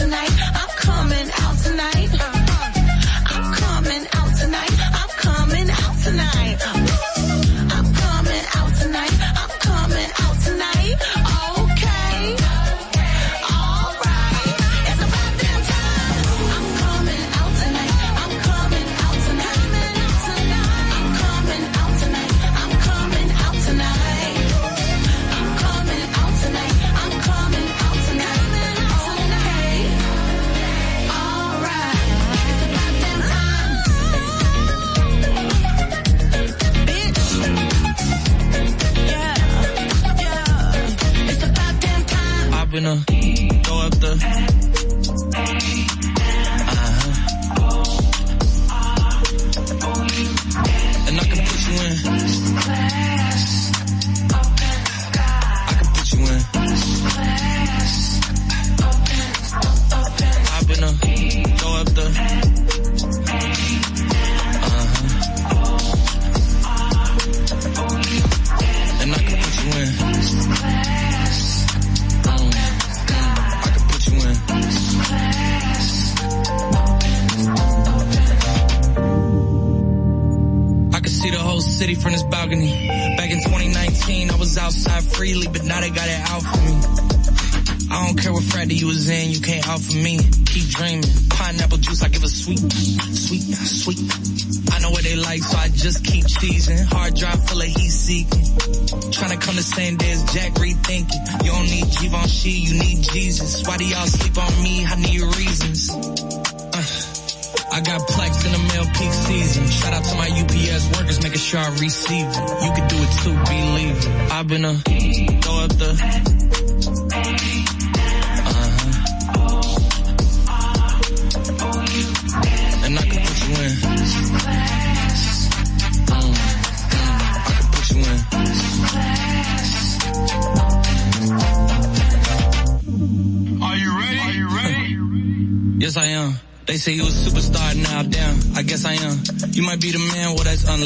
tonight.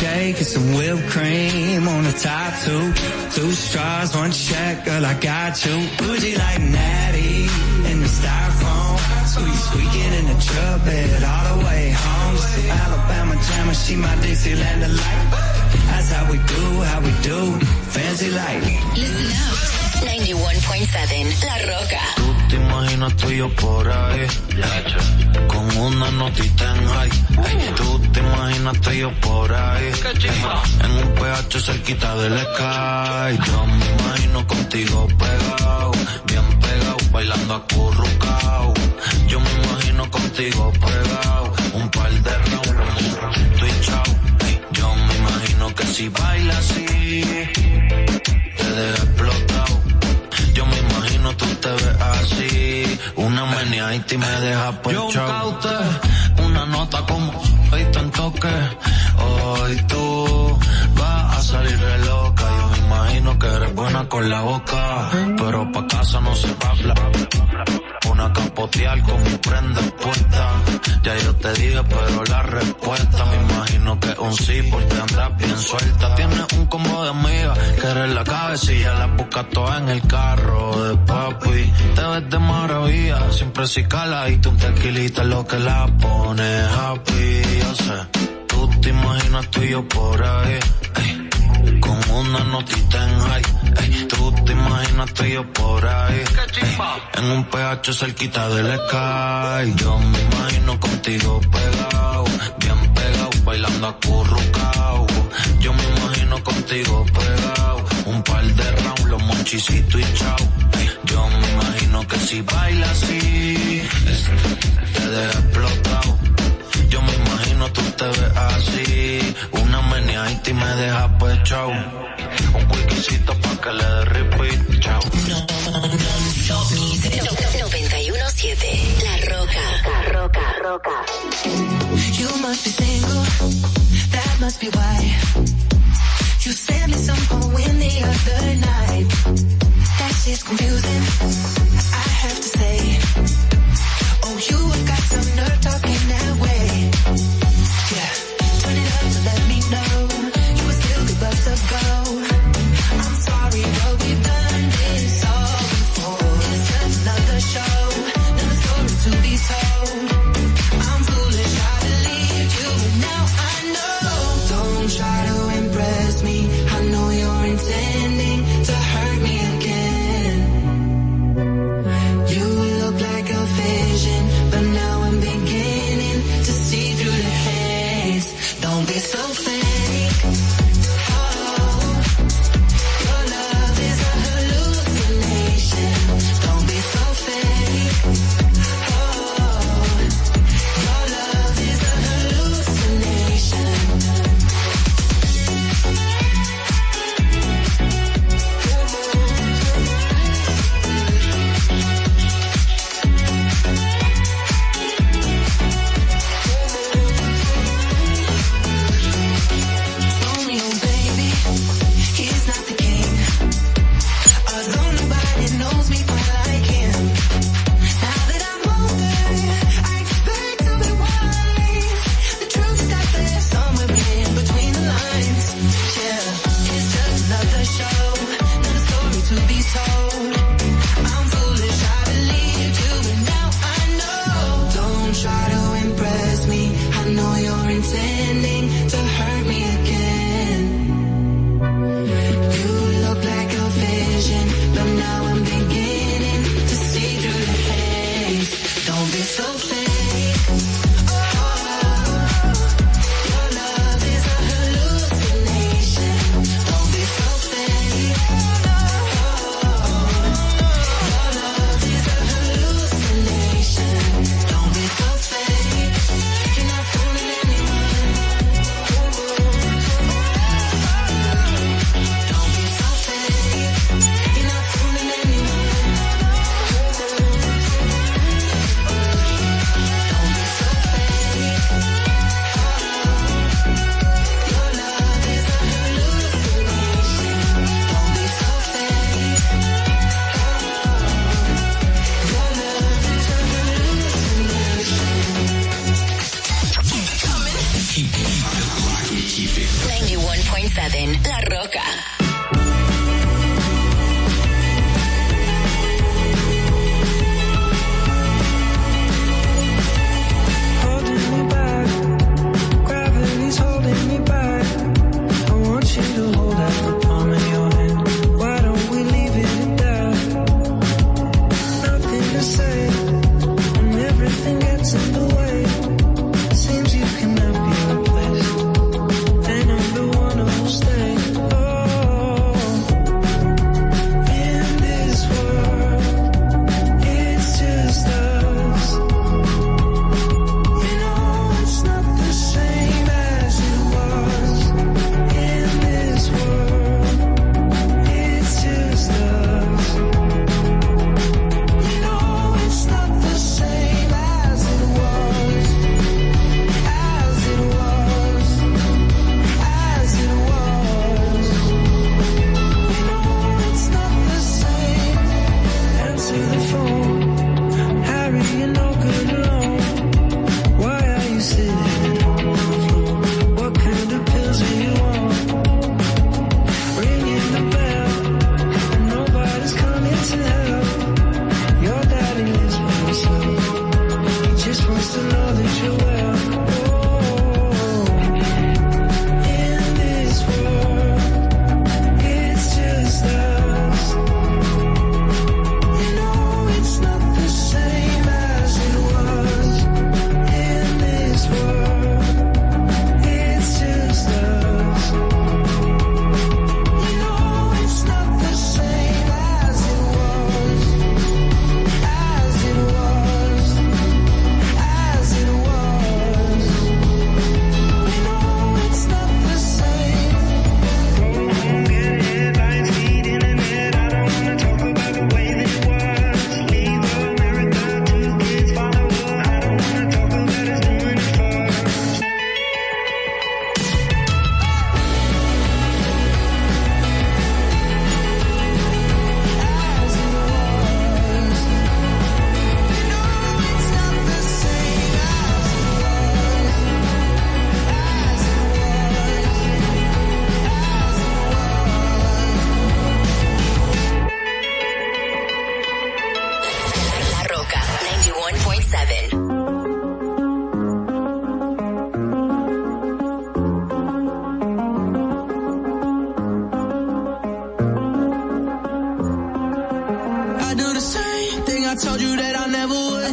shake and some whipped cream on a tattoo. Two straws, one check, girl, I got you. Bougie like Natty in the styrofoam. Squeak, squeaking in the truck bed all the way home. Alabama jammer, she my Dixieland delight. That's how we do, how we do. Fancy like. Listen up. 91.7 La Roca. Tú te imaginas tú y yo por ahí quita del escape. toda en el carro de papi. Te ves de maravilla, siempre si cala y tú un tequilita lo que la pone happy. Yo sé, tú te imaginas tú y yo por ahí. Ey, con una notita en high, ey, tú te imaginas tú y yo por ahí. Ey, en un PH cerquita del sky, yo me imagino contigo pegado, bien pegado, bailando acurrucado. Yo me imagino contigo cuchicito y chao. Yo me imagino que si baila así, te deja explotado. Yo me imagino tú te ves así, una meneadita y me deja pues chao. Un cuiquicito pa' que le dé repeat, chao. No, no, no, 7. La Roca. La Roca, Roca. You must be single. That must be why. You sent me some poem the other night. This is confusing.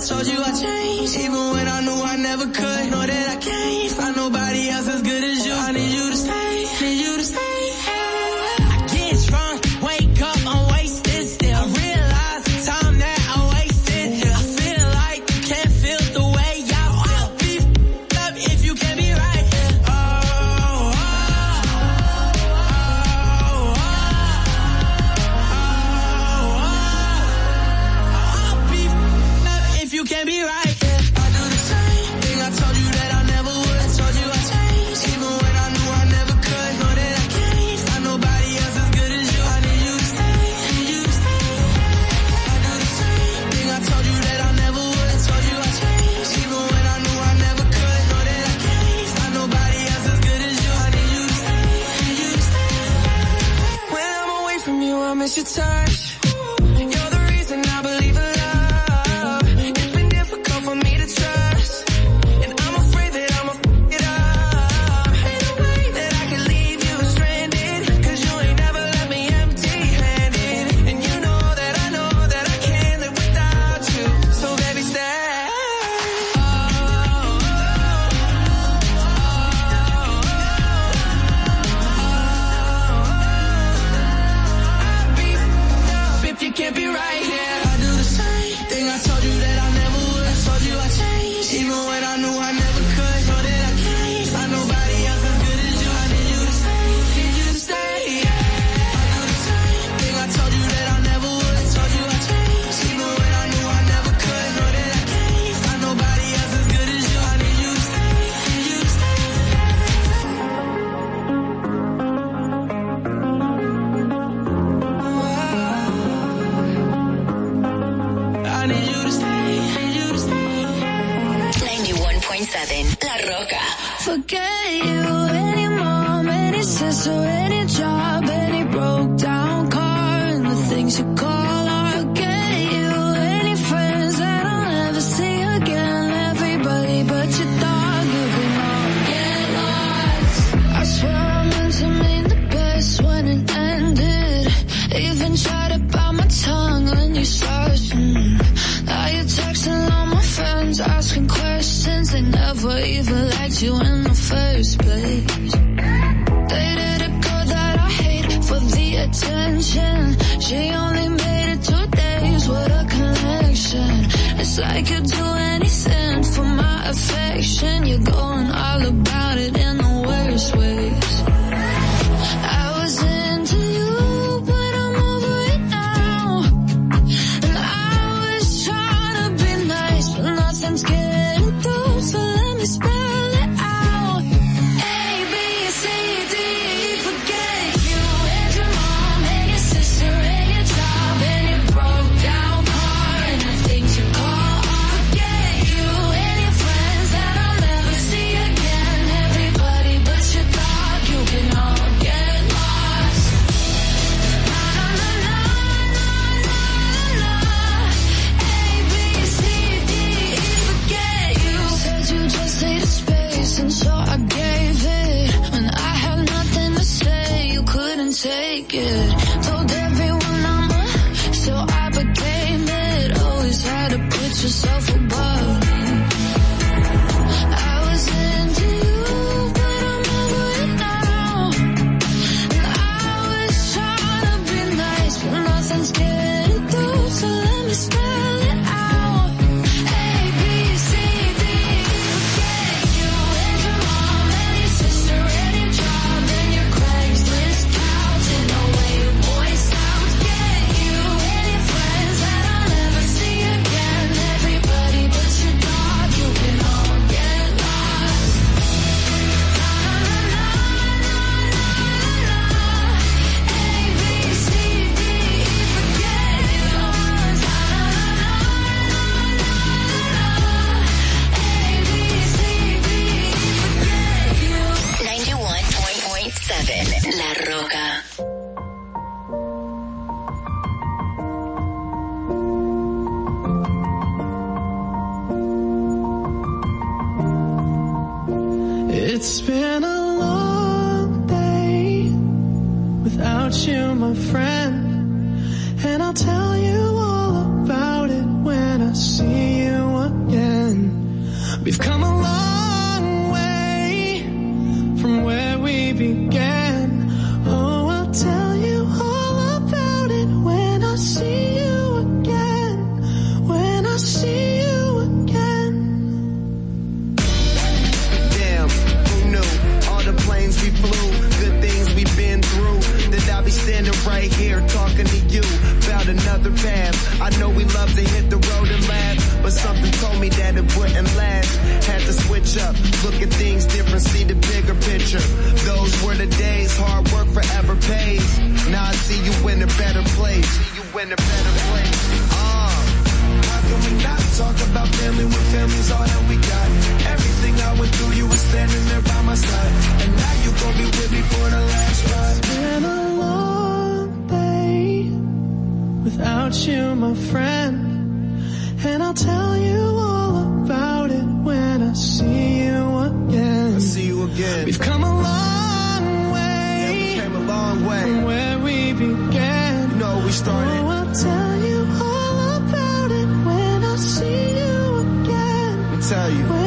told you I changed, even when I knew I never could. Better place. See you in a better place. Uh, how can we not talk about family when family's all that we got? Everything I went through, you were standing there by my side. And now you gon' be with me for the last ride. It's been a long day without you, my friend. And I'll tell you all about it when I see you again. I see you again. We've come a long way We Came a long way. from where we began. Started. Oh, I'll tell you all about it when I see you again. Me tell you. When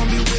And now you gon' be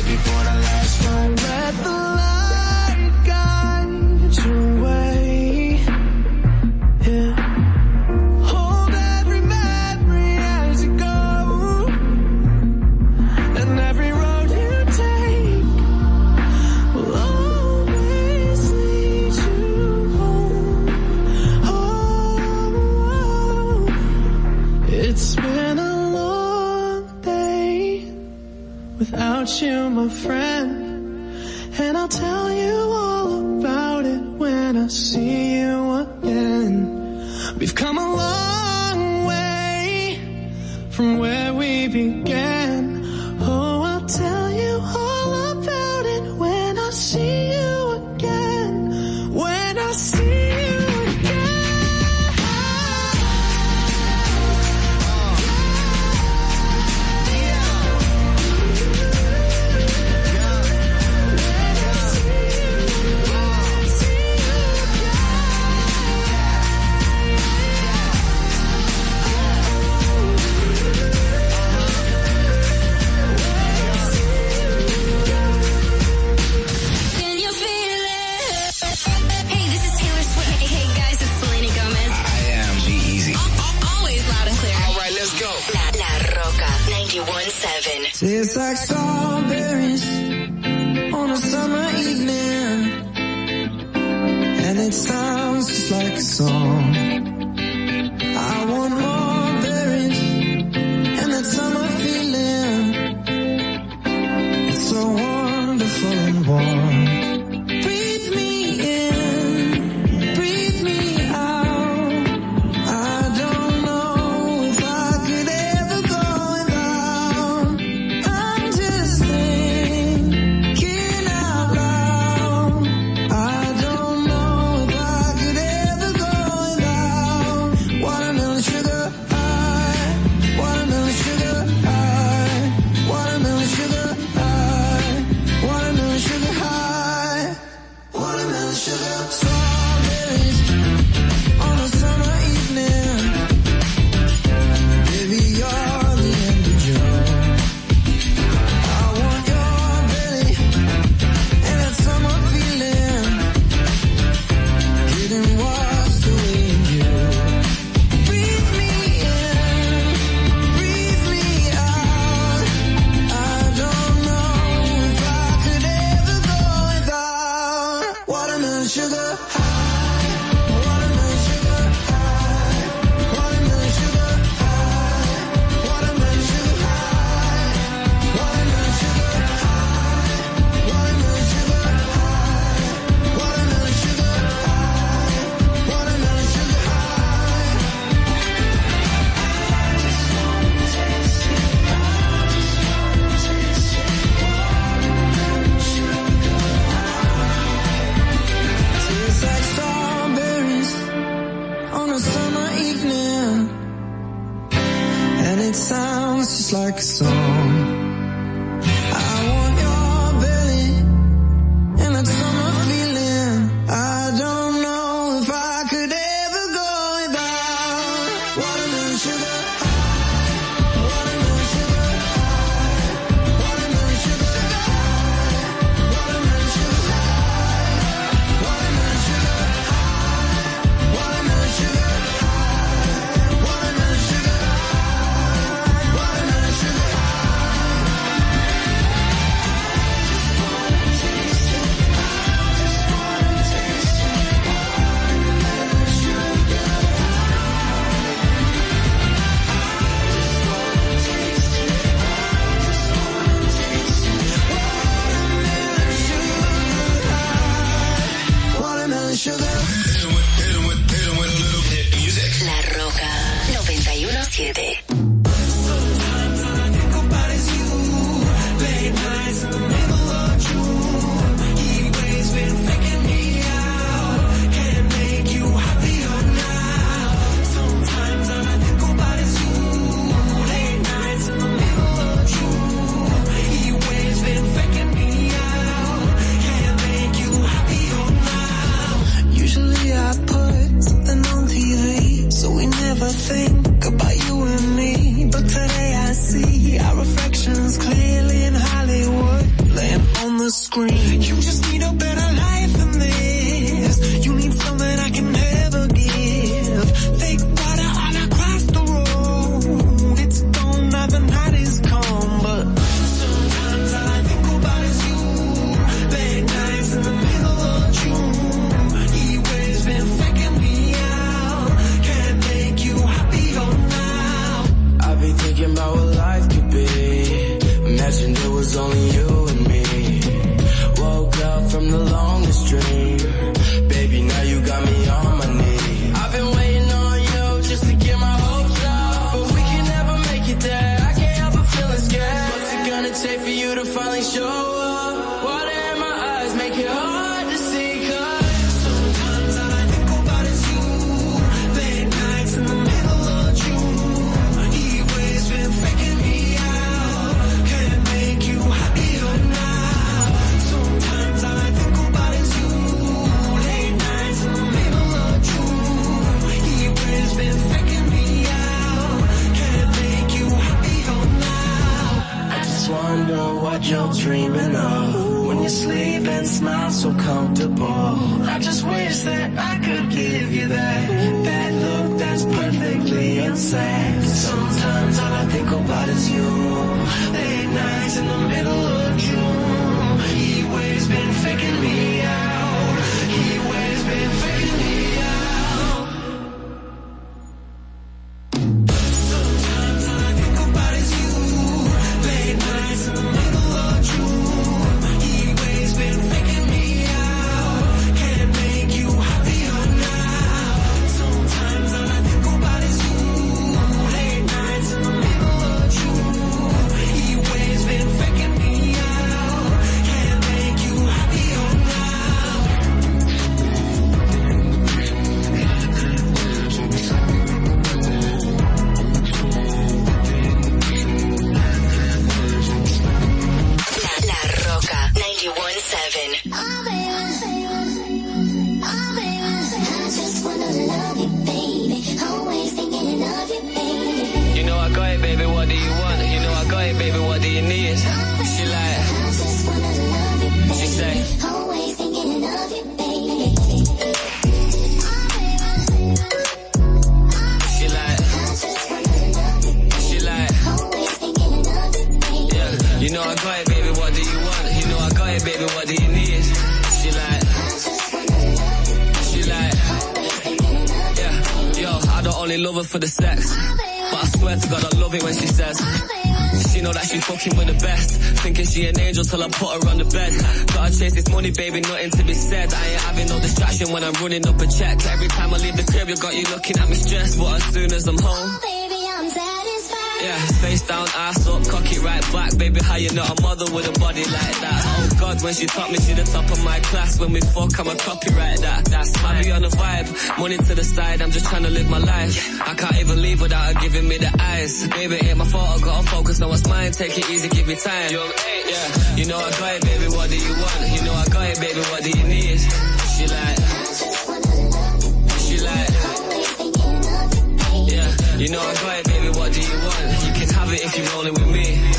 Türkiye'de when she taught me, she the top of my class. When we fuck, I'm a copyright that. That's I be on the vibe, money to the side, I'm just trying to live my life. I can't even leave without her giving me the eyes. Baby, ain't my fault, I gotta focus on what's mine. Take it easy, give me time. Yeah. You know I got it, baby, what do you want? You know I got it, baby, what do you need? She like, she like, yeah. You know I got it, baby, what do you want? You can have it if you're rolling with me.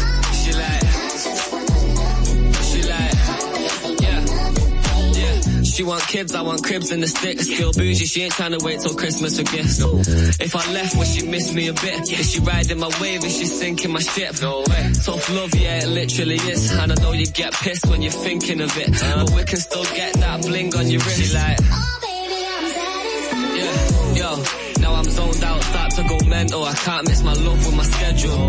She want kids, I want cribs in the sticks. Yeah. Still bougie, she ain't trying to wait till Christmas for gifts. No. If I left, would she miss me a bit? Yeah. Is she riding my wave? Is she sinking my ship? No way. Tough love, yeah, it literally is. And I know you get pissed when you're thinking of it. Uh. But we can still get that bling on your wrist. She like, oh baby, I'm satisfied. Yeah, yo, now I'm zoned out, start to go mental. I can't miss my love with my schedule.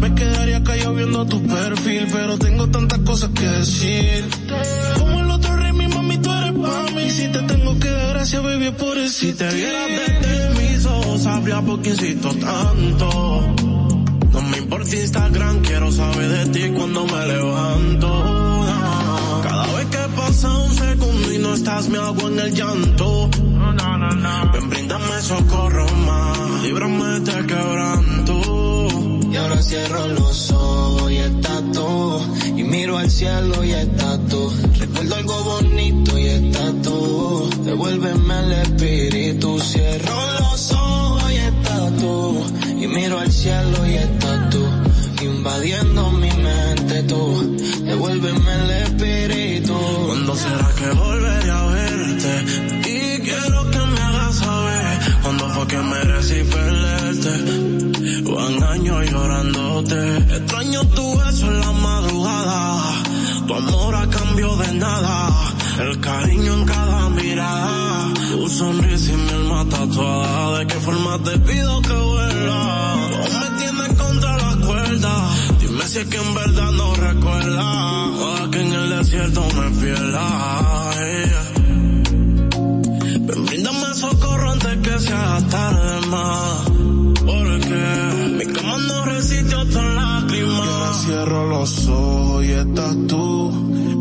Me quedaría callado viendo tu perfil, pero tengo tantas cosas que decir. Como el otro rey, mi mami, tú eres pa' mí. Si te tengo que dar gracias, baby, por eso. Si te vieras desde mis ojos, sabría por qué insisto tanto. No me importa Instagram, quiero saber de ti cuando me levanto. Cada vez que pasa un segundo y no estás, me hago en el llanto. Ven, bríndame socorro más, líbrame de este quebranto. Ahora cierro los ojos y estás tú. Y miro al cielo y estás tú. Recuerdo algo bonito y estás tú. Devuélveme el espíritu. Cierro los ojos y estás tú. Y miro al cielo y estás tú. Invadiendo mi mente tú. Devuélveme el espíritu. ¿Cuándo será que volveré Extraño tu beso en la madrugada. Tu amor a cambio de nada. El cariño en cada mirada. Tu sonrisa y mi alma tatuada. ¿De qué forma te pido que vuelva? No me tienes contra la cuerda. Dime si es que en verdad no recuerda. O que en el desierto me pierda. yeah. Ven, bríndame socorro antes que sea tarde más. Porque resiste otra lágrima. Y ahora cierro los ojos y estás tú.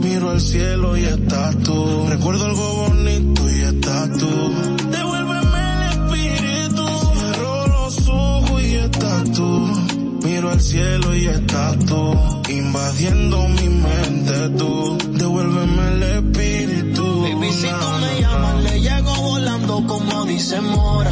Miro al cielo y estás tú. Recuerdo algo bonito y estás tú. Devuélveme el espíritu. Cierro los ojos y estás tú. Miro al cielo y estás tú. Invadiendo mi mente tú. Devuélveme el espíritu. Baby, si tú me llamas, le llego volando como dice Mora.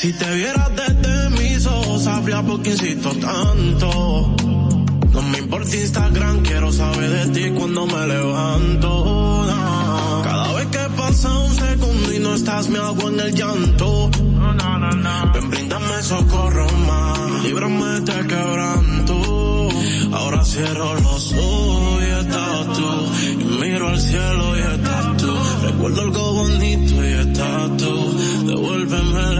Si te vieras desde mis ojos, sabría por qué insisto tanto. No me importa Instagram, quiero saber de ti cuando me levanto. no. Cada vez que pasa un segundo y no estás, me hago en el llanto. Ven, bríndame socorro más, líbrame de quebranto. Ahora cierro los ojos y estás tú. Y miro al cielo y estás tú. Recuerdo algo bonito y estás tú. Devuélveme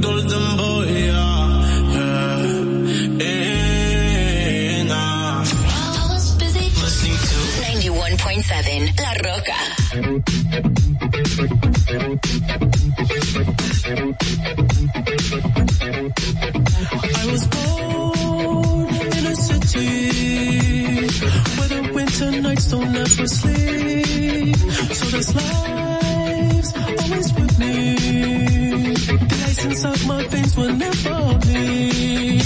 golden boy, yeah. yeah. Eh, nah. Listening to 91.7 La Roca. Lives don't ever sleep. So this life's always with me. The ice inside my veins will never bleed.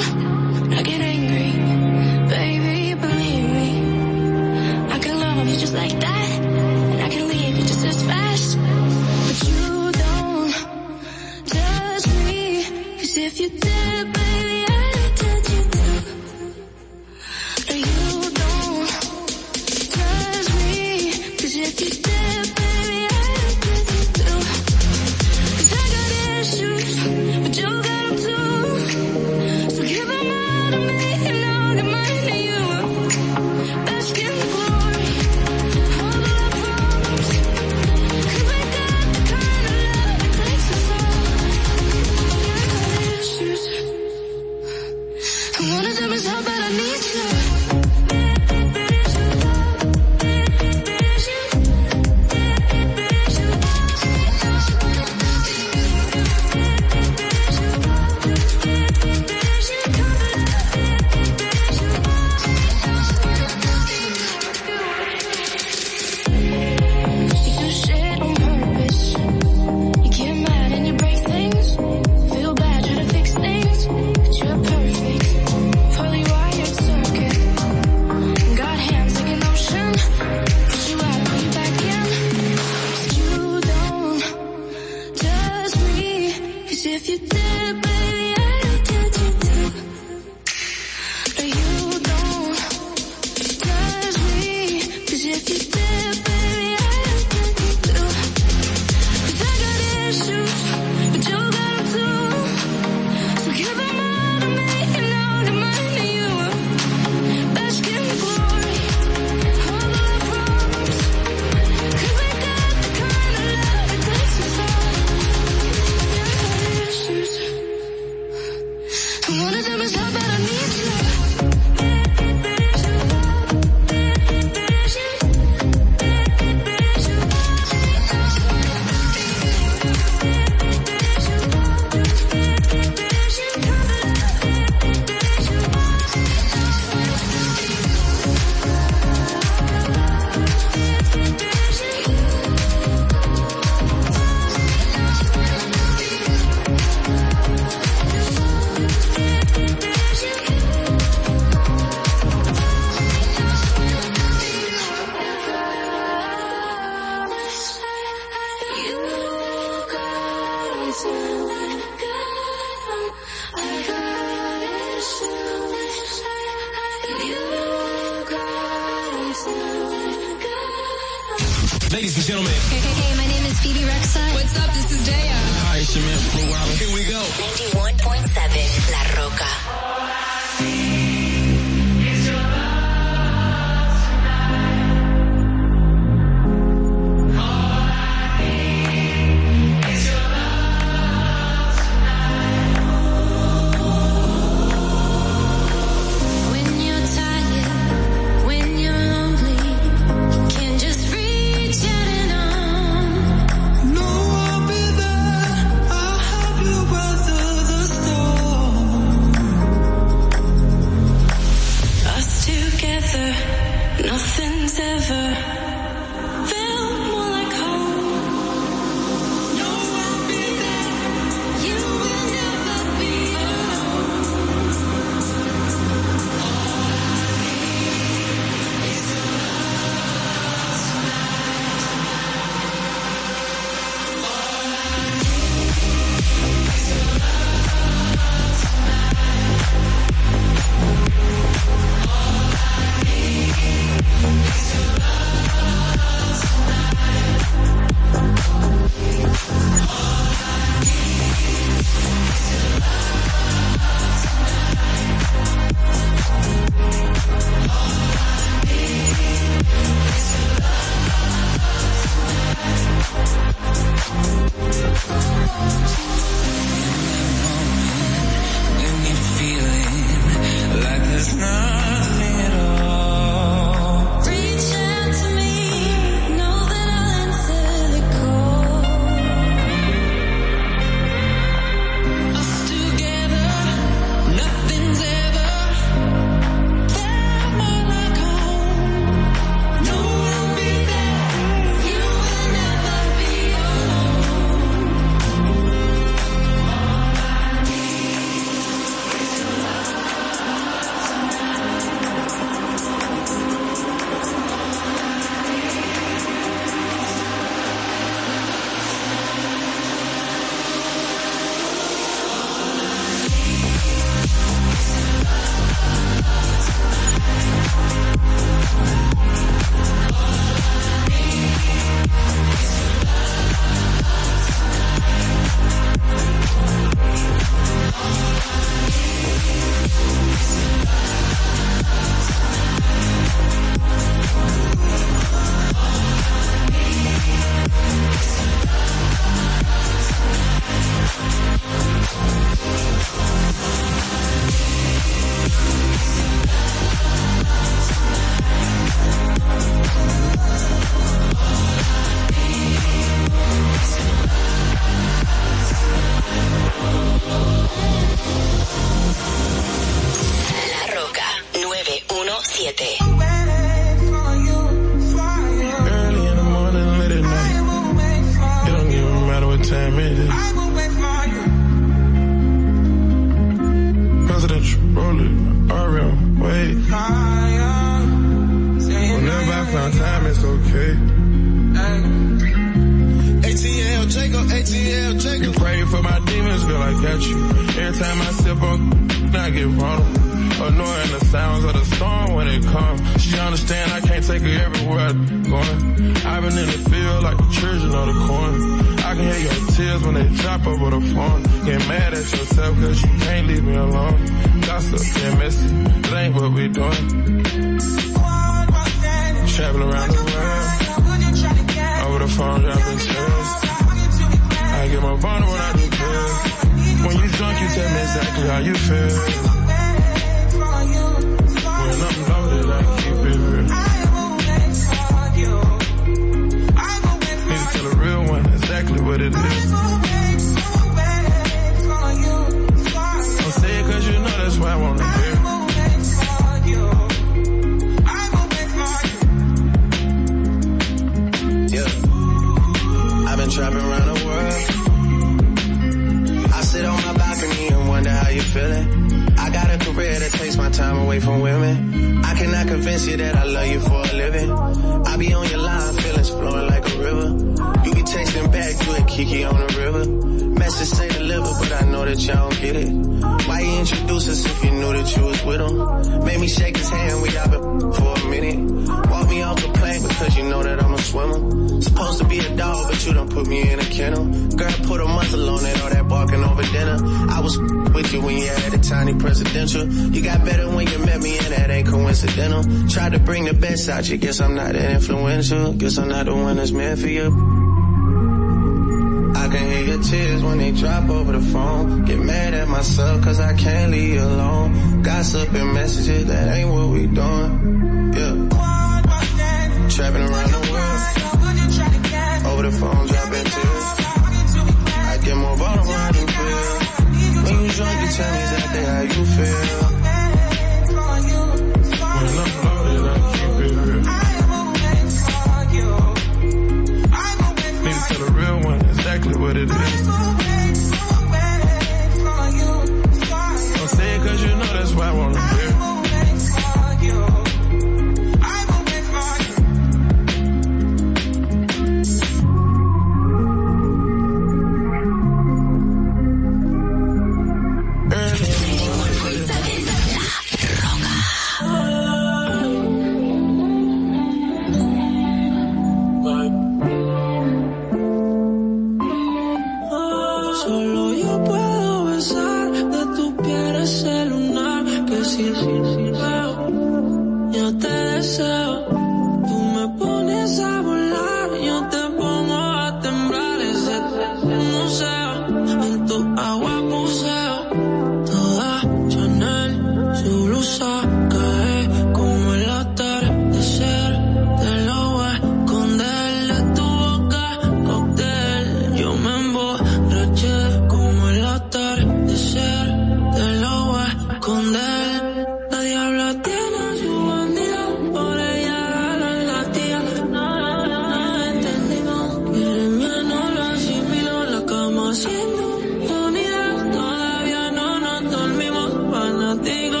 nothing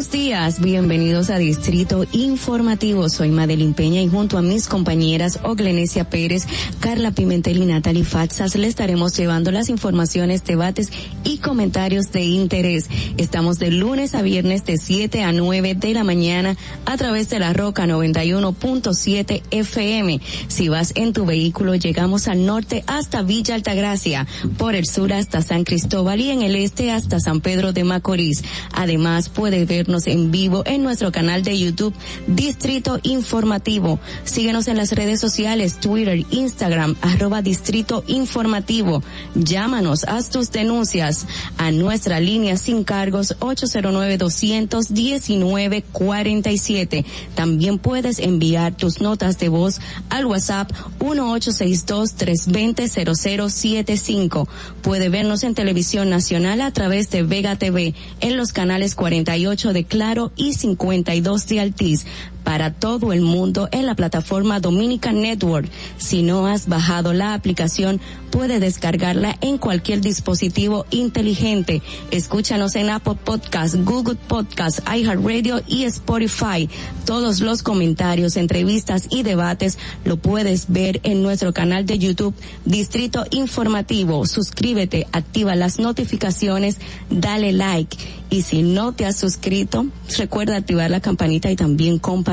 Buenos días, bienvenidos a Distrito Informativo. Soy Madeline Peña y junto a mis compañeras Oglenecia Pérez, Carla Pimentel y Natalie Fatsas le estaremos llevando las informaciones, debates y comentarios de interés. Estamos de lunes a viernes de 7 a 9 de la mañana a través de la Roca 91.7 FM. Si vas en tu vehículo, llegamos al norte hasta Villa Altagracia, por el sur hasta San Cristóbal y en el este hasta San Pedro de Macorís. Además, puede vernos en vivo en nuestro canal de YouTube Distrito Informativo. Síguenos en las redes sociales, Twitter, Instagram, arroba Distrito Informativo. Llámanos, haz tus denuncias a nuestra línea sin cargos 809-219-47. También puedes enviar tus notas de voz al WhatsApp 1862-320-0075. Puede vernos en televisión nacional a través de Vega TV en los canales 48 de Claro y 52 de Altiz para todo el mundo en la plataforma Dominican Network. Si no has bajado la aplicación, puede descargarla en cualquier dispositivo inteligente. Escúchanos en Apple Podcast, Google Podcast, iHeartRadio y Spotify. Todos los comentarios, entrevistas y debates lo puedes ver en nuestro canal de YouTube Distrito Informativo. Suscríbete, activa las notificaciones, dale like. Y si no te has suscrito, recuerda activar la campanita y también compartir.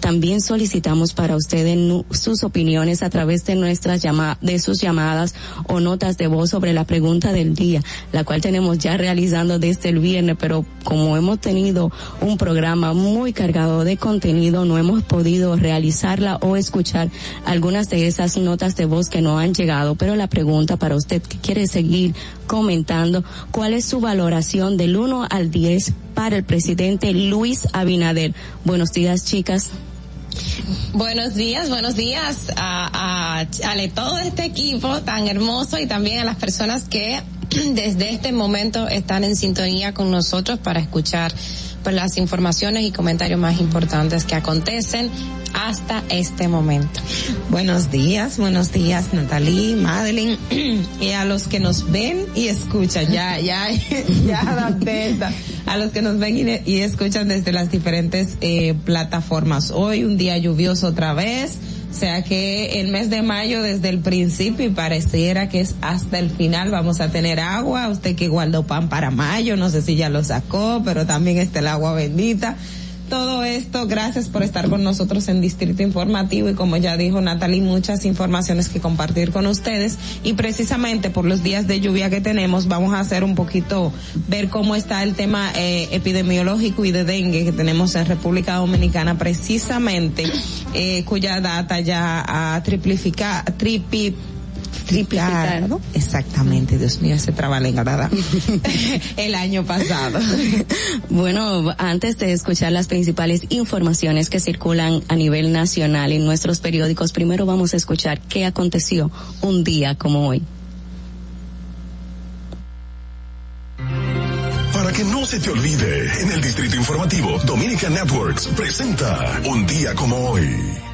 También solicitamos para ustedes sus opiniones a través de nuestras llamadas, de sus llamadas o notas de voz sobre la pregunta del día, la cual tenemos ya realizando desde el viernes, pero como hemos tenido un programa muy cargado de contenido, no hemos podido realizarla o escuchar algunas de esas notas de voz que no han llegado. Pero la pregunta para usted que quiere seguir comentando, ¿cuál es su valoración del 1 al 10 para el presidente Luis Abinader? Buenos días, chicas. Buenos días, buenos días a, a, todo este equipo tan hermoso y también a las personas que desde este momento están en sintonía con nosotros para escuchar las informaciones y comentarios más importantes que acontecen hasta este momento. Buenos días, buenos días Natalie, Madeline y a los que nos ven y escuchan, ya, ya, ya adapté a los que nos ven y, y escuchan desde las diferentes eh, plataformas. Hoy un día lluvioso otra vez. O sea que el mes de mayo desde el principio y pareciera que es hasta el final vamos a tener agua. Usted que guardó pan para mayo, no sé si ya lo sacó, pero también está el agua bendita todo esto, gracias por estar con nosotros en Distrito Informativo y como ya dijo Natalie, muchas informaciones que compartir con ustedes. Y precisamente por los días de lluvia que tenemos vamos a hacer un poquito, ver cómo está el tema eh, epidemiológico y de dengue que tenemos en República Dominicana precisamente, eh, cuya data ya ha triplificado, tripi triplicado. Exactamente, Dios mío, ese trabalenguas, ¿verdad? el año pasado. Bueno, antes de escuchar las principales informaciones que circulan a nivel nacional en nuestros periódicos, primero vamos a escuchar qué aconteció un día como hoy. Para que no se te olvide, en el Distrito Informativo, Dominica Networks presenta Un día como hoy.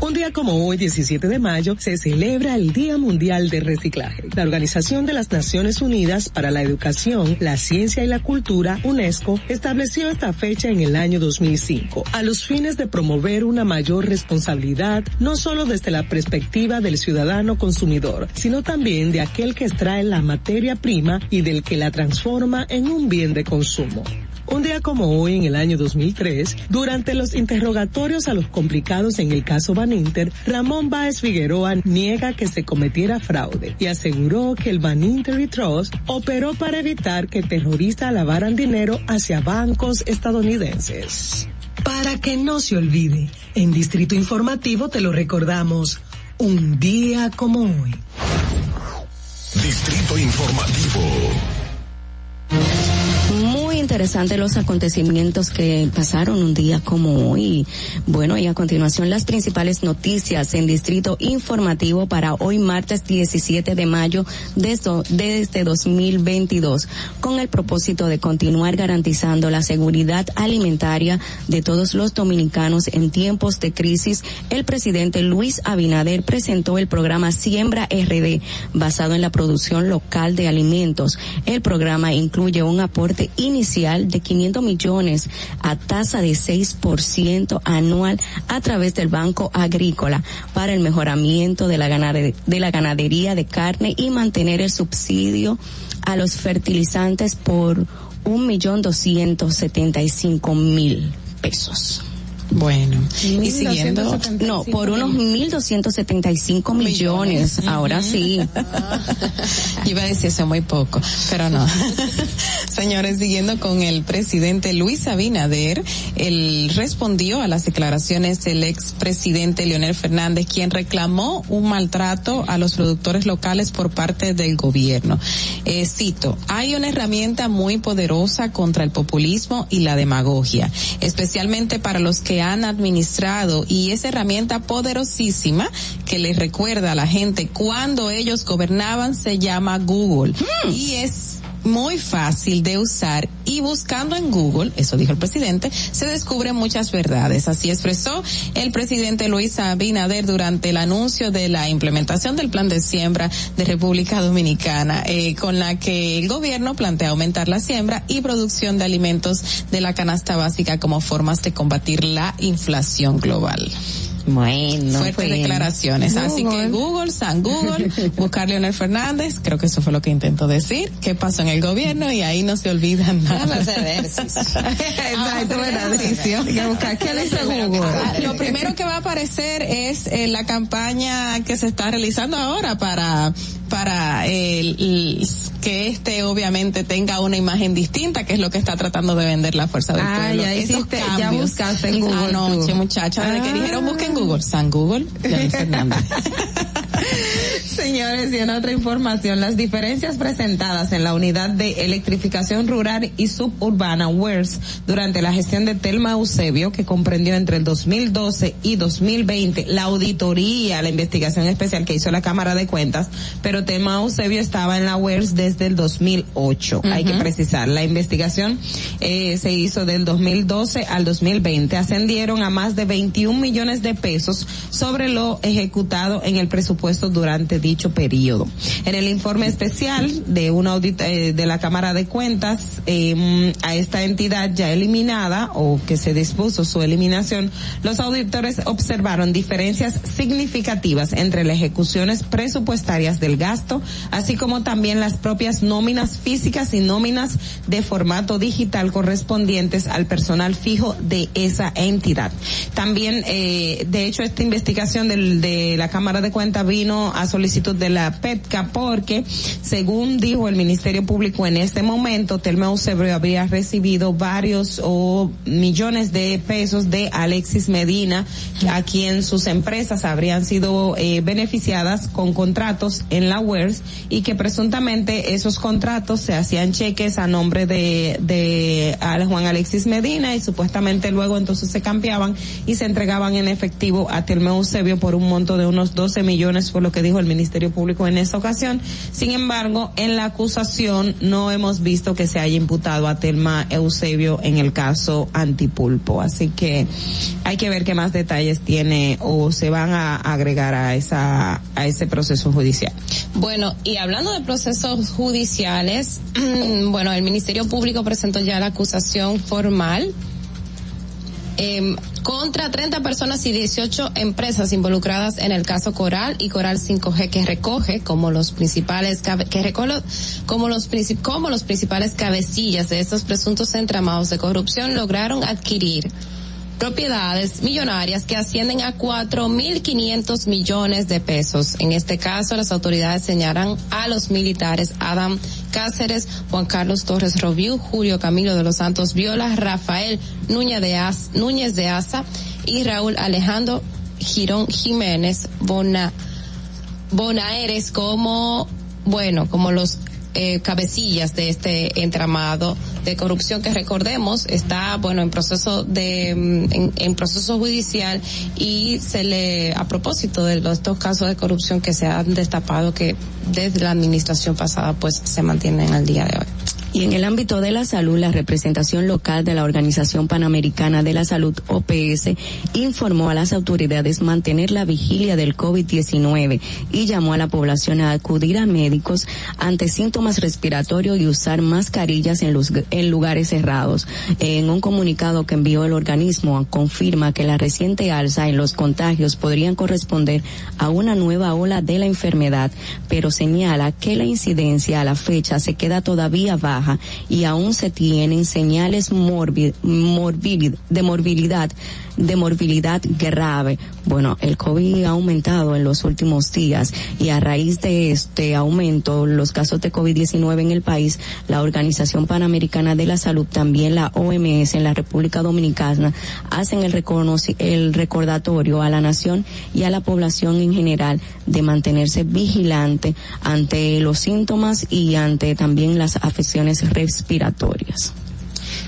Un día como hoy, 17 de mayo, se celebra el Día Mundial de Reciclaje. La Organización de las Naciones Unidas para la Educación, la Ciencia y la Cultura, UNESCO, estableció esta fecha en el año 2005, a los fines de promover una mayor responsabilidad, no solo desde la perspectiva del ciudadano consumidor, sino también de aquel que extrae la materia prima y del que la transforma en un bien de consumo. Un día como hoy, en el año 2003, durante los interrogatorios a los complicados en el caso Baninter, Ramón Báez Figueroa niega que se cometiera fraude y aseguró que el Baninter Trust operó para evitar que terroristas lavaran dinero hacia bancos estadounidenses. Para que no se olvide, en Distrito Informativo te lo recordamos, un día como hoy. Distrito Informativo. Interesante los acontecimientos que pasaron un día como hoy. Bueno, y a continuación las principales noticias en Distrito Informativo para hoy martes 17 de mayo desde, desde 2022 con el propósito de continuar garantizando la seguridad alimentaria de todos los dominicanos en tiempos de crisis. El presidente Luis Abinader presentó el programa Siembra RD basado en la producción local de alimentos. El programa incluye un aporte inicial de 500 millones a tasa de 6% anual a través del Banco Agrícola para el mejoramiento de la, ganade- de la ganadería de carne y mantener el subsidio a los fertilizantes por un millón doscientos setenta y cinco mil pesos. Bueno, y siguiendo, no, por unos 1.275 millones, ahora sí. Yo iba a decir eso muy poco, pero no. Señores, siguiendo con el presidente Luis Abinader, él respondió a las declaraciones del expresidente Leonel Fernández, quien reclamó un maltrato a los productores locales por parte del gobierno. Eh, cito, hay una herramienta muy poderosa contra el populismo y la demagogia, especialmente para los que han administrado y esa herramienta poderosísima que les recuerda a la gente cuando ellos gobernaban se llama Google. Y es muy fácil de usar y buscando en Google, eso dijo el presidente, se descubren muchas verdades. Así expresó el presidente Luis Abinader durante el anuncio de la implementación del plan de siembra de República Dominicana, eh, con la que el gobierno plantea aumentar la siembra y producción de alimentos de la canasta básica como formas de combatir la inflación global. Bueno, Fuertes pues, declaraciones. Así que Google, San Google, buscar Leonel Fernández, creo que eso fue lo que intentó decir, qué pasó en el gobierno y ahí no se olvidan nada. Google. Lo primero que va a aparecer es eh, la campaña que se está realizando ahora para para eh, el- que este obviamente tenga una imagen distinta, que es lo que está tratando de vender la fuerza del Ah, pueblo. ya Esos hiciste- ya cambios. buscaste en Google Anoche, tú. muchacha, desde que Ah. dijeron busquen Google, San Google, Fernández. Señores, y en otra información, las diferencias presentadas en la unidad de electrificación rural y suburbana WERS durante la gestión de Telma Eusebio, que comprendió entre el 2012 y 2020 la auditoría, la investigación especial que hizo la Cámara de Cuentas, pero Telma Eusebio estaba en la WERS desde el 2008. Hay que precisar, la investigación eh, se hizo del 2012 al 2020. Ascendieron a más de 21 millones de pesos sobre lo ejecutado en el presupuesto durante dicho periodo. En el informe especial de una audita eh, de la Cámara de Cuentas eh, a esta entidad ya eliminada o que se dispuso su eliminación, los auditores observaron diferencias significativas entre las ejecuciones presupuestarias del gasto, así como también las propias nóminas físicas y nóminas de formato digital correspondientes al personal fijo de esa entidad. También, eh, de hecho, esta investigación del- de la Cámara de Cuentas vino vino a solicitud de la PETCA porque, según dijo el Ministerio Público en este momento, Telma Eusebio habría recibido varios o millones de pesos de Alexis Medina, a quien sus empresas habrían sido eh, beneficiadas con contratos en la WERS y que presuntamente esos contratos se hacían cheques a nombre de, de Juan Alexis Medina y supuestamente luego entonces se cambiaban y se entregaban en efectivo a Telma Eusebio por un monto de unos 12 millones, por lo que dijo el Ministerio Público en esa ocasión. Sin embargo, en la acusación no hemos visto que se haya imputado a Telma Eusebio en el caso Antipulpo. Así que hay que ver qué más detalles tiene o se van a agregar a esa a ese proceso judicial. Bueno, y hablando de procesos judiciales, bueno, el Ministerio Público presentó ya la acusación formal eh, contra 30 personas y 18 empresas involucradas en el caso Coral y Coral 5G que recoge como los principales que recoge como los como los principales cabecillas de estos presuntos entramados de corrupción lograron adquirir propiedades millonarias que ascienden a 4.500 millones de pesos. En este caso, las autoridades señalan a los militares Adam Cáceres, Juan Carlos Torres Robiú, Julio Camilo de los Santos Viola, Rafael Núñez de, Asa, Núñez de Asa y Raúl Alejandro Girón Jiménez Bona, Bonaeres como, bueno, como los eh, cabecillas de este entramado de corrupción que recordemos está bueno en proceso de mm, en, proceso judicial y se le a propósito de los dos casos de corrupción que se han destapado que desde la administración pasada pues se mantienen al día de hoy. Y en el ámbito de la salud, la representación local de la Organización Panamericana de la Salud, OPS, informó a las autoridades mantener la vigilia del COVID-19 y llamó a la población a acudir a médicos ante síntomas respiratorios y usar mascarillas en, los, en lugares cerrados. En un comunicado que envió el organismo, confirma que la reciente alza en los contagios podrían corresponder a una nueva ola de la enfermedad, pero señala que la incidencia a la fecha se queda todavía baja y aún se tienen señales de morbilidad de morbilidad grave. Bueno, el COVID ha aumentado en los últimos días y a raíz de este aumento, los casos de COVID-19 en el país, la Organización Panamericana de la Salud, también la OMS en la República Dominicana, hacen el, el recordatorio a la nación y a la población en general de mantenerse vigilante ante los síntomas y ante también las afecciones respiratorias.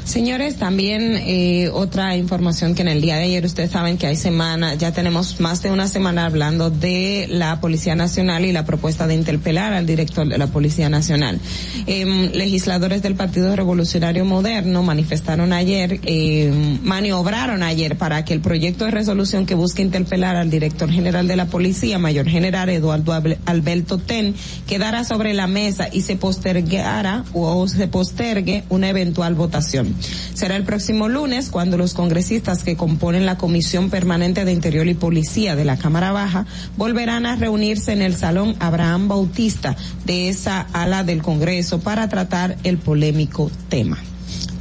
Señores, también eh, otra información que en el día de ayer ustedes saben que hay semana, ya tenemos más de una semana hablando de la Policía Nacional y la propuesta de interpelar al director de la Policía Nacional. Eh, legisladores del Partido Revolucionario Moderno manifestaron ayer, eh, maniobraron ayer para que el proyecto de resolución que busca interpelar al director general de la Policía, Mayor General Eduardo Alberto Ten, quedara sobre la mesa y se postergara o se postergue una eventual votación. Será el próximo lunes cuando los congresistas que componen la Comisión Permanente de Interior y Policía de la Cámara Baja volverán a reunirse en el Salón Abraham Bautista de esa ala del Congreso para tratar el polémico tema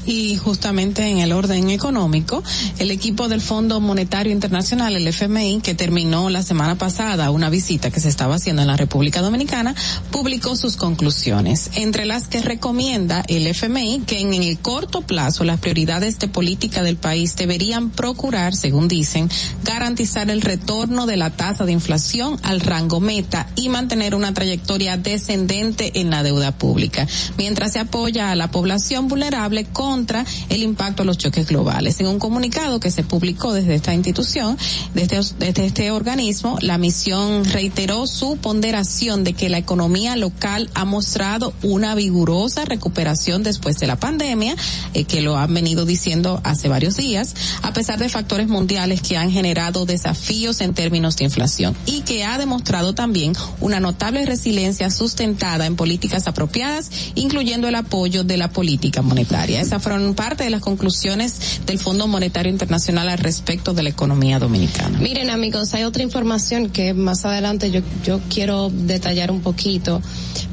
y justamente en el orden económico, el equipo del Fondo Monetario Internacional, el FMI, que terminó la semana pasada una visita que se estaba haciendo en la República Dominicana, publicó sus conclusiones, entre las que recomienda el FMI que en el corto plazo las prioridades de política del país deberían procurar, según dicen, garantizar el retorno de la tasa de inflación al rango meta y mantener una trayectoria descendente en la deuda pública, mientras se apoya a la población vulnerable con contra el impacto de los choques globales. En un comunicado que se publicó desde esta institución, desde, desde este organismo, la misión reiteró su ponderación de que la economía local ha mostrado una vigorosa recuperación después de la pandemia, eh, que lo han venido diciendo hace varios días, a pesar de factores mundiales que han generado desafíos en términos de inflación y que ha demostrado también una notable resiliencia sustentada en políticas apropiadas, incluyendo el apoyo de la política monetaria. Fueron parte de las conclusiones del Fondo Monetario Internacional al respecto de la economía dominicana. Miren amigos, hay otra información que más adelante yo, yo quiero detallar un poquito,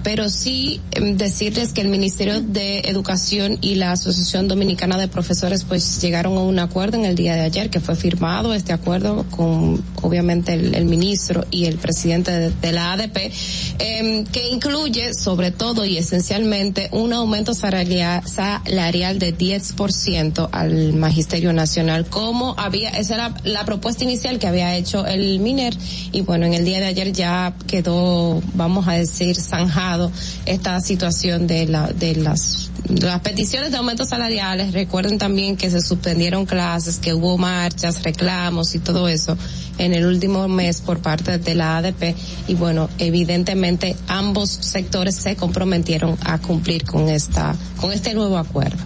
pero sí em, decirles que el Ministerio de Educación y la Asociación Dominicana de Profesores pues llegaron a un acuerdo en el día de ayer que fue firmado este acuerdo con obviamente el, ministro y el presidente de, la ADP, em, que incluye sobre todo y esencialmente un aumento salarial, salarial de 10% al Magisterio Nacional, como había, esa era la propuesta inicial que había hecho el MINER, y bueno, en el día de ayer ya quedó, vamos a decir, zanjado esta situación de la, de las las peticiones de aumentos salariales, recuerden también que se suspendieron clases, que hubo marchas, reclamos y todo eso en el último mes por parte de la ADP y bueno, evidentemente ambos sectores se comprometieron a cumplir con esta con este nuevo acuerdo.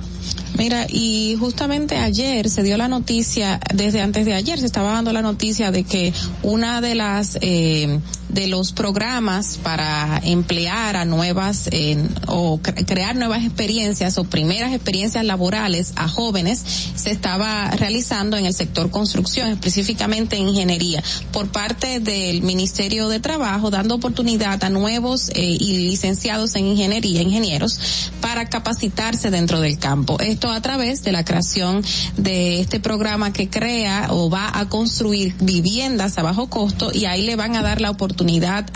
Mira, y justamente ayer se dio la noticia, desde antes de ayer se estaba dando la noticia de que una de las eh, de los programas para emplear a nuevas eh, o cre crear nuevas experiencias o primeras experiencias laborales a jóvenes se estaba realizando en el sector construcción, específicamente ingeniería, por parte del Ministerio de Trabajo, dando oportunidad a nuevos eh, y licenciados en ingeniería, ingenieros, para capacitarse dentro del campo. Esto a través de la creación de este programa que crea o va a construir viviendas a bajo costo y ahí le van a dar la oportunidad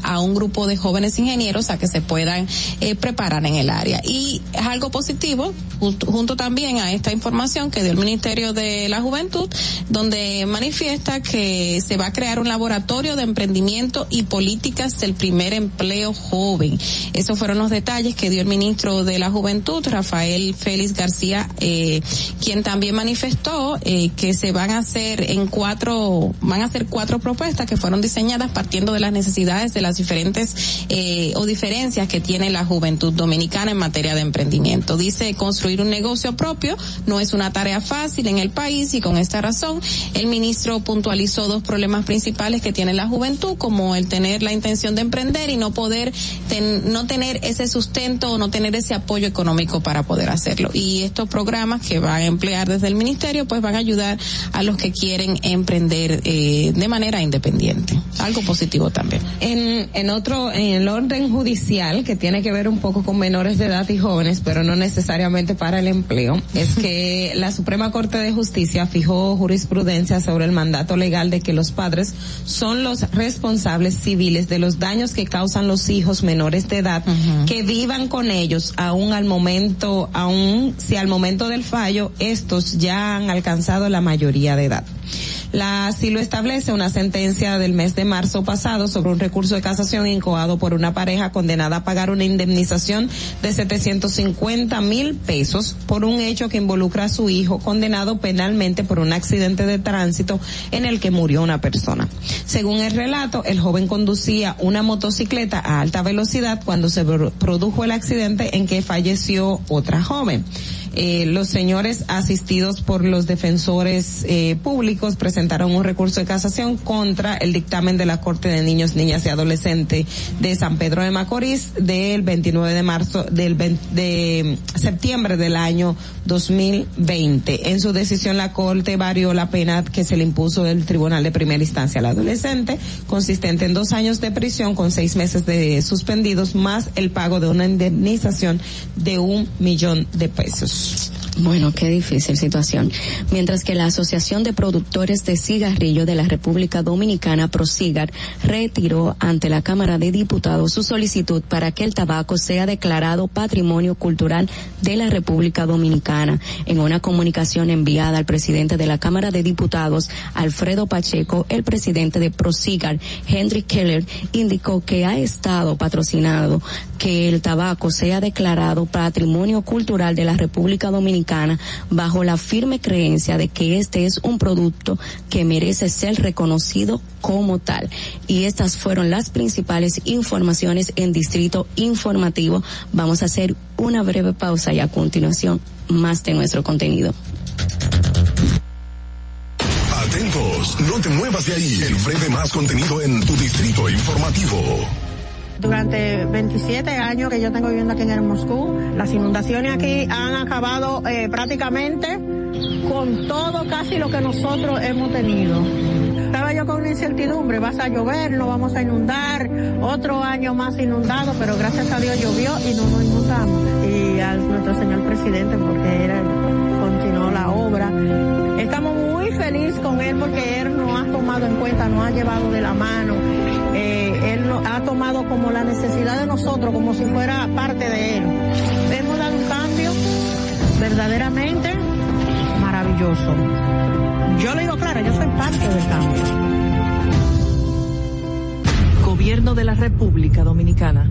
a un grupo de jóvenes ingenieros a que se puedan eh, preparar en el área. Y es algo positivo, junto, junto también a esta información que dio el Ministerio de la Juventud, donde manifiesta que se va a crear un laboratorio de emprendimiento y políticas del primer empleo joven. Esos fueron los detalles que dio el ministro de la Juventud, Rafael Félix García, eh, quien también manifestó eh, que se van a hacer en cuatro, van a hacer cuatro propuestas que fueron diseñadas partiendo de las necesidades de las diferentes eh, o diferencias que tiene la juventud dominicana en materia de emprendimiento. Dice construir un negocio propio no es una tarea fácil en el país y con esta razón el ministro puntualizó dos problemas principales que tiene la juventud como el tener la intención de emprender y no poder ten, no tener ese sustento o no tener ese apoyo económico para poder hacerlo. Y estos programas que van a emplear desde el ministerio pues van a ayudar a los que quieren emprender eh, de manera independiente. Algo positivo también. En, en otro, en el orden judicial, que tiene que ver un poco con menores de edad y jóvenes, pero no necesariamente para el empleo, es que la Suprema Corte de Justicia fijó jurisprudencia sobre el mandato legal de que los padres son los responsables civiles de los daños que causan los hijos menores de edad uh -huh. que vivan con ellos aún al momento, aún si al momento del fallo estos ya han alcanzado la mayoría de edad. La, así lo establece una sentencia del mes de marzo pasado sobre un recurso de casación incoado por una pareja condenada a pagar una indemnización de 750 mil pesos por un hecho que involucra a su hijo condenado penalmente por un accidente de tránsito en el que murió una persona. Según el relato, el joven conducía una motocicleta a alta velocidad cuando se produjo el accidente en que falleció otra joven eh, los señores asistidos por los defensores eh, públicos presentaron un recurso de casación contra el dictamen de la Corte de Niños, Niñas y Adolescentes de San Pedro de Macorís del 29 de marzo del 20, de septiembre del año 2020. En su decisión la Corte varió la pena que se le impuso del Tribunal de Primera Instancia al adolescente, consistente en dos años de prisión con seis meses de suspendidos más el pago de una indemnización de un millón de pesos. Peace. Bueno, qué difícil situación. Mientras que la Asociación de Productores de Cigarrillo de la República Dominicana, Prosigar, retiró ante la Cámara de Diputados su solicitud para que el tabaco sea declarado Patrimonio Cultural de la República Dominicana. En una comunicación enviada al presidente de la Cámara de Diputados, Alfredo Pacheco, el presidente de Prosigar, Henry Keller, indicó que ha estado patrocinado que el tabaco sea declarado Patrimonio Cultural de la República Dominicana bajo la firme creencia de que este es un producto que merece ser reconocido como tal. Y estas fueron las principales informaciones en Distrito Informativo. Vamos a hacer una breve pausa y a continuación más de nuestro contenido. Atentos, no te muevas de ahí. El breve más contenido en tu Distrito Informativo. Durante 27 años que yo tengo viviendo aquí en Moscú, las inundaciones aquí han acabado eh, prácticamente con todo casi lo que nosotros hemos tenido. Estaba yo con una incertidumbre, vas a llover, no vamos a inundar, otro año más inundado, pero gracias a Dios llovió y no nos inundamos. Y a nuestro señor presidente porque era, continuó la obra. Estamos muy felices con él porque él nos ha tomado en cuenta, nos ha llevado de la mano. Eh, ha tomado como la necesidad de nosotros, como si fuera parte de él. Hemos dado un cambio verdaderamente maravilloso. Yo le digo claro, yo soy parte del cambio. Gobierno de la República Dominicana.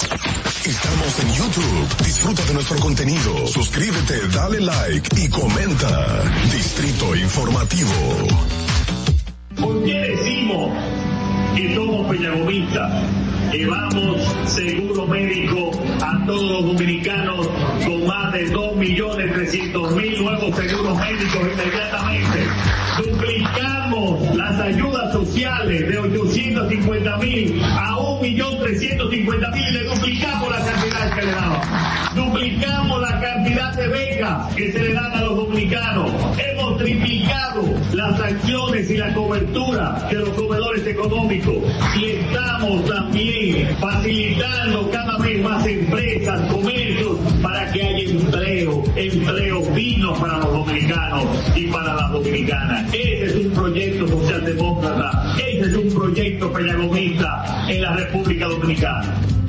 Estamos en YouTube. Disfruta de nuestro contenido. Suscríbete, dale like y comenta. Distrito Informativo. ¿Por qué decimos que somos peñagomistas? Llevamos seguro médico a todos los dominicanos con más de 2.300.000 nuevos seguros médicos inmediatamente. Duplicamos las ayudas sociales de 850.000 Duplicamos la cantidad de becas que se le dan a los dominicanos. Hemos triplicado las acciones y la cobertura de los comedores económicos y estamos también facilitando cada vez más empresas, comercios para que haya empleo, empleo digno para los dominicanos y para las dominicanas. Ese es un proyecto socialdemócrata, ese es un proyecto pedagogista en la República Dominicana.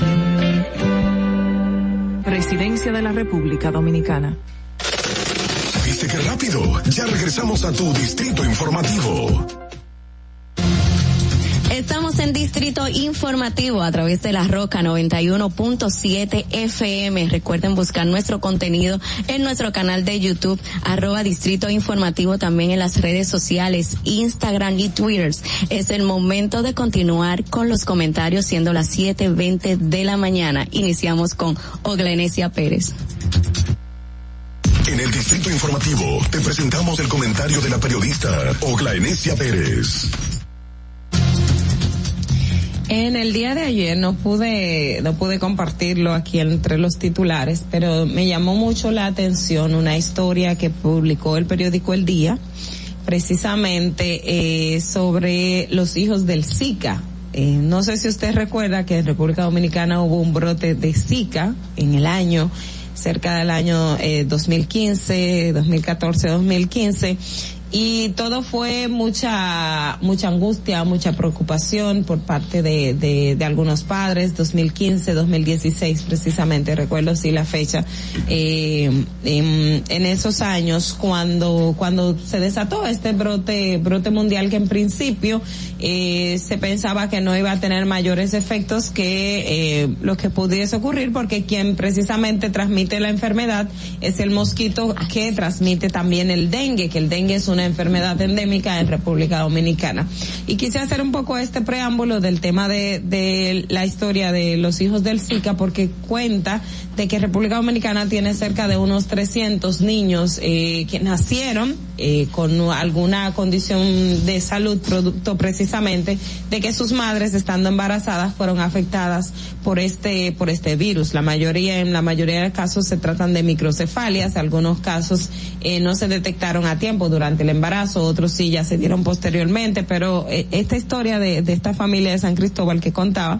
Presidencia de la República Dominicana. ¿Viste qué rápido? Ya regresamos a tu distrito informativo. Estamos en Distrito Informativo a través de la Roca 91.7 FM. Recuerden buscar nuestro contenido en nuestro canal de YouTube, arroba Distrito Informativo, también en las redes sociales, Instagram y Twitter. Es el momento de continuar con los comentarios siendo las 7.20 de la mañana. Iniciamos con Oglenesia Pérez. En el Distrito Informativo te presentamos el comentario de la periodista Ogla Enesia Pérez. En el día de ayer no pude, no pude compartirlo aquí entre los titulares, pero me llamó mucho la atención una historia que publicó el periódico El Día, precisamente eh, sobre los hijos del Zika. Eh, no sé si usted recuerda que en República Dominicana hubo un brote de Zika en el año cerca del año eh, 2015, 2014, 2015 y todo fue mucha mucha angustia, mucha preocupación por parte de, de, de algunos padres, 2015, 2016 precisamente, recuerdo sí la fecha, eh, en, en, esos años cuando cuando se desató este brote brote mundial que en principio eh, se pensaba que no iba a tener mayores efectos que eh, lo que pudiese ocurrir porque quien precisamente transmite la enfermedad es el mosquito que transmite también el dengue, que el dengue es una enfermedad endémica en República Dominicana. Y quise hacer un poco este preámbulo del tema de, de la historia de los hijos del Zika porque cuenta de que República Dominicana tiene cerca de unos 300 niños eh, que nacieron eh, con alguna condición de salud producto precisamente de que sus madres estando embarazadas fueron afectadas por este por este virus. La mayoría en la mayoría de casos se tratan de microcefalias, algunos casos eh, no se detectaron a tiempo durante el embarazo, otros sí ya se dieron posteriormente, pero eh, esta historia de, de esta familia de San Cristóbal que contaba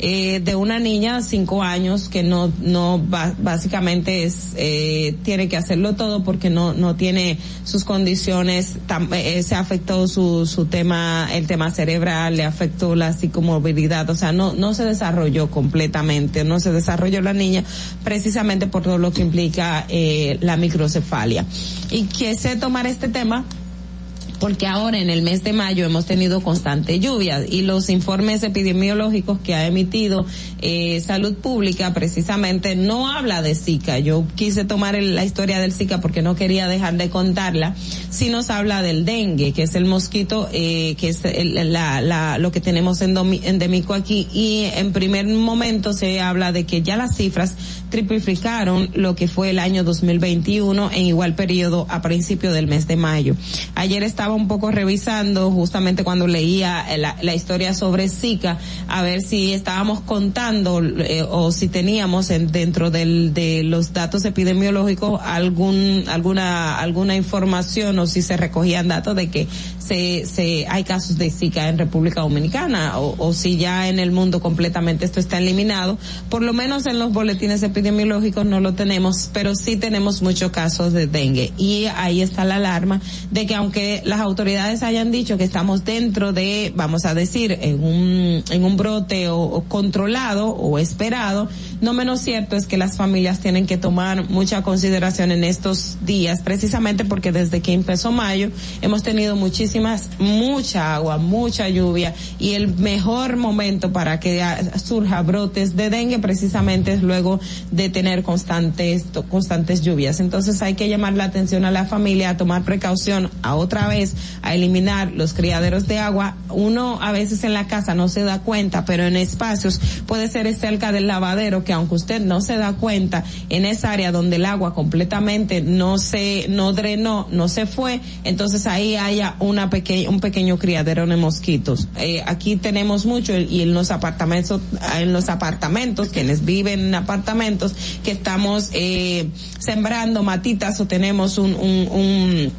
eh, de una niña cinco años que no no básicamente es eh, tiene que hacerlo todo porque no no tiene sus condiciones tam, eh, se afectó su su tema el tema cerebral le afectó la psicomovilidad o sea no no se desarrolló completamente no se desarrolló la niña precisamente por todo lo que implica eh, la microcefalia. Y quise tomar este tema porque ahora en el mes de mayo hemos tenido constante lluvia y los informes epidemiológicos que ha emitido eh, Salud Pública precisamente no habla de Zika. Yo quise tomar el- la historia del Zika porque no quería dejar de contarla, si nos habla del dengue, que es el mosquito, eh, que es el- la, la- lo que tenemos endomi- endémico aquí y en primer momento se habla de que ya las cifras triplificaron lo que fue el año 2021 en igual periodo a principio del mes de mayo. Ayer estaba un poco revisando justamente cuando leía la, historia sobre Zika a ver si estábamos contando eh, o si teníamos en- dentro del, de los datos epidemiológicos algún alguna alguna información o si se recogían datos de que se, se hay casos de Zika en República Dominicana o, o si ya en el mundo completamente esto está eliminado. Por lo menos en los boletines epidemiológicos no lo tenemos, pero sí tenemos muchos casos de dengue. Y ahí está la alarma de que aunque las autoridades hayan dicho que estamos dentro de, vamos a decir, en un, en un brote o, o controlado o esperado, no menos cierto es que las familias tienen que tomar mucha consideración en estos días, precisamente porque desde que empezó mayo hemos tenido muchísimas, mucha agua, mucha lluvia y el mejor momento para que surja brotes de dengue precisamente es luego de tener constantes, constantes lluvias. Entonces hay que llamar la atención a la familia a tomar precaución, a otra vez a eliminar los criaderos de agua. Uno a veces en la casa no se da cuenta, pero en espacios puede ser cerca del lavadero que aunque usted no se da cuenta en esa área donde el agua completamente no se no drenó, no se fue, entonces ahí haya una pequeña un pequeño criadero de mosquitos. Eh, aquí tenemos mucho y en los apartamentos en los apartamentos quienes viven en apartamentos que estamos eh, sembrando matitas o tenemos un un, un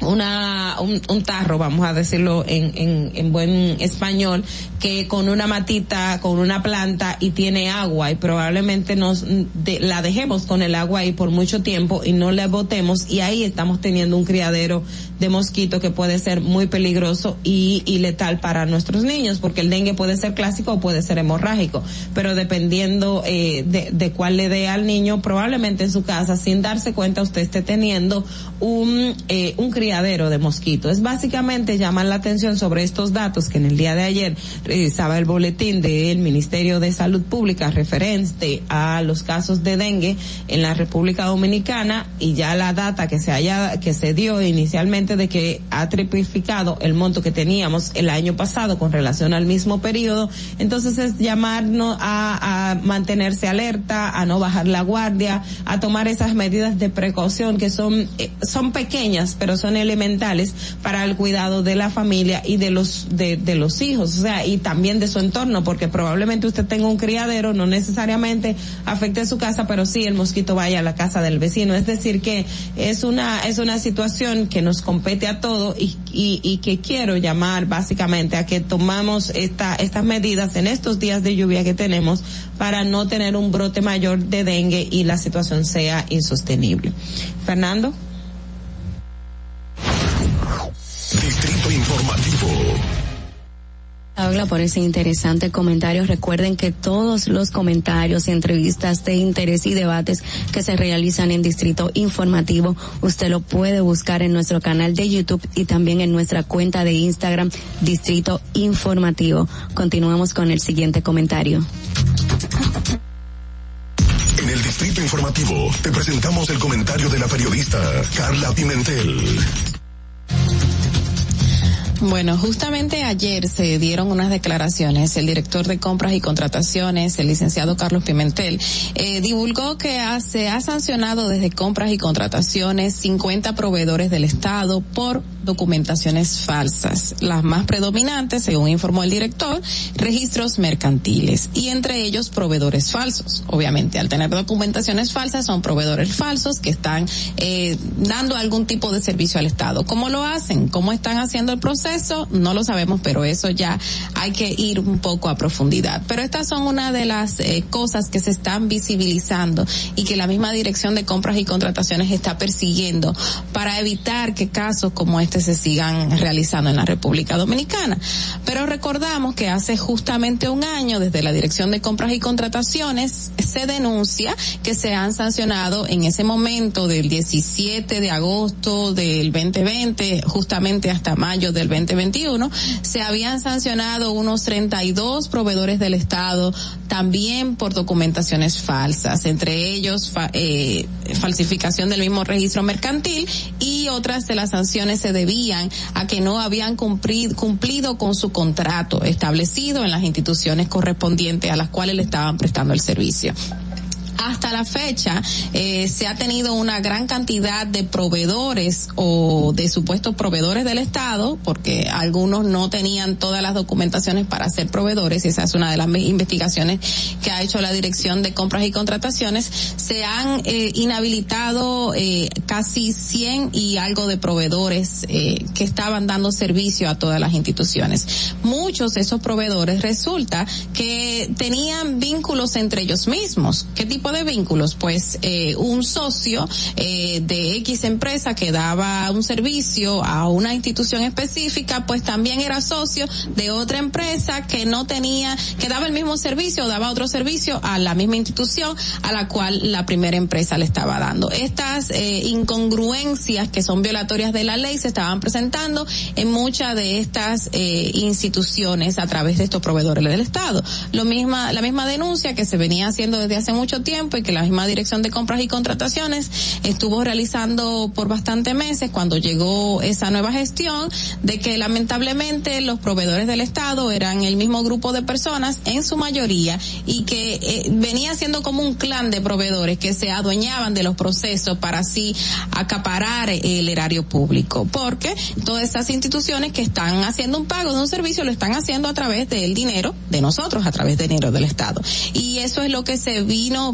una un, un tarro vamos a decirlo en, en, en buen español que con una matita con una planta y tiene agua y probablemente nos de- la dejemos con el agua ahí por mucho tiempo y no la botemos y ahí estamos teniendo un criadero de mosquito que puede ser muy peligroso y, y letal para nuestros niños porque el dengue puede ser clásico o puede ser hemorrágico. Pero dependiendo eh, de, cuál le dé al niño probablemente en su casa sin darse cuenta usted esté teniendo un eh, un criadero de mosquito. Es básicamente llamar la atención sobre estos datos que en el día de ayer revisaba el boletín del Ministerio de Salud Pública referente a los casos de dengue en la República Dominicana y ya la data que se haya que se dio inicialmente de que ha triplificado el monto que teníamos el año pasado con relación al mismo periodo entonces es llamarnos a, a mantenerse alerta a no bajar la guardia a tomar esas medidas de precaución que son eh, son pequeñas pero son elementales para el cuidado de la familia y de los de, de los hijos o sea y también de su entorno porque probablemente usted tenga un criadero no necesariamente afecte su casa pero sí el mosquito vaya a la casa del vecino. Es decir que es una es una situación que nos compete a todos y, que quiero llamar básicamente a que tomamos esta estas medidas en estos días de lluvia que tenemos para no tener un brote mayor de dengue y la situación sea insostenible Fernando Distrito Informativo. Habla por ese interesante comentario. Recuerden que todos los comentarios, entrevistas de interés y debates que se realizan en Distrito Informativo, usted lo puede buscar en nuestro canal de YouTube y también en nuestra cuenta de Instagram, Distrito Informativo. Continuamos con el siguiente comentario. En el Distrito Informativo te presentamos el comentario de la periodista Carla Pimentel. Bueno, justamente ayer se dieron unas declaraciones. El director de compras y contrataciones, el licenciado Carlos Pimentel, eh, divulgó que se ha sancionado desde compras y contrataciones 50 proveedores del Estado por documentaciones falsas. Las más predominantes, según informó el director, registros mercantiles y entre ellos proveedores falsos. Obviamente, al tener documentaciones falsas son proveedores falsos que están eh, dando algún tipo de servicio al Estado. ¿Cómo lo hacen? ¿Cómo están haciendo el proceso? Proceso, no lo sabemos, pero eso ya hay que ir un poco a profundidad. Pero estas son una de las eh, cosas que se están visibilizando y que la misma Dirección de Compras y Contrataciones está persiguiendo para evitar que casos como este se sigan realizando en la República Dominicana. Pero recordamos que hace justamente un año, desde la Dirección de Compras y Contrataciones, se denuncia que se han sancionado en ese momento del 17 de agosto del 2020, justamente hasta mayo del 2021, se habían sancionado unos 32 proveedores del Estado también por documentaciones falsas, entre ellos fa- eh, falsificación del mismo registro mercantil y otras de las sanciones se debían a que no habían cumplido, cumplido con su contrato establecido en las instituciones correspondientes a las cuales le estaban prestando el servicio hasta la fecha eh, se ha tenido una gran cantidad de proveedores o de supuestos proveedores del Estado, porque algunos no tenían todas las documentaciones para ser proveedores, esa es una de las investigaciones que ha hecho la Dirección de Compras y Contrataciones, se han eh, inhabilitado eh, casi 100 y algo de proveedores eh, que estaban dando servicio a todas las instituciones. Muchos de esos proveedores resulta que tenían vínculos entre ellos mismos. ¿Qué tipo de vínculos? Pues eh, un socio eh, de X empresa que daba un servicio a una institución específica, pues también era socio de otra empresa que no tenía, que daba el mismo servicio o daba otro servicio a la misma institución a la cual la primera empresa le estaba dando. Estas eh, incongruencias que son violatorias de la ley se estaban presentando en muchas de estas eh, instituciones a través de estos proveedores del Estado. Lo misma, la misma denuncia que se venía haciendo desde hace mucho tiempo y que la misma Dirección de Compras y Contrataciones estuvo realizando por bastante meses cuando llegó esa nueva gestión de que lamentablemente los proveedores del Estado eran el mismo grupo de personas en su mayoría y que eh, venía siendo como un clan de proveedores que se adueñaban de los procesos para así acaparar el erario público porque todas esas instituciones que están haciendo un pago de un servicio lo están haciendo a través del dinero de nosotros, a través del dinero del Estado. Y eso es lo que se vino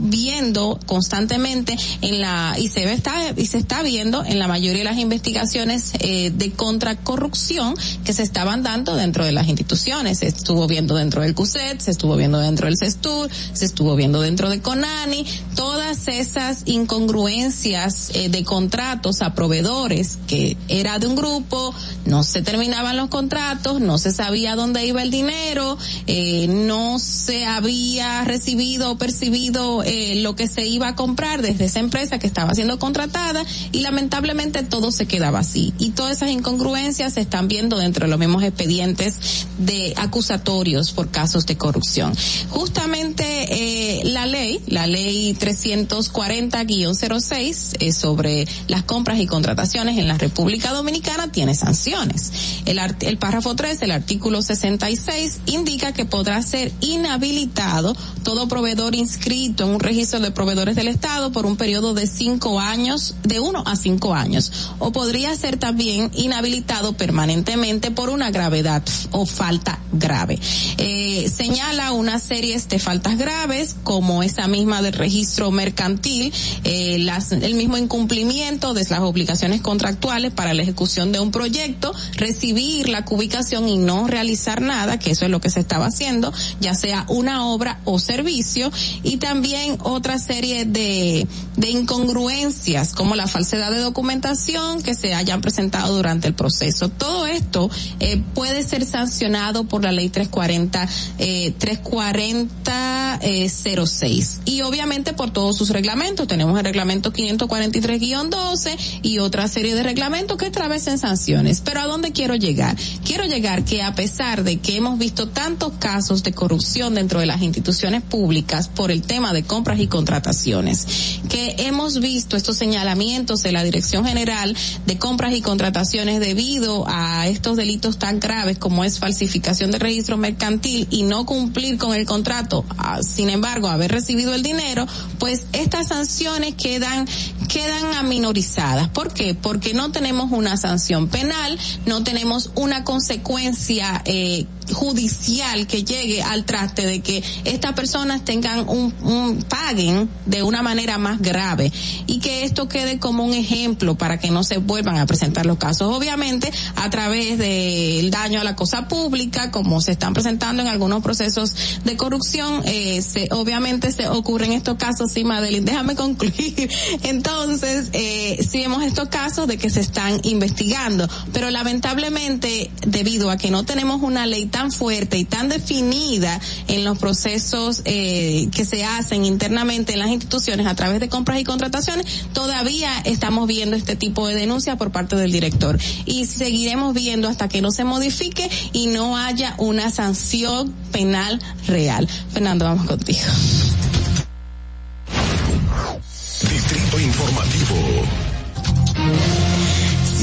constantemente en la, y se ve está, y se está viendo en la mayoría de las investigaciones eh, de contracorrupción que se estaban dando dentro de las instituciones. Se estuvo viendo dentro del CUSET, se estuvo viendo dentro del CESTUR, se estuvo viendo dentro de CONANI, todas esas incongruencias eh, de contratos a proveedores que era de un grupo, no se terminaban los contratos, no se sabía dónde iba el dinero, eh, no se había recibido o percibido eh, lo que se iba a comprar desde esa empresa que estaba siendo contratada y lamentablemente todo se quedaba así. Y todas esas incongruencias se están viendo dentro de los mismos expedientes de acusatorios por casos de corrupción. Justamente eh, la ley, la ley 340-06 eh, sobre las compras y contrataciones en la República Dominicana tiene sanciones. El, el párrafo 3, el artículo 66, indica que podrá ser inhabilitado todo proveedor inscrito en un registro de proveedores del Estado por un periodo de cinco años, de uno a cinco años, o podría ser también inhabilitado permanentemente por una gravedad o falta grave. Eh, señala una serie de faltas graves, como esa misma del registro mercantil, eh, las, el mismo incumplimiento de las obligaciones contractuales para la ejecución de un proyecto, recibir la cubicación y no realizar nada, que eso es lo que se estaba haciendo, ya sea una obra o servicio, y también otra serie de, de incongruencias, como la falsedad de documentación que se hayan presentado durante el proceso. Todo esto eh, puede ser sancionado por la ley 340, eh, 340 eh, 06 y obviamente por todos sus reglamentos. Tenemos el reglamento 543-12 y otra serie de reglamentos que atravesen sanciones. Pero ¿a dónde quiero llegar? Quiero llegar que a pesar de que hemos visto tantos casos de corrupción dentro de las instituciones públicas por el tema de compras y contrataciones, que hemos visto estos señalamientos de la Dirección General de Compras y Contrataciones debido a estos delitos tan graves como es falsificación de registro mercantil y no cumplir con el contrato, ah, sin embargo, haber recibido el dinero, pues estas sanciones quedan quedan aminorizadas. ¿Por qué? Porque no tenemos una sanción penal, no tenemos una consecuencia eh, judicial que llegue al traste de que estas personas tengan un, un paguen de una manera más grave y que esto quede como un ejemplo para que no se vuelvan a presentar los casos. Obviamente, a través del daño a la cosa pública, como se están presentando en algunos procesos de corrupción, eh, se, obviamente se ocurren estos casos, sí, Madeline, déjame concluir. Entonces, eh, sí vemos estos casos de que se están investigando, pero lamentablemente, debido a que no tenemos una ley tan fuerte y tan definida en los procesos eh, que se hacen internamente en las instituciones a través de compras y contrataciones, todavía estamos viendo este tipo de denuncias por parte del director y seguiremos viendo hasta que no se modifique y no haya una sanción penal real. Fernando, vamos contigo. Distrito Informativo.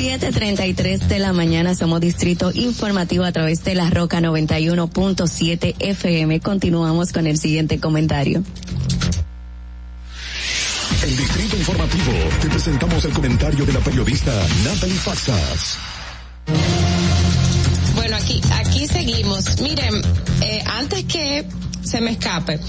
7.33 de la mañana somos Distrito Informativo a través de la Roca 91.7 FM. Continuamos con el siguiente comentario. En Distrito Informativo te presentamos el comentario de la periodista Natalie Faxas. Bueno, aquí, aquí seguimos. Miren, eh, antes que se me escape,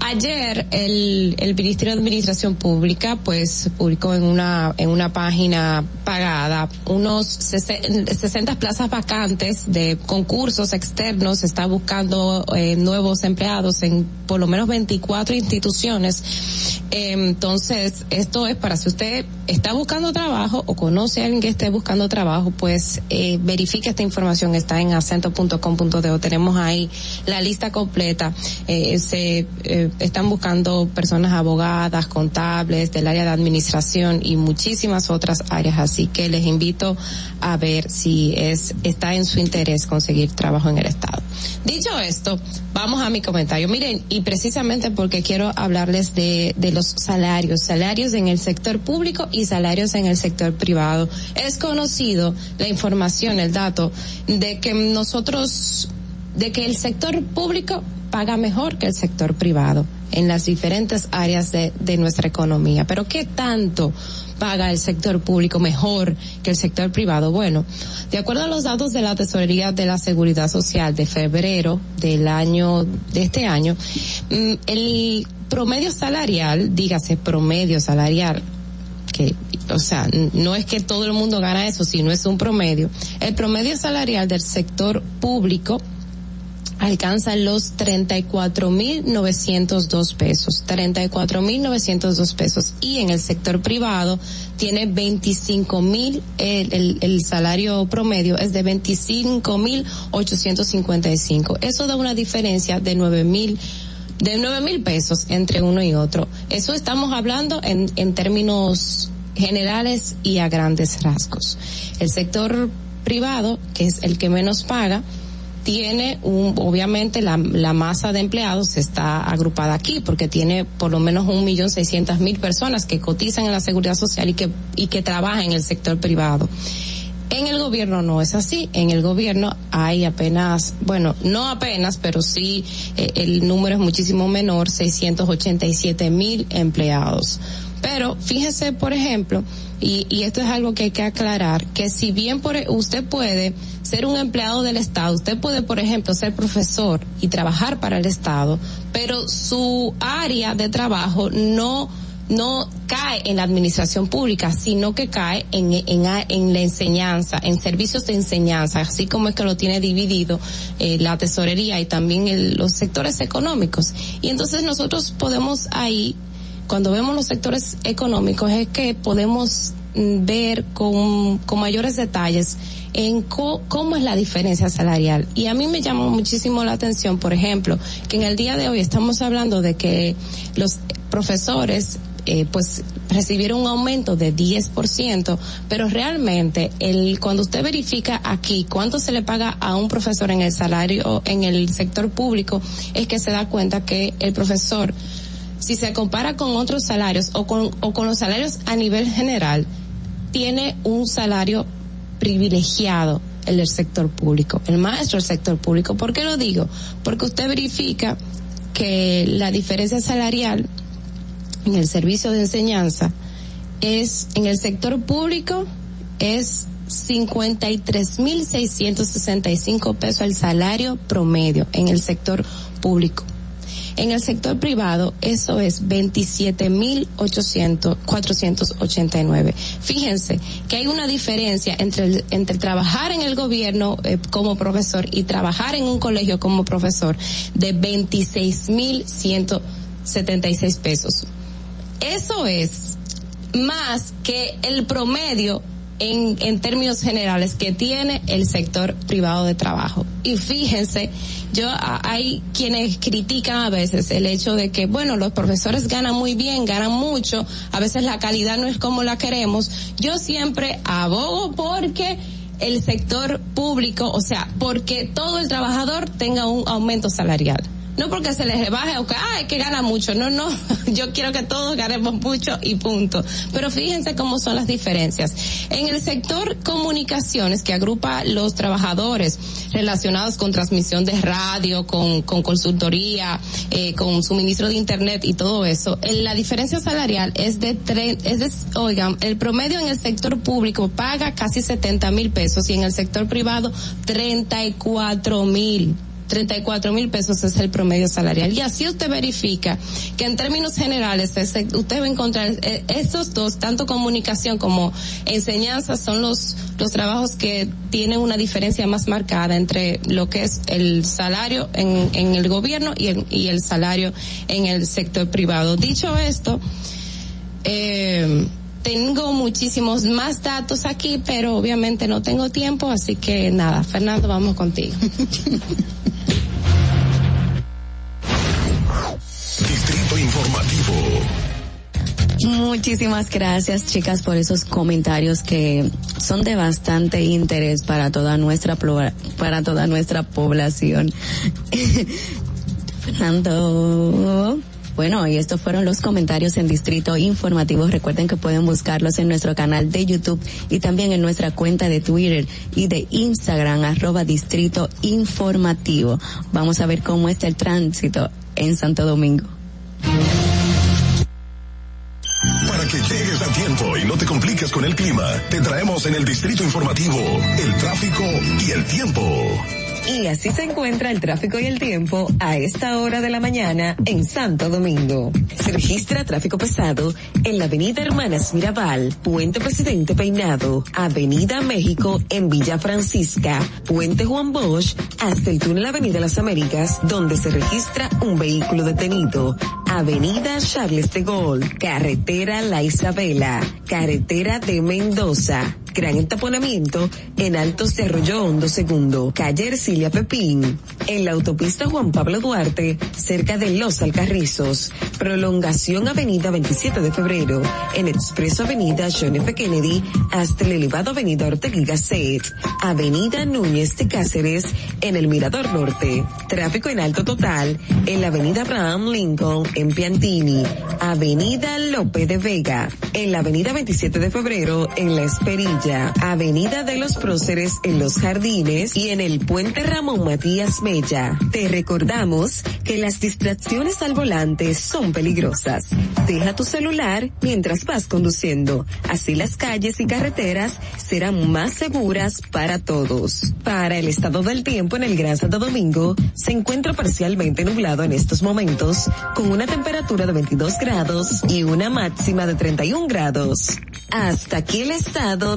ayer el, el Ministerio de Administración Pública pues publicó en una, en una página pagada unos 60 plazas vacantes de concursos externos, está buscando eh, nuevos empleados en por lo menos 24 instituciones. Eh, entonces, esto es para si usted está buscando trabajo o conoce a alguien que esté buscando trabajo, pues eh, verifique esta información, está en acento.com.de, tenemos ahí la lista completa. Eh, se están buscando personas abogadas, contables, del área de administración y muchísimas otras áreas, así que les invito a ver si es está en su interés conseguir trabajo en el estado. Dicho esto, vamos a mi comentario. Miren, y precisamente porque quiero hablarles de, de los salarios, salarios en el sector público y salarios en el sector privado. Es conocido la información, el dato, de que nosotros, de que el sector público paga mejor que el sector privado en las diferentes áreas de, de nuestra economía. Pero ¿qué tanto paga el sector público mejor que el sector privado? Bueno, de acuerdo a los datos de la Tesorería de la Seguridad Social de febrero del año, de este año, mm, el promedio salarial, dígase promedio salarial, que, o sea, no es que todo el mundo gana eso, sino es un promedio. El promedio salarial del sector público alcanza los 34.902 pesos, 34.902 pesos. Y en el sector privado tiene 25.000, el, el, el salario promedio es de 25.855. Eso da una diferencia de 9.000 de nueve mil pesos entre uno y otro. Eso estamos hablando en, en términos generales y a grandes rasgos. El sector privado, que es el que menos paga, tiene un, obviamente la, la masa de empleados está agrupada aquí porque tiene por lo menos un millón seiscientas mil personas que cotizan en la seguridad social y que, y que trabajan en el sector privado. En el gobierno no es así. En el gobierno hay apenas, bueno, no apenas, pero sí eh, el número es muchísimo menor, 687 mil empleados. Pero fíjese, por ejemplo, y, y, esto es algo que hay que aclarar, que si bien por, usted puede ser un empleado del Estado, usted puede, por ejemplo, ser profesor y trabajar para el Estado, pero su área de trabajo no no cae en la administración pública, sino que cae en, en, en la enseñanza, en servicios de enseñanza, así como es que lo tiene dividido eh, la tesorería y también el, los sectores económicos. Y entonces nosotros podemos ahí, cuando vemos los sectores económicos, es que podemos ver con, con mayores detalles en co, cómo es la diferencia salarial. Y a mí me llamó muchísimo la atención, por ejemplo, que en el día de hoy estamos hablando de que los profesores eh, pues recibieron un aumento de 10%, pero realmente el cuando usted verifica aquí cuánto se le paga a un profesor en el salario en el sector público es que se da cuenta que el profesor si se compara con otros salarios o con, o con los salarios a nivel general tiene un salario privilegiado el del sector público, el maestro del sector público. ¿Por qué lo digo? Porque usted verifica que la diferencia salarial en el servicio de enseñanza es en el sector público es 53.665 pesos el salario promedio en el sector público. En el sector privado, eso es 27.489. Fíjense que hay una diferencia entre, el- entre trabajar en el gobierno eh, como profesor y trabajar en un colegio como profesor de 26.176 pesos. Eso es más que el promedio en, en términos generales que tiene el sector privado de trabajo. Y fíjense, yo hay quienes critican a veces el hecho de que, bueno, los profesores ganan muy bien, ganan mucho, a veces la calidad no es como la queremos. Yo siempre abogo porque el sector público, o sea, porque todo el trabajador tenga un aumento salarial. No porque se les rebaje o que, ay, que gana mucho. No, no. Yo quiero que todos ganemos mucho y punto. Pero fíjense cómo son las diferencias. En el sector comunicaciones, que agrupa los trabajadores relacionados con transmisión de radio, con, con consultoría, eh, con suministro de internet y todo eso, en la diferencia salarial es de tre- es de, oigan, el promedio en el sector público paga casi 70 mil pesos y en el sector privado 34 mil. 34 mil pesos es el promedio salarial. Y así usted verifica que en términos generales ese- usted va a encontrar eh, estos dos, tanto comunicación como enseñanza, son los, los trabajos que tienen una diferencia más marcada entre lo que es el salario en, en el gobierno y el, y el salario en el sector privado. Dicho esto, eh, tengo muchísimos más datos aquí, pero obviamente no tengo tiempo, así que nada, Fernando, vamos contigo. Distrito Informativo. Muchísimas gracias, chicas, por esos comentarios que son de bastante interés para toda nuestra para toda nuestra población. Fernando. Bueno, y estos fueron los comentarios en Distrito Informativo. Recuerden que pueden buscarlos en nuestro canal de YouTube y también en nuestra cuenta de Twitter y de Instagram, arroba Distrito Informativo. Vamos a ver cómo está el tránsito en Santo Domingo. Para que llegues a tiempo y no te compliques con el clima, te traemos en el Distrito Informativo el tráfico y el tiempo. Y así se encuentra el tráfico y el tiempo a esta hora de la mañana en Santo Domingo. Se registra tráfico pesado en la avenida Hermanas Mirabal, Puente Presidente Peinado, Avenida México en Villa Francisca, Puente Juan Bosch hasta el túnel Avenida Las Américas, donde se registra un vehículo detenido. Avenida Charles de Gaulle, Carretera La Isabela, Carretera de Mendoza, gran entaponamiento en Altos de Arroyo Hondo Segundo, calle Ercilia Pepín, en la autopista Juan Pablo Duarte, cerca de Los Alcarrizos, prolongación Avenida 27 de Febrero, en Expreso Avenida John F. Kennedy, hasta el elevado Avenida Ortega Gasset, Avenida Núñez de Cáceres, en el Mirador Norte, tráfico en alto total, en la Avenida Abraham Lincoln, en Piantini, Avenida Lope de Vega, en la Avenida 27 de Febrero, en La Esperilla, Avenida de los Próceres, en Los Jardines y en el Puente Ramón Matías Mella. Te recordamos que las distracciones al volante son peligrosas. Deja tu celular mientras vas conduciendo. Así las calles y carreteras serán más seguras para todos. Para el estado del tiempo en el Gran Santo Domingo, se encuentra parcialmente nublado en estos momentos, con una temperatura de 22 grados y una máxima de 31 grados. Hasta aquí el estado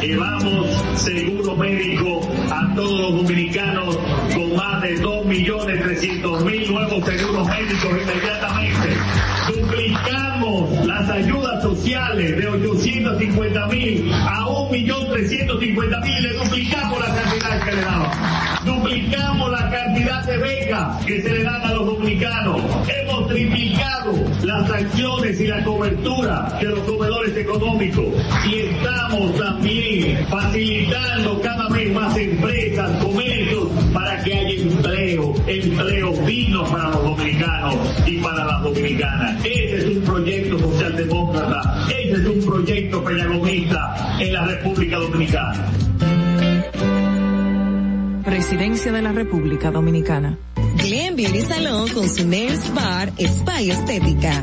Llevamos seguro médico a todos los dominicanos con más de 2.300.000 nuevos seguros médicos inmediatamente. Duplicamos las ayudas sociales de 850.000 a 1.350.000. Le duplicamos la cantidad que le daban. Duplicamos la cantidad de becas que se le dan a los dominicanos ampliado las acciones y la cobertura de los comedores económicos y estamos también facilitando cada vez más empresas, comercios, para que haya empleo, empleo digno para los dominicanos y para las dominicanas. Ese es un proyecto socialdemócrata, ese es un proyecto pedagogista en la República Dominicana. Presidencia de la República Dominicana. Glen Beauty Salón con su Nails Bar Spa y Estética.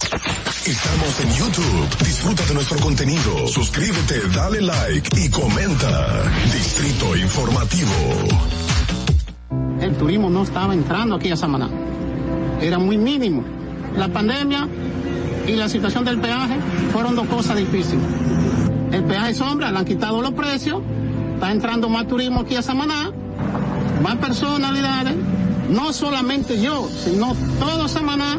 Estamos en YouTube. Disfruta de nuestro contenido. Suscríbete, dale like y comenta. Distrito Informativo. El turismo no estaba entrando aquí a Samaná. Era muy mínimo. La pandemia y la situación del peaje fueron dos cosas difíciles. El peaje sombra, le han quitado los precios, está entrando más turismo aquí a Samaná, más personalidades, no solamente yo, sino todo Samaná,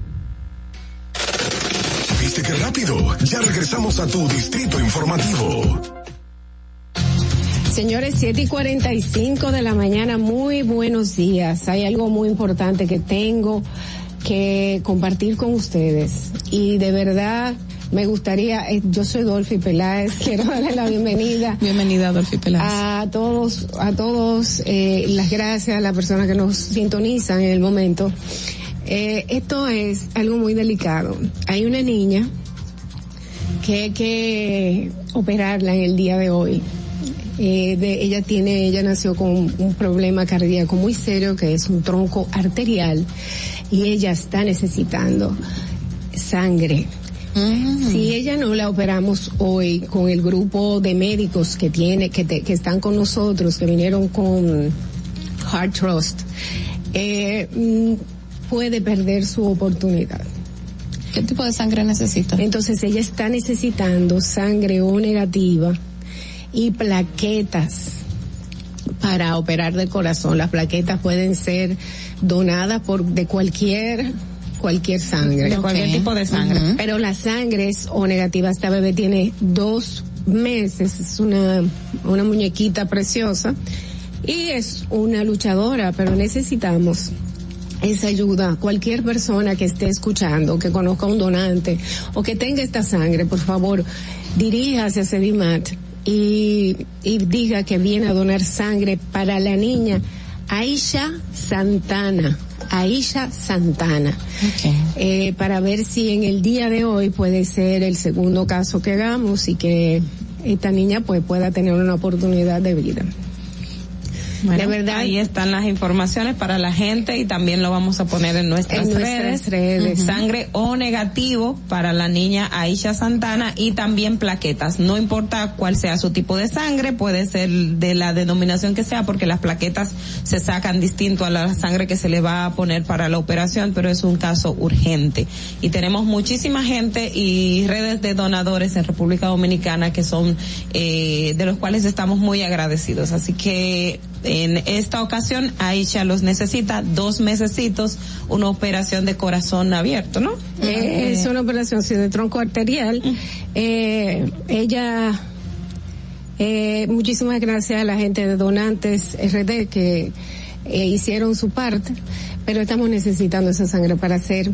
¿Viste qué rápido? Ya regresamos a tu Distrito Informativo. Señores, 7 y 45 de la mañana, muy buenos días. Hay algo muy importante que tengo que compartir con ustedes. Y de verdad, me gustaría, eh, yo soy Dolphy Peláez, quiero darle la bienvenida. Bienvenida, Dolphy Peláez. A todos, a todos, eh, las gracias a las personas que nos sintonizan en el momento. Eh, esto es algo muy delicado. Hay una niña que hay que operarla en el día de hoy. Eh, de, ella tiene, ella nació con un, problema cardíaco muy serio que es un tronco arterial y ella está necesitando sangre. Si ella no la operamos hoy con el grupo de médicos que tiene, que, te- que están con nosotros, que vinieron con Heart Trust, eh, puede perder su oportunidad. ¿Qué tipo de sangre necesita? Entonces ella está necesitando sangre O negativa y plaquetas para operar de corazón. Las plaquetas pueden ser donadas por de cualquier cualquier sangre. De cualquier tipo de sangre. Pero la sangre es O negativa. Esta bebé tiene dos meses, es una, una muñequita preciosa y es una luchadora, pero necesitamos esa ayuda. Cualquier persona que esté escuchando, que conozca un donante o que tenga esta sangre, por favor, diríjase a Sedimat y, y diga que viene a donar sangre para la niña Aisha Santana. Aisha Santana. Eh, para ver si en el día de hoy puede ser el segundo caso que hagamos y que esta niña pues pueda tener una oportunidad de vida. De verdad. Ahí están las informaciones para la gente y también lo vamos a poner en nuestras, En redes. redes. Sangre O negativo para la niña Aisha Santana y también plaquetas. No importa cuál sea su tipo de sangre, puede ser de la denominación que sea, porque las plaquetas se sacan distinto a la sangre que se le va a poner para la operación, pero es un caso urgente. Y tenemos muchísima gente y redes de donadores en República Dominicana que son, eh, de los cuales estamos muy agradecidos. Así que en esta ocasión Aisha los necesita dos mesecitos, una operación de corazón abierto, ¿no? Eh, es una operación sí, de tronco arterial. Eh, ella, eh, muchísimas gracias a la gente de Donantes RD que eh, hicieron su parte, pero estamos necesitando esa sangre para hacer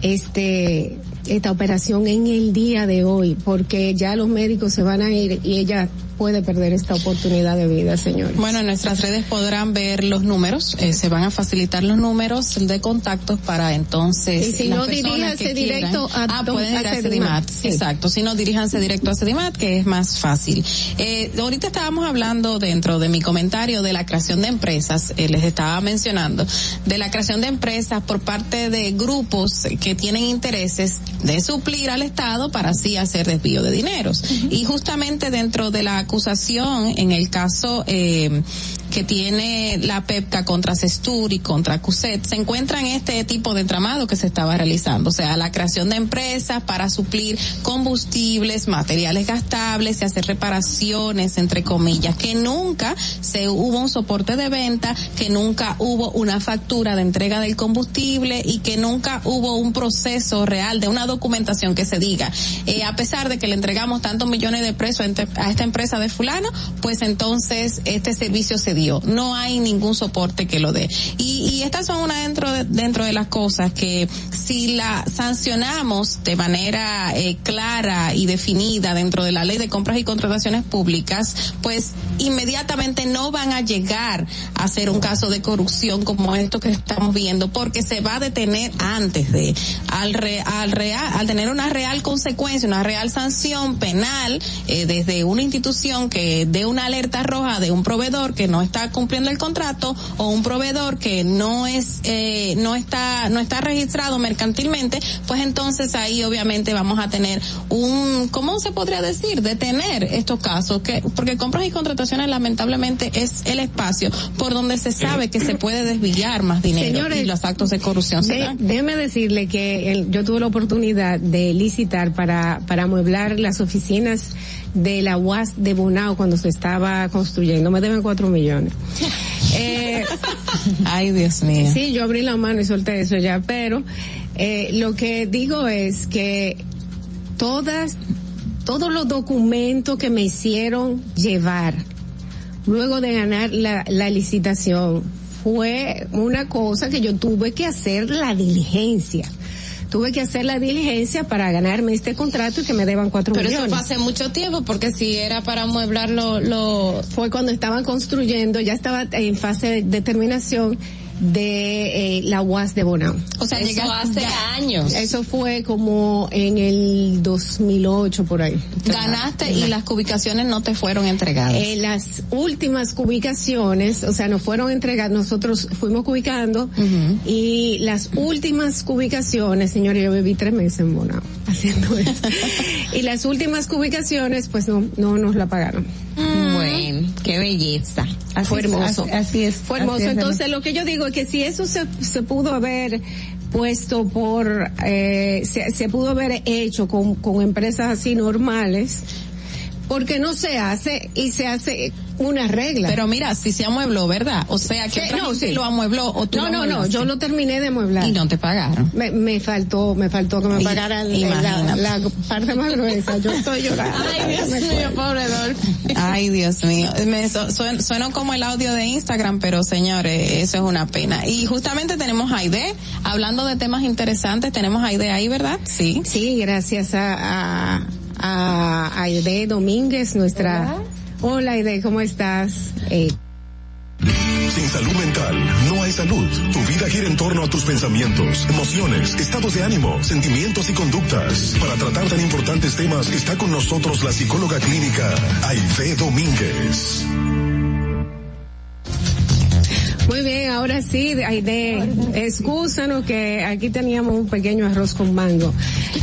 este esta operación en el día de hoy, porque ya los médicos se van a ir y ella puede perder esta oportunidad de vida, señores. Bueno, en nuestras redes podrán ver los números, eh, se van a facilitar los números de contactos para entonces. Y si las no, diríjanse directo quieran- a Ah, pueden ir a Sedimat, sí. exacto. Si no, diríjanse directo a Sedimat, que es más fácil. Eh, ahorita estábamos hablando dentro de mi comentario de la creación de empresas, eh, les estaba mencionando, de la creación de empresas por parte de grupos que tienen intereses de suplir al Estado para así hacer desvío de dineros. Y justamente dentro de la acusación, en el caso eh, que tiene la PEPCA contra Cestur y contra CUSET, se encuentran este tipo de entramado que se estaba realizando, o sea, la creación de empresas para suplir combustibles, materiales gastables y hacer reparaciones, entre comillas, que nunca se hubo un soporte de venta, que nunca hubo una factura de entrega del combustible y que nunca hubo un proceso real de una documentación que se diga, eh, a pesar de que le entregamos tantos millones de pesos a esta empresa de fulano, pues entonces este servicio se dio. No hay ningún soporte que lo dé. Y, y estas son una dentro de, dentro de las cosas que si la sancionamos de manera eh, clara y definida dentro de la ley de compras y contrataciones públicas, pues inmediatamente no van a llegar a ser un caso de corrupción como esto que estamos viendo, porque se va a detener antes de, al, re- al real, al tener una real consecuencia, una real sanción penal eh, desde una institución que dé una alerta roja de un proveedor que no está cumpliendo el contrato o un proveedor que no es eh, no está no está registrado mercantilmente, pues entonces ahí obviamente vamos a tener un ¿cómo se podría decir? detener estos casos que porque compras y contrataciones lamentablemente es el espacio por donde se sabe que se puede desviar más dinero Señores, y los actos de corrupción se De- dan. déjeme decirle que el- yo tuve la oportunidad de licitar para, para amueblar las oficinas de la UAS de Bonao cuando se estaba construyendo. Me deben cuatro millones. Eh, Ay, Dios mío. Sí, yo abrí la mano y solté eso ya, pero eh, lo que digo es que todas, todos los documentos que me hicieron llevar luego de ganar la, la licitación fue una cosa que yo tuve que hacer la diligencia. Tuve que hacer la diligencia para ganarme este contrato y que me deban cuatro Pero eso millones. fue hace mucho tiempo, porque si era para amueblar lo, lo... Fue cuando estaban construyendo, ya estaba en fase de terminación de eh, la UAS de Bonao. O sea, Eso llegó hace ya- años. Eso fue como en el 2008 por ahí. Ganaste y las ubicaciones no te fueron entregadas. Eh, las últimas cubicaciones, o sea, nos fueron entregadas, nosotros fuimos ubicando y las últimas cubicaciones, señores, yo viví tres meses en Bonao haciendo eso. y las últimas cubicaciones, pues no, no nos la pagaron. Bueno, qué belleza. Así fue hermoso. así- así es, Fue hermoso. es, Entonces, lo que yo digo es que si eso se, se pudo haber puesto por, eh, se, se pudo haber hecho con, con empresas así normales, porque no se hace y se hace una regla. Pero mira, si se amuebló, ¿verdad? O sea, que Sí, otra no, sí. lo amuebló o tú no, lo no, no, yo lo terminé de amueblar. Y no te pagaron. Me, me faltó, me faltó que me pagaran la, imagínate. la parte más gruesa. Yo estoy llorando. Ay, Dios mío, pobre Dolphy. Ay, Dios mío. Me su- suen- suena como el audio de Instagram, pero señores, eso es una pena. Y justamente tenemos a Aide, hablando de temas interesantes, tenemos a Aide ahí, ¿verdad? Sí. Sí, gracias a, a, a Aide Domínguez, nuestra... Hola Aide, ¿cómo estás? Eh, Sin salud mental no hay salud. Tu vida gira en torno a tus pensamientos, emociones, estados de ánimo, sentimientos y conductas. Para tratar tan importantes temas está con nosotros la psicóloga clínica Aide Domínguez. Muy bien, ahora sí, Aide, excúsanos que aquí teníamos un pequeño arroz con mango.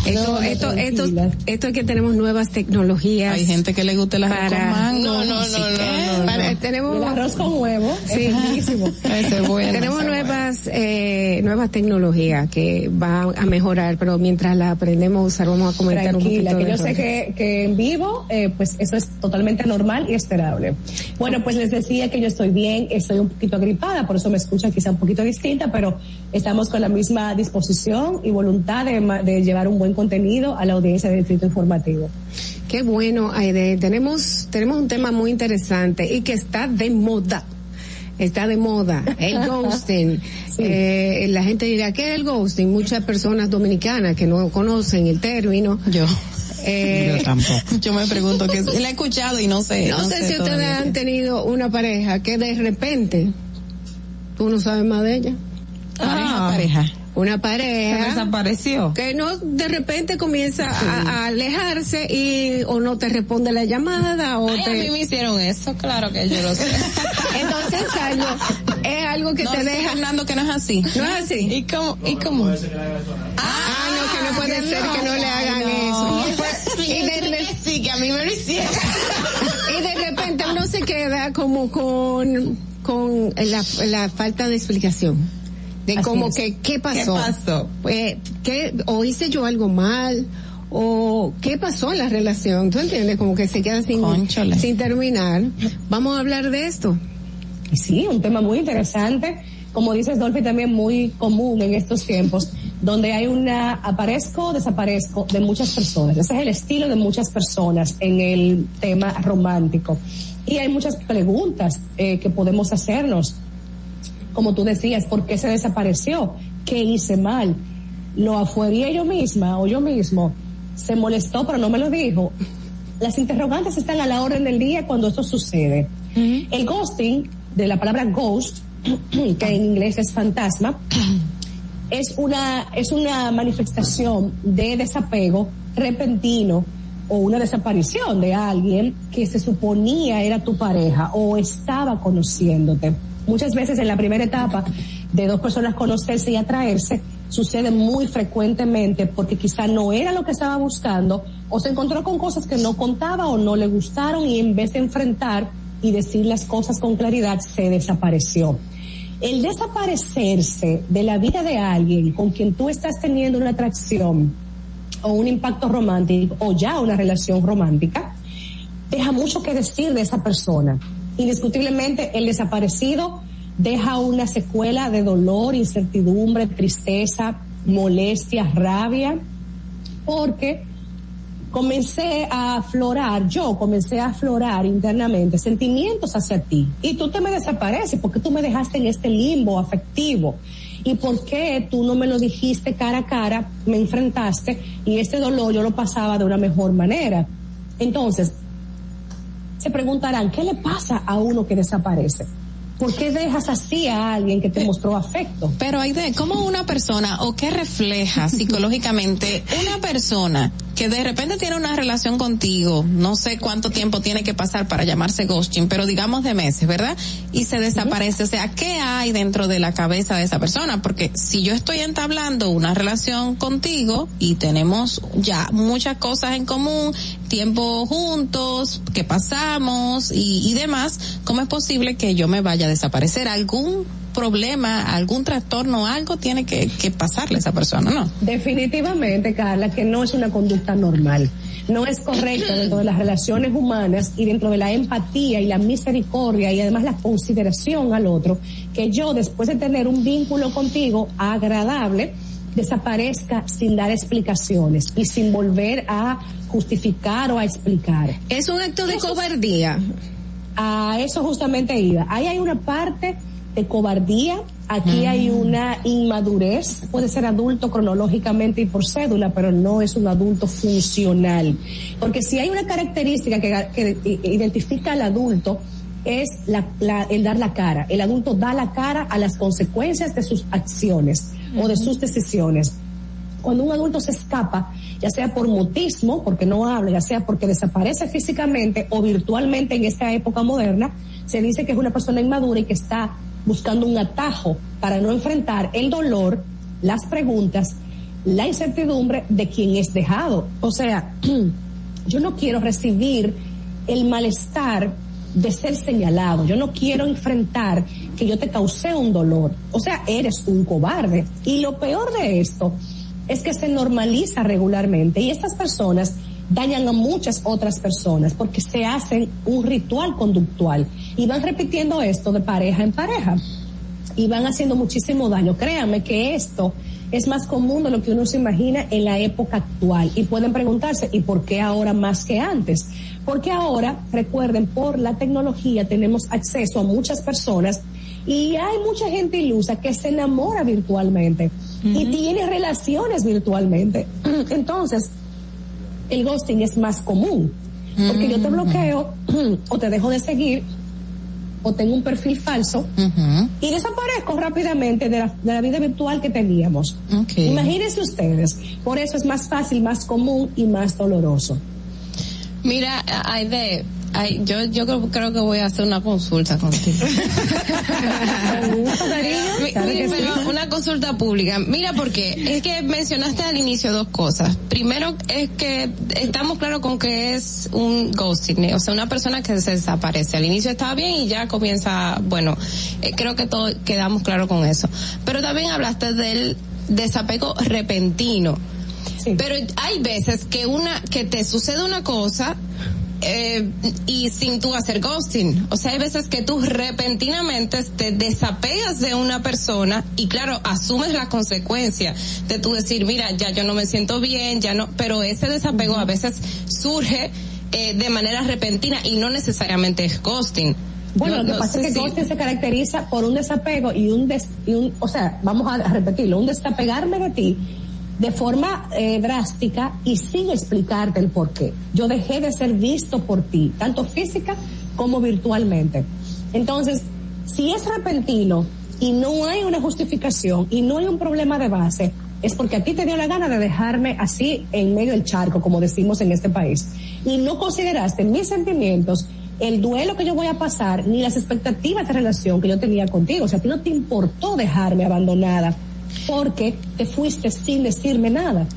Esto, No, esto, esto, esto es que tenemos nuevas tecnologías. Hay gente que le gusta el arroz con mango. No, no, así no, que- no, Para- tenemos El arroz con huevo. Sí, es. Ese bueno, tenemos ese nuevas eh, nuevas tecnologías que van a mejorar, pero mientras las aprendemos a usar vamos a comentar un Tranquila, poquito que de yo sé que, que en vivo, eh, pues eso es totalmente normal y esperable. Bueno, pues les decía que yo estoy bien, estoy un poquito agripada, por eso me escuchan quizá un poquito distinta, pero estamos con la misma disposición y voluntad de, de llevar un buen contenido a la audiencia del Distrito Informativo. Qué bueno, Aide. Tenemos, tenemos un tema muy interesante y que está de moda. Está de moda. El ghosting. Eh, la gente dirá, ¿qué es el ghosting? Muchas personas dominicanas que no conocen el término. Yo. Eh, Yo tampoco. Yo me pregunto que la he escuchado y no sé. no, sé, si ustedes todavía. han tenido una pareja que de repente tú no sabes más de ella. Pareja, pareja. Una pareja. Se desapareció. Que no, de repente comienza a, a alejarse y o no te responde la llamada o Ay, te... a mí me hicieron eso, claro que yo lo sé. Entonces es algo, es algo que No, te deja. Fernando que no es así. No es así. ¿Y cómo? ¿Y cómo? Ah, no, que no puede ser que no le hagan eso. Y de, sí, que a mí me lo hicieron. y de repente uno se queda como con, con la, la falta de explicación. De Así como es. que, ¿qué pasó? ¿Qué pasó? Pues, ¿qué, o hice yo algo mal, o qué pasó en la relación, ¿tú entiendes? Como que se queda sin, sin terminar. Vamos a hablar de esto. Sí, un tema muy interesante, como dices Dolphy, también muy común en estos tiempos, donde hay una aparezco, desaparezco de muchas personas. Ese es el estilo de muchas personas en el tema romántico. Y hay muchas preguntas eh, que podemos hacernos. Como tú decías, ¿por qué se desapareció? ¿Qué hice mal? ¿Lo afuería yo misma o yo mismo? ¿Se molestó pero no me lo dijo? Las interrogantes están a la orden del día cuando esto sucede. El ghosting, de la palabra ghost, que en inglés es fantasma, es una, es una manifestación de desapego repentino o una desaparición de alguien que se suponía era tu pareja o estaba conociéndote. Muchas veces en la primera etapa de dos personas conocerse y atraerse sucede muy frecuentemente porque quizá no era lo que estaba buscando o se encontró con cosas que no contaba o no le gustaron y en vez de enfrentar y decir las cosas con claridad se desapareció. El desaparecerse de la vida de alguien con quien tú estás teniendo una atracción o un impacto romántico o ya una relación romántica, deja mucho que decir de esa persona. Indiscutiblemente el desaparecido deja una secuela de dolor, incertidumbre, tristeza, molestia, rabia, porque comencé a aflorar, yo comencé a aflorar internamente sentimientos hacia ti. Y tú te me desapareces porque tú me dejaste en este limbo afectivo. ¿Y por qué tú no me lo dijiste cara a cara, me enfrentaste y este dolor yo lo pasaba de una mejor manera? Entonces, se preguntarán, ¿qué le pasa a uno que desaparece? ¿Por qué dejas así a alguien que te mostró afecto? Pero Aide, ¿cómo una persona o qué refleja psicológicamente una persona que de repente tiene una relación contigo, no sé cuánto tiempo tiene que pasar para llamarse ghosting, pero digamos de meses, ¿verdad? Y se desaparece, o sea, ¿qué hay dentro de la cabeza de esa persona? Porque si yo estoy entablando una relación contigo y tenemos ya muchas cosas en común, tiempo juntos, que pasamos y, y demás, ¿cómo es posible que yo me vaya a desaparecer? ¿Algún problema, algún trastorno, algo tiene que, que pasarle a esa persona, ¿no? Definitivamente, Carla, que no es una conducta normal. No es correcto dentro de las relaciones humanas y dentro de la empatía y la misericordia y además la consideración al otro, que yo después de tener un vínculo contigo agradable, desaparezca sin dar explicaciones y sin volver a justificar o a explicar. Es un acto de Eso cobardía. A eso justamente iba. Ahí hay una parte de cobardía, aquí hay una inmadurez, puede ser adulto cronológicamente y por cédula, pero no es un adulto funcional. Porque si hay una característica que, que identifica al adulto, es la- la- el dar la cara. El adulto da la cara a las consecuencias de sus acciones o de sus decisiones. Cuando un adulto se escapa, ya sea por mutismo, porque no habla, ya sea porque desaparece físicamente o virtualmente en esta época moderna, se dice que es una persona inmadura y que está buscando un atajo para no enfrentar el dolor, las preguntas, la incertidumbre de quien es dejado. O sea, yo no quiero recibir el malestar de ser señalado. Yo no quiero enfrentar que yo te causé un dolor. O sea, eres un cobarde. Y lo peor de esto es que se normaliza regularmente y estas personas dañan a muchas otras personas porque se hacen un ritual conductual y van repitiendo esto de pareja en pareja y van haciendo muchísimo daño. Créanme que esto es más común de lo que uno se imagina en la época actual y pueden preguntarse, ¿y por qué ahora más que antes? Porque ahora, recuerden, por la tecnología tenemos acceso a muchas personas y hay mucha gente ilusa que se enamora virtualmente y tiene relaciones virtualmente. Entonces, el ghosting es más común. Porque yo te bloqueo o te dejo de seguir o tengo un perfil falso y desaparezco rápidamente de la, de la vida virtual que teníamos. Imagínense ustedes. Por eso es más fácil, más común y más doloroso. Mira, Aide, ay, yo, yo creo, creo que voy a hacer una consulta contigo. Mi- Claro que mi- pero sí. una consulta pública. Mira, porque es que mencionaste al inicio dos cosas. Primero es que estamos claros con que es un ghosting, o sea, una persona que se desaparece. Al inicio estaba bien y ya comienza, bueno, eh, creo que todos quedamos claros con eso. Pero también hablaste del desapego repentino. Pero hay veces que una, que te sucede una cosa, eh, y sin tú hacer ghosting. O sea, hay veces que tú repentinamente te desapegas de una persona y claro, asumes la consecuencia de tú decir, mira, ya yo no me siento bien, ya no, pero ese desapego a veces surge eh, de manera repentina y no necesariamente es ghosting. Bueno, Yo lo que no pasa es que si- ghosting se caracteriza por un desapego y un, des- y un o sea, vamos a repetirlo, un desapegarme de ti de forma eh, drástica y sin explicarte el por qué. Yo dejé de ser visto por ti, tanto física como virtualmente. Entonces, si es repentino y no hay una justificación y no hay un problema de base, es porque a ti te dio la gana de dejarme así en medio del charco, como decimos en este país, y no consideraste mis sentimientos, el duelo que yo voy a pasar, ni las expectativas de relación que yo tenía contigo. O sea, a ti no te importó dejarme abandonada porque te fuiste sin decirme nada.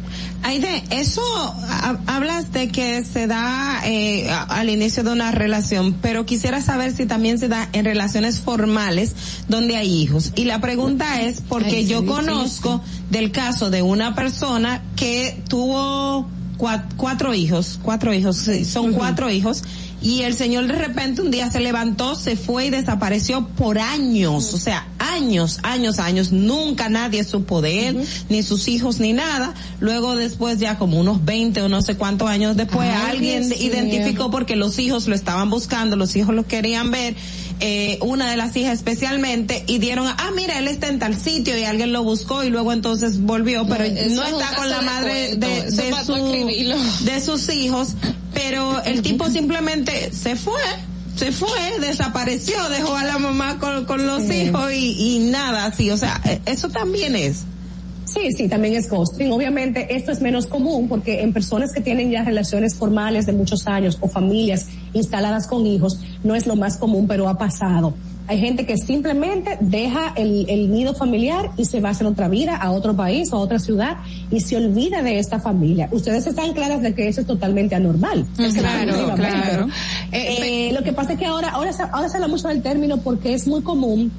Aide, eso ha- hablas de que se da eh, a- al inicio de una relación, pero quisiera saber si también se da en relaciones formales donde hay hijos. Y la pregunta es porque Ay, yo sí, conozco del caso de una persona que tuvo cua- cuatro hijos, cuatro hijos, sí, son cuatro hijos, y el señor de repente un día se levantó, se fue y desapareció por años, o sea, años, años, años, nunca nadie supo de él, ni sus hijos, ni nada. Luego después ya como unos 20 o no sé cuántos años después, Ay, alguien identificó porque los hijos lo estaban buscando, los hijos lo querían ver, eh, una de las hijas especialmente, y dieron, ah, mira, él está en tal sitio y alguien lo buscó y luego entonces volvió, pero no es está con la madre su- de sus hijos, pero el tipo simplemente se fue. Se fue, desapareció, dejó a la mamá con, con los Sí. hijos y, y nada así, o sea, eh, eso también es. Sí, sí, también es ghosting. Obviamente esto es menos común porque en personas que tienen ya relaciones formales de muchos años o familias instaladas con hijos no es lo más común, pero ha pasado. Hay gente que simplemente deja el, el nido familiar y se va a hacer otra vida a otro país o a otra ciudad y se olvida de esta familia. Ustedes están claras de que eso es totalmente anormal. Claro, Definitivamente. claro. Eh, lo que pasa es que ahora, ahora, se, ahora se habla mucho del término porque es muy común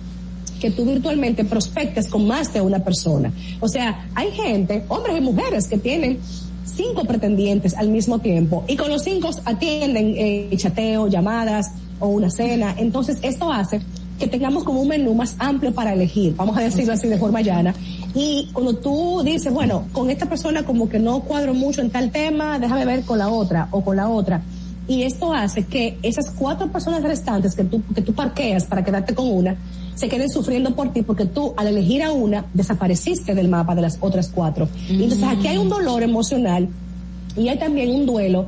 que tú virtualmente prospectes con más de una persona. O sea, hay gente, hombres y mujeres, que tienen cinco pretendientes al mismo tiempo y con los cinco atienden eh, chateo, llamadas o una cena. Entonces, esto hace que tengamos como un menú más amplio para elegir, vamos a decirlo así de forma llana. Y cuando tú dices, bueno, con esta persona como que no cuadro mucho en tal tema, déjame ver con la otra o con la otra. Y esto hace que esas cuatro personas restantes que tú, que tú parqueas para quedarte con una, se queden sufriendo por ti porque tú al elegir a una desapareciste del mapa de las otras cuatro. Entonces aquí hay un dolor emocional y hay también un duelo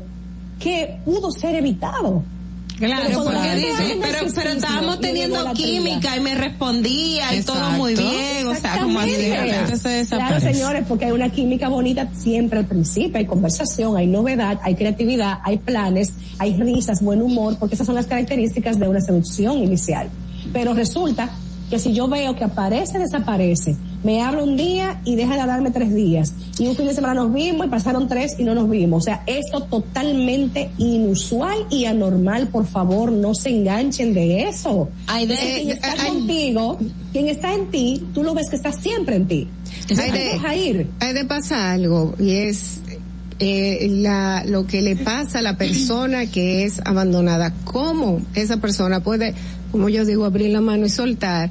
que pudo ser evitado. Claro, Pero porque dice, pero, pero estábamos teniendo química y me respondía y todo muy bien, o sea, como así. ¿verdad? Claro, señores, porque hay una química bonita siempre al principio, hay conversación, hay novedad, hay creatividad, hay planes, hay risas, buen humor, porque esas son las características de una seducción inicial. Pero resulta que si yo veo que aparece, desaparece. Me habla un día y deja de hablarme tres días. Y un fin de semana nos vimos y pasaron tres y no nos vimos. O sea, esto totalmente inusual y anormal. Por favor, no se enganchen de eso. Hay de- quien está contigo, quien está en ti, tú lo ves que está siempre en ti. Hay de, Deja ir. hay de pasar algo y es eh, la, lo que le pasa a la persona que es abandonada. ¿Cómo esa persona puede, como yo digo, abrir la mano y soltar?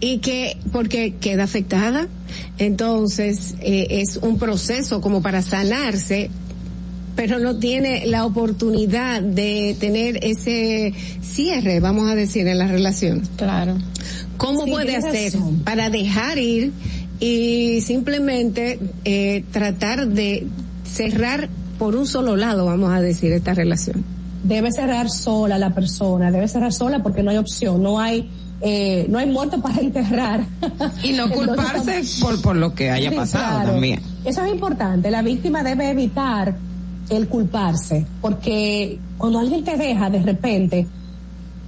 Y que, porque queda afectada. Entonces, eh, es un proceso como para sanarse, pero no tiene la oportunidad de tener ese cierre, vamos a decir, en la relación. Claro. ¿Cómo Sí, puede hacer razón. para dejar ir y simplemente eh, tratar de cerrar por un solo lado, vamos a decir, esta relación? debe cerrar sola la persona, debe cerrar sola porque no hay opción, no hay eh, no hay muerto para enterrar. Y no Entonces, culparse por, por lo que haya Sí, pasado claro. también. Eso es importante. La víctima debe evitar el culparse, porque cuando alguien te deja de repente,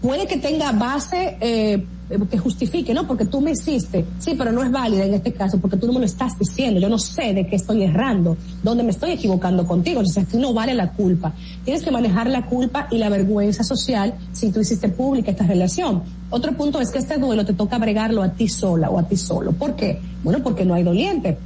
puede que tenga base eh, que justifique, ¿no? Porque tú me hiciste, sí, pero no es válida en este caso, porque tú no me lo estás diciendo, yo no sé de qué estoy errando, dónde me estoy equivocando contigo, entonces aquí no vale la culpa. Tienes que manejar la culpa y la vergüenza social si tú hiciste pública esta relación. Otro punto es que este duelo te toca bregarlo a ti sola o a ti solo. ¿Por qué? Bueno, porque no hay doliente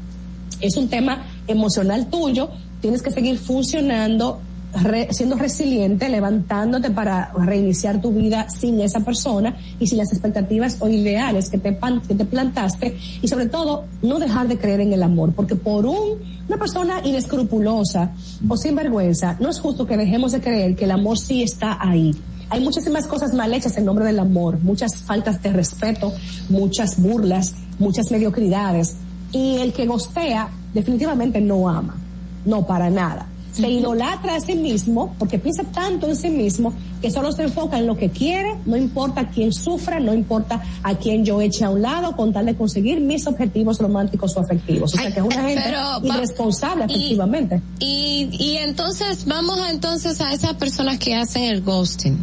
es un tema emocional tuyo, tienes que seguir funcionando, re- siendo resiliente, levantándote para reiniciar tu vida sin esa persona y sin las expectativas o ideales que te, que te plantaste y sobre todo no dejar de creer en el amor, porque por un, una persona inescrupulosa o sin vergüenza, no es justo que dejemos de creer que el amor sí está ahí. Hay muchísimas cosas mal hechas en nombre del amor, muchas faltas de respeto, muchas burlas, muchas mediocridades. Y el que gostea definitivamente no ama, no para nada. Se idolatra a sí mismo porque piensa tanto en sí mismo que solo se enfoca en lo que quiere, no importa quién sufra, no importa a quién yo eche a un lado con tal de conseguir mis objetivos románticos o afectivos. O sea que es una gente pero irresponsable y- efectivamente. Y, y entonces vamos a, entonces a esas personas que hacen el ghosting.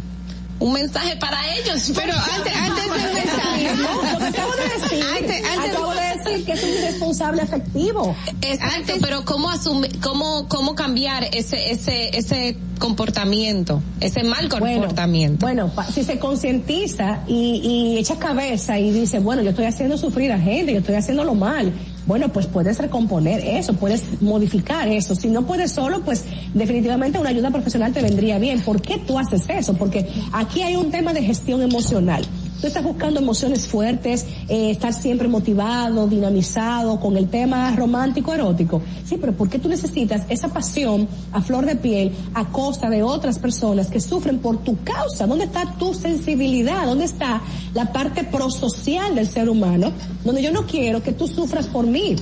Un mensaje para ellos. Pero antes, antes del mensaje, Lo que acabo de decir, Antes- antes- acabo de decir que es un irresponsable afectivo. Exacto, pero cómo asumir, cómo, cómo cambiar ese, ese, ese comportamiento, ese mal comportamiento. Bueno, pa- si se concientiza y, y echa cabeza y dice, bueno, yo estoy haciendo sufrir a gente, yo estoy haciéndolo mal. Bueno, pues puedes recomponer eso, puedes modificar eso. Si no puedes solo, pues definitivamente una ayuda profesional te vendría bien. ¿Por qué tú haces eso? Porque aquí hay un tema de gestión emocional. Tú estás buscando emociones fuertes, eh, estar siempre motivado, dinamizado con el tema romántico, erótico. Sí, pero ¿por qué tú necesitas esa pasión a flor de piel a costa de otras personas que sufren por tu causa? ¿Dónde está tu sensibilidad? ¿Dónde está la parte prosocial del ser humano? Donde yo no quiero que tú sufras por mí.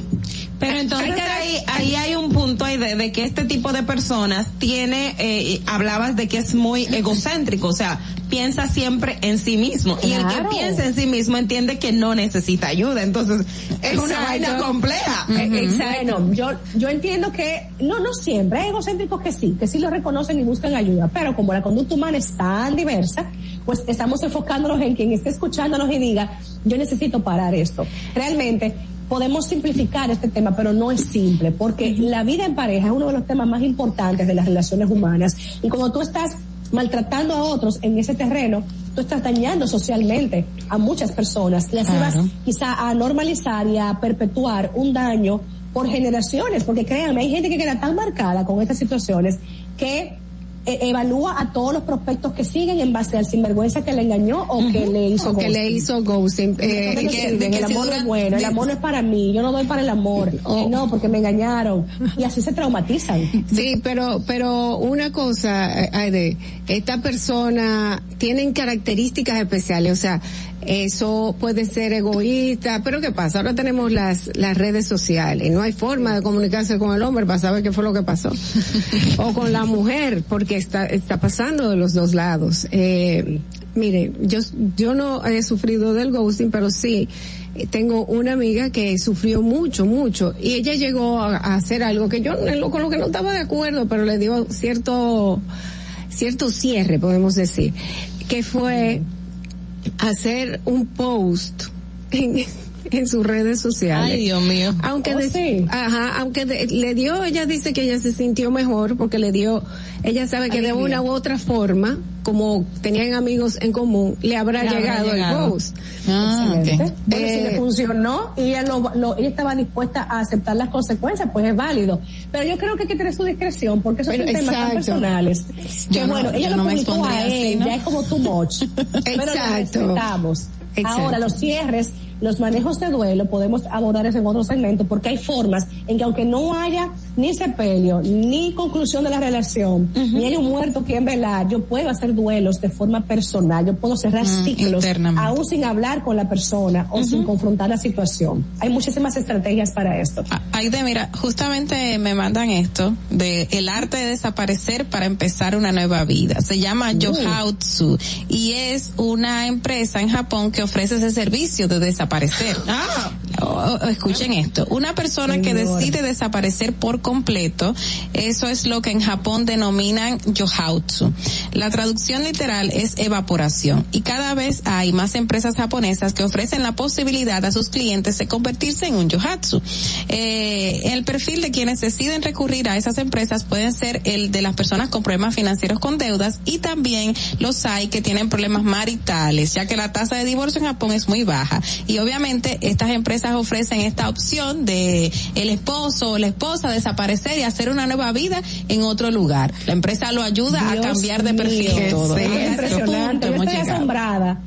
Pero entonces ahí, ahí hay un punto ahí de, de que este tipo de personas tiene, eh, hablabas de que es muy egocéntrico, o sea, piensa siempre en sí mismo. Y el que piensa en sí mismo entiende que no necesita ayuda. Entonces, es una Exacto. vaina compleja. Eh, exacto. Bueno, yo, yo entiendo que, no, no siempre, hay egocéntricos que sí, que sí lo reconocen y buscan ayuda, pero como la conducta humana es tan diversa, pues estamos enfocándonos en quien esté escuchándonos y diga, yo necesito parar esto. Realmente, podemos simplificar este tema, pero no es simple, porque la vida en pareja es uno de los temas más importantes de las relaciones humanas. Y cuando tú estás maltratando a otros en ese terreno, tú estás dañando socialmente a muchas personas. Las Claro. ibas quizá a normalizar y a perpetuar un daño por generaciones, porque créanme, hay gente que queda tan marcada con estas situaciones que evalúa a todos los prospectos que siguen en base al sinvergüenza que le engañó o que le hizo O que le hizo ghosting. Eh, que- de que el amor no es bueno, el amor no es para mí, yo no doy para el amor, Oh. Eh, no, porque me engañaron. Y así se traumatizan. Sí, pero, pero una cosa, eh, Aide, esta persona tienen características especiales, o sea, eso puede ser egoísta, pero ¿qué pasa? Ahora tenemos las, las redes sociales, no hay forma de comunicarse con el hombre para saber qué fue lo que pasó. o con la mujer, porque está, está pasando de los dos lados. Eh, mire, yo, yo no he sufrido del ghosting, pero sí, eh, tengo una amiga que sufrió mucho, mucho, y ella llegó a, a hacer algo que yo lo- con lo que no estaba de acuerdo, pero le dio cierto, cierto cierre, podemos decir, que fue hacer un post en, en sus redes sociales. Ay, Dios mío. Aunque Oh, de- sí. ajá, aunque de- le dio, ella dice que ella se sintió mejor porque le dio, ella sabe que de una u otra forma, como tenían amigos en común, le habrá Le habrá llegado, el ghost. Ah, Excelente. ok. Bueno, si Eh, le funcionó y ella, lo, lo- ella estaba dispuesta a aceptar las consecuencias, pues es válido. Pero yo creo que hay que tener su discreción porque esos Pero, son temas tan personales. Que no- bueno, ella lo no publicó a así, él, ¿no? ya es como too much. Pero lo Exacto. respetamos. Exacto. Ahora, los cierres, los manejos de duelo, podemos abordar eso en otro segmento porque hay formas en que aunque no haya ni sepelio, ni conclusión de la relación, ni hay un muerto quien velar, yo puedo hacer duelos de forma personal, yo puedo cerrar Mm, ciclos, aún sin hablar con la persona o sin confrontar la situación. Hay muchísimas estrategias para esto. Ah, Aide, mira, justamente me mandan esto de el arte de desaparecer para empezar una nueva vida. Se llama Yohautsu y es una empresa en Japón que ofrece ese servicio de desaparecer. O- o- escuchen esto, una persona que decide desaparecer por completo, eso es lo que en Japón denominan Yohautsu. La traducción literal es evaporación y cada vez hay más empresas japonesas que ofrecen la posibilidad a sus clientes de convertirse en un Yohatsu. Eh, el perfil de quienes deciden recurrir a esas empresas pueden ser el de las personas con problemas financieros con deudas y también los hay que tienen problemas maritales, ya que la tasa de divorcio en Japón es muy baja y obviamente estas empresas ofrecen esta opción de el esposo o la esposa desaparecer y hacer una nueva vida en otro lugar. La empresa lo ayuda Dios a cambiar de perfil mío, todo. Es impresionante. punto Yo hemos estoy llegado. asombrada.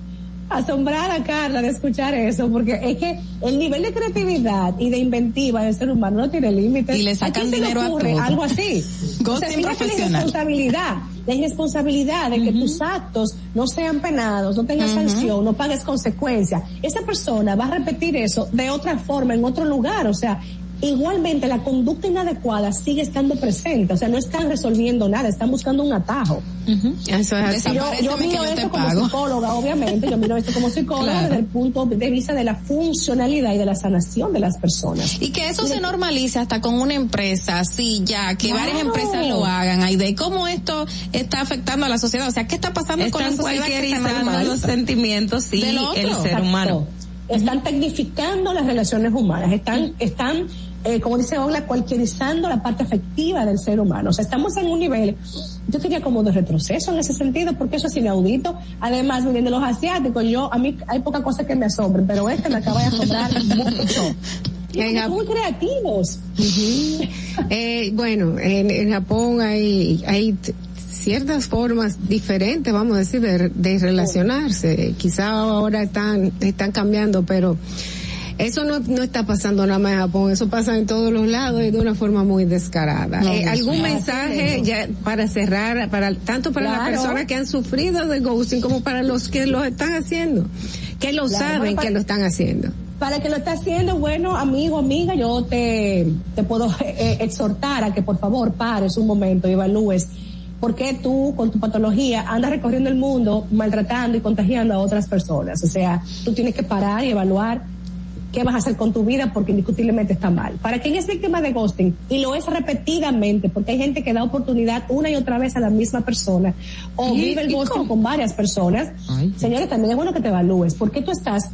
Asombrada, Carla, de escuchar eso, porque es que el nivel de creatividad y de inventiva del ser humano no tiene límites. Y le sacan ¿A se dinero a ocurre algo así? O sea, fíjate la irresponsabilidad, la irresponsabilidad de que tus actos no sean penados, no tengas sanción, no pagues consecuencias. Esa persona va a repetir eso de otra forma, en otro lugar, o sea, igualmente la conducta inadecuada sigue estando presente, o sea, no están resolviendo nada, están buscando un atajo. Eso es así. Yo, yo miro esto como pago. psicóloga, obviamente, yo miro esto como psicóloga Claro. desde el punto de vista de la funcionalidad y de la sanación de las personas. Y que eso se normalice hasta con una empresa, así ya, que Claro. varias empresas lo hagan, Aide. ¿Cómo esto está afectando a la sociedad? O sea, ¿qué está pasando con la Están sociedad que se cualquierizando los normaliza? sentimientos y el ser Exacto. humano. Están tecnificando las relaciones humanas, están, están, eh, como dice Ogla, cualquierizando la parte afectiva del ser humano. O sea, estamos en un nivel, yo diría como de retroceso en ese sentido, porque eso es inaudito. Además, de los asiáticos, yo, a mí hay poca cosa que me asombren, pero este me acaba de asombrar mucho. En muy creativos. Eh, bueno, en, en Japón hay, hay ciertas formas diferentes, vamos a decir, de, de relacionarse. Quizá ahora están, están cambiando, pero eso no, no está pasando nada más en Japón, eso pasa en todos los lados y de una forma muy descarada. No, Eh, ¿Algún mensaje ya para cerrar, para tanto para las personas que han sufrido de ghosting como para los que lo están haciendo, que lo Claro, saben que lo están haciendo? Para que lo está haciendo, bueno, amigo, amiga, yo te, te puedo eh, exhortar a que por favor pares un momento y evalúes por qué tú con tu patología andas recorriendo el mundo maltratando y contagiando a otras personas. O sea, tú tienes que parar y evaluar qué vas a hacer con tu vida porque indiscutiblemente está mal. Para quien es víctima de ghosting y lo es repetidamente, porque hay gente que da oportunidad una y otra vez a la misma persona o ¿Y- vive el ghosting cómo? con varias personas, señores, también es bueno que te evalúes. ¿Por qué tú estás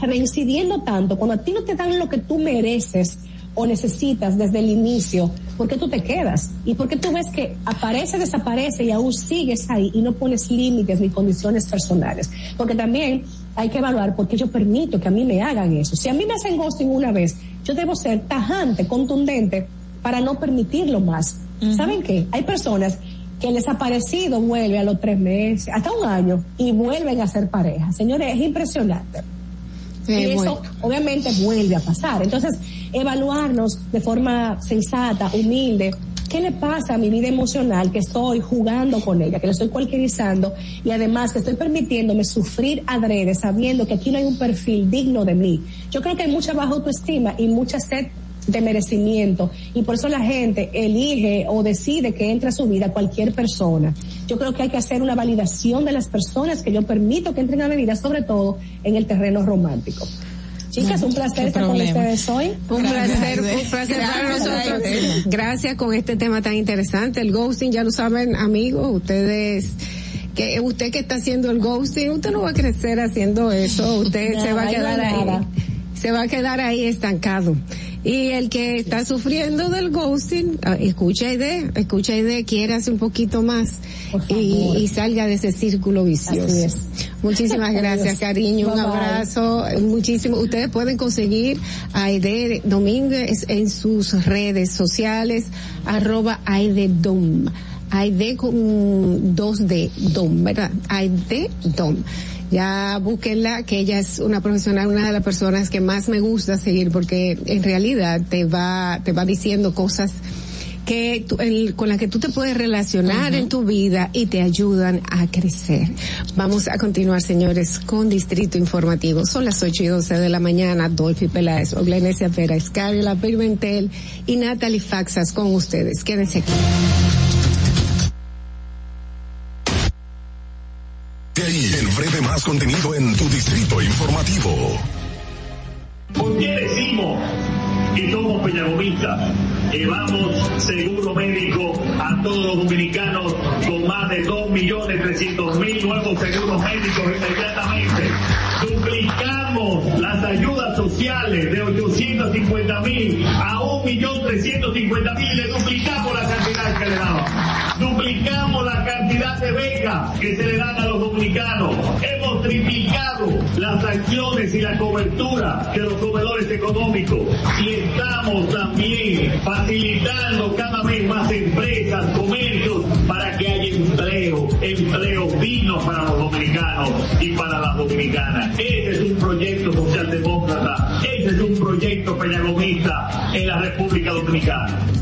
reincidiendo tanto cuando a ti no te dan lo que tú mereces o necesitas desde el inicio? ¿Por qué tú te quedas? ¿Y por qué tú ves que aparece, desaparece y aún sigues ahí y no pones límites ni condiciones personales? Porque también hay que evaluar por qué yo permito que a mí me hagan eso. Si a mí me hacen ghosting una vez, yo debo ser tajante, contundente para no permitirlo más. ¿Saben qué? Hay personas que el desaparecido vuelve a los tres meses, hasta un año, y vuelven a ser pareja. Señores, es impresionante. Y eso bueno. obviamente vuelve a pasar. Entonces, evaluarnos de forma sensata, humilde. ¿Qué le pasa a mi vida emocional que estoy jugando con ella, que le estoy cualquierizando y además que estoy permitiéndome sufrir adrede sabiendo que aquí no hay un perfil digno de mí? Yo creo que hay mucha baja autoestima y mucha sed de merecimiento y por eso la gente elige o decide que entre a su vida cualquier persona. Yo creo que hay que hacer una validación de las personas que yo permito que entren a mi vida, sobre todo en el terreno romántico. Chicas, un placer estar con ustedes hoy. Un Gracias, placer, un placer para nosotros. Gracias con este tema tan interesante. El ghosting, ya lo saben, amigos, ustedes que usted que está haciendo el ghosting, usted no va a crecer haciendo eso, usted se va a quedar no ahí, nada. se va a quedar ahí estancado. Y el que está sufriendo del ghosting, ah, escucha idea, escucha idea, hacer un poquito más y, y salga de ese círculo vicioso. Así es. Muchísimas gracias, cariño, un bye. abrazo, muchísimo. Ustedes pueden conseguir a Aide Domínguez en sus redes sociales, arroba Aide Dom. Aide con dos D, Dom, ¿verdad? Aide Dom. Ya búsquenla, que ella es una profesional, una de las personas que más me gusta seguir porque en realidad te va, te va diciendo cosas que tú- el- con las que tú te puedes relacionar en tu vida y te ayudan a crecer. Vamos a continuar, señores, con Distrito Informativo. Son las 8 y 12 de la mañana. Dolphy Peláez, Oglenesia Pera, La Pimentel y Natalie Faxas con ustedes. Quédense aquí. De ahí, breve más contenido en tu distrito informativo. ¿Por qué decimos que somos peñagomistas? Llevamos seguro médico a todos los dominicanos con más de 2.300.000 nuevos seguros médicos inmediatamente. Duplicamos las ayudas sociales de 850.000 a 1.350.000 y le duplicamos la cantidad que le daban. Duplicamos la cantidad de becas que se le dan a los dominicanos. Hemos triplicado las acciones y la cobertura de los comedores económicos. Y estamos también facilitando cada vez más empresas, comercios, para que haya empleo, empleo digno para los dominicanos y para las dominicanas. Ese es un proyecto socialdemócrata, ese es un proyecto peñagomista en la República Dominicana.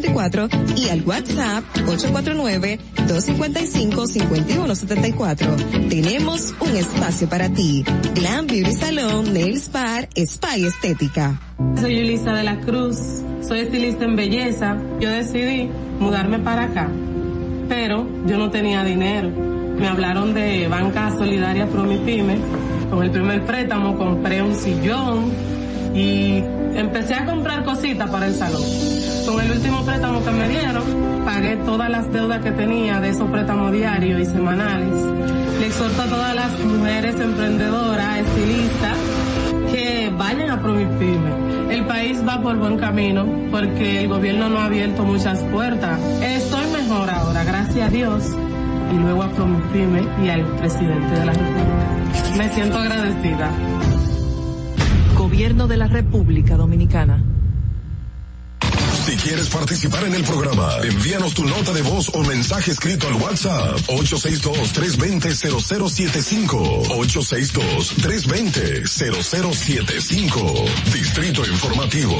809-333-5174 y al WhatsApp 849-255-5174. Tenemos un espacio para ti. Glam Beauty Salon, Nails Bar, Spa y Estética. Soy Yulisa de la Cruz, soy estilista en belleza. Yo decidí mudarme para acá, pero yo no tenía dinero. Me hablaron de Banca Solidaria Promipyme. Con el primer préstamo compré un sillón y empecé a comprar cositas para el salón. Con el último préstamo que me dieron, pagué todas las deudas que tenía de esos préstamos diarios y semanales. Le exhorto a todas las mujeres emprendedoras, estilistas, que vayan a Promipyme. El país va por buen camino porque el gobierno no ha abierto muchas puertas. Estoy mejor ahora, gracias a Dios. Y luego a Promipyme y al presidente de la República. Me siento agradecida. Gobierno de la República Dominicana. Si quieres participar en el programa, envíanos tu nota de voz o mensaje escrito al WhatsApp 862-320-0075. 862-320-0075. Distrito Informativo.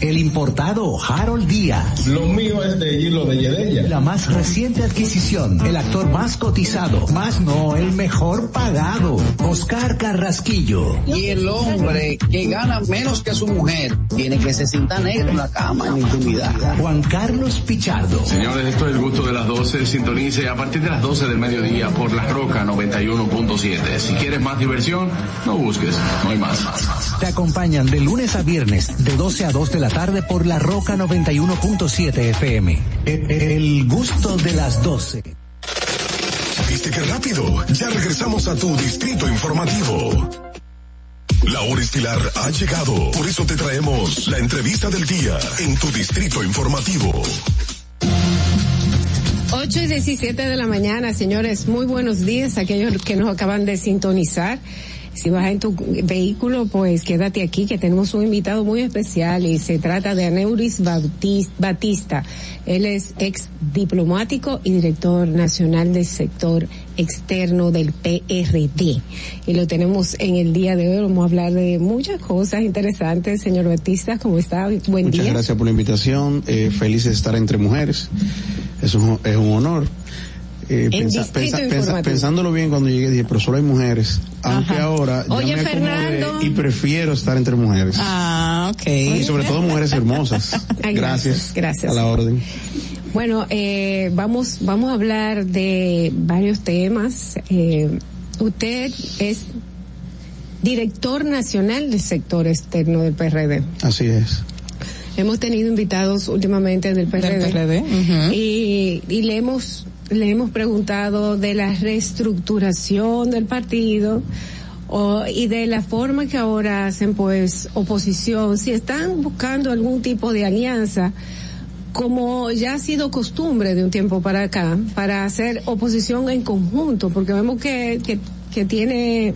El importado Harold Díaz. Lo mío es de hilo de Yedella. La más reciente adquisición. El actor más cotizado. Más no, el mejor pagado. Oscar Carrasquillo. Y el hombre que gana menos que su mujer tiene que se sienta negro en la cama en intimidad. Juan Carlos Pichardo. Señores, esto es el gusto de las 12. Sintonice a partir de las 12 del mediodía por La Roca 91.7. Si quieres más diversión, no busques, no hay más. Te acompañan de lunes a viernes de 12 a 2 de la tarde por La Roca 91.7 FM. El, el gusto de las 12. ¿Viste qué rápido? Ya regresamos a tu distrito informativo. La hora estilar ha llegado, por eso te traemos la entrevista del día en tu distrito informativo. 8 y 17 de la mañana, señores, muy buenos días a aquellos que nos acaban de sintonizar. Si vas en tu vehículo, pues quédate aquí que tenemos un invitado muy especial y se trata de Aneuris Batista. Él es ex diplomático y director nacional del sector externo del PRD. Y lo tenemos en el día de hoy. Vamos a hablar de muchas cosas interesantes. Señor Batista, ¿cómo está? Buen Muchas día. gracias por la invitación. Eh, feliz de estar entre mujeres. Es un, es un honor. Eh, pensa- pensa- pensándolo bien cuando llegué dije, pero solo hay mujeres. Aunque Ajá. ahora ya Oye, me Fernando. y prefiero estar entre mujeres. Ah, ok. Y sobre todo mujeres hermosas. Ay, gracias, gracias. A la orden. Bueno, eh, vamos, vamos a hablar de varios temas. Eh, usted es director nacional del sector externo del PRD. Así es. Hemos tenido invitados últimamente del PRD, PRD, ujú. y, y le hemos le hemos preguntado de la reestructuración del partido y de la forma que ahora hacen pues oposición, si están buscando algún tipo de alianza como ya ha sido costumbre de un tiempo para acá, para hacer oposición en conjunto, porque vemos que, que, que tiene,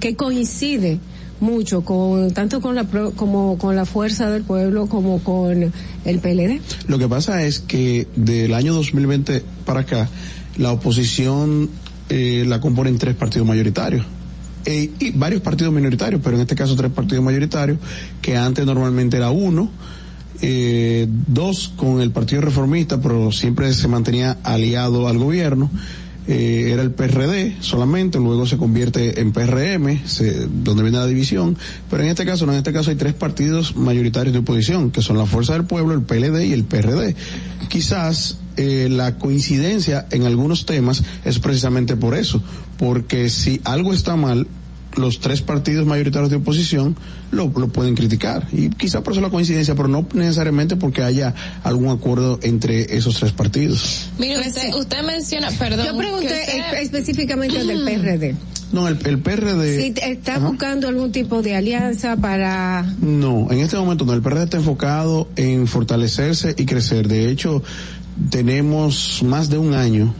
que coincide mucho con, tanto con la, como con la fuerza del pueblo como con el PLD. Lo que pasa es que del año 2020 para acá, la oposición eh, la componen tres partidos mayoritarios. Eh, y varios partidos minoritarios, pero en este caso tres partidos mayoritarios, que antes normalmente era uno, eh, dos con el Partido Reformista, pero siempre se mantenía aliado al gobierno. Eh, era el PRD solamente, luego se convierte en PRM, se- donde viene la división, pero en este caso, no, en este caso hay tres partidos mayoritarios de oposición, que son la Fuerza del Pueblo, el PLD y el PRD. Quizás eh, la coincidencia en algunos temas es precisamente por eso, porque si algo está mal, los tres partidos mayoritarios de oposición lo, lo pueden criticar. Y quizá por eso la coincidencia, pero no necesariamente porque haya algún acuerdo entre esos tres partidos. Mire, usted, usted menciona, perdón. Yo pregunté usted- espe- específicamente del PRD. No, el, el PRD... Si está buscando algún tipo de alianza para No, en este momento no. El PRD está enfocado en fortalecerse y crecer. De hecho, tenemos más de un año.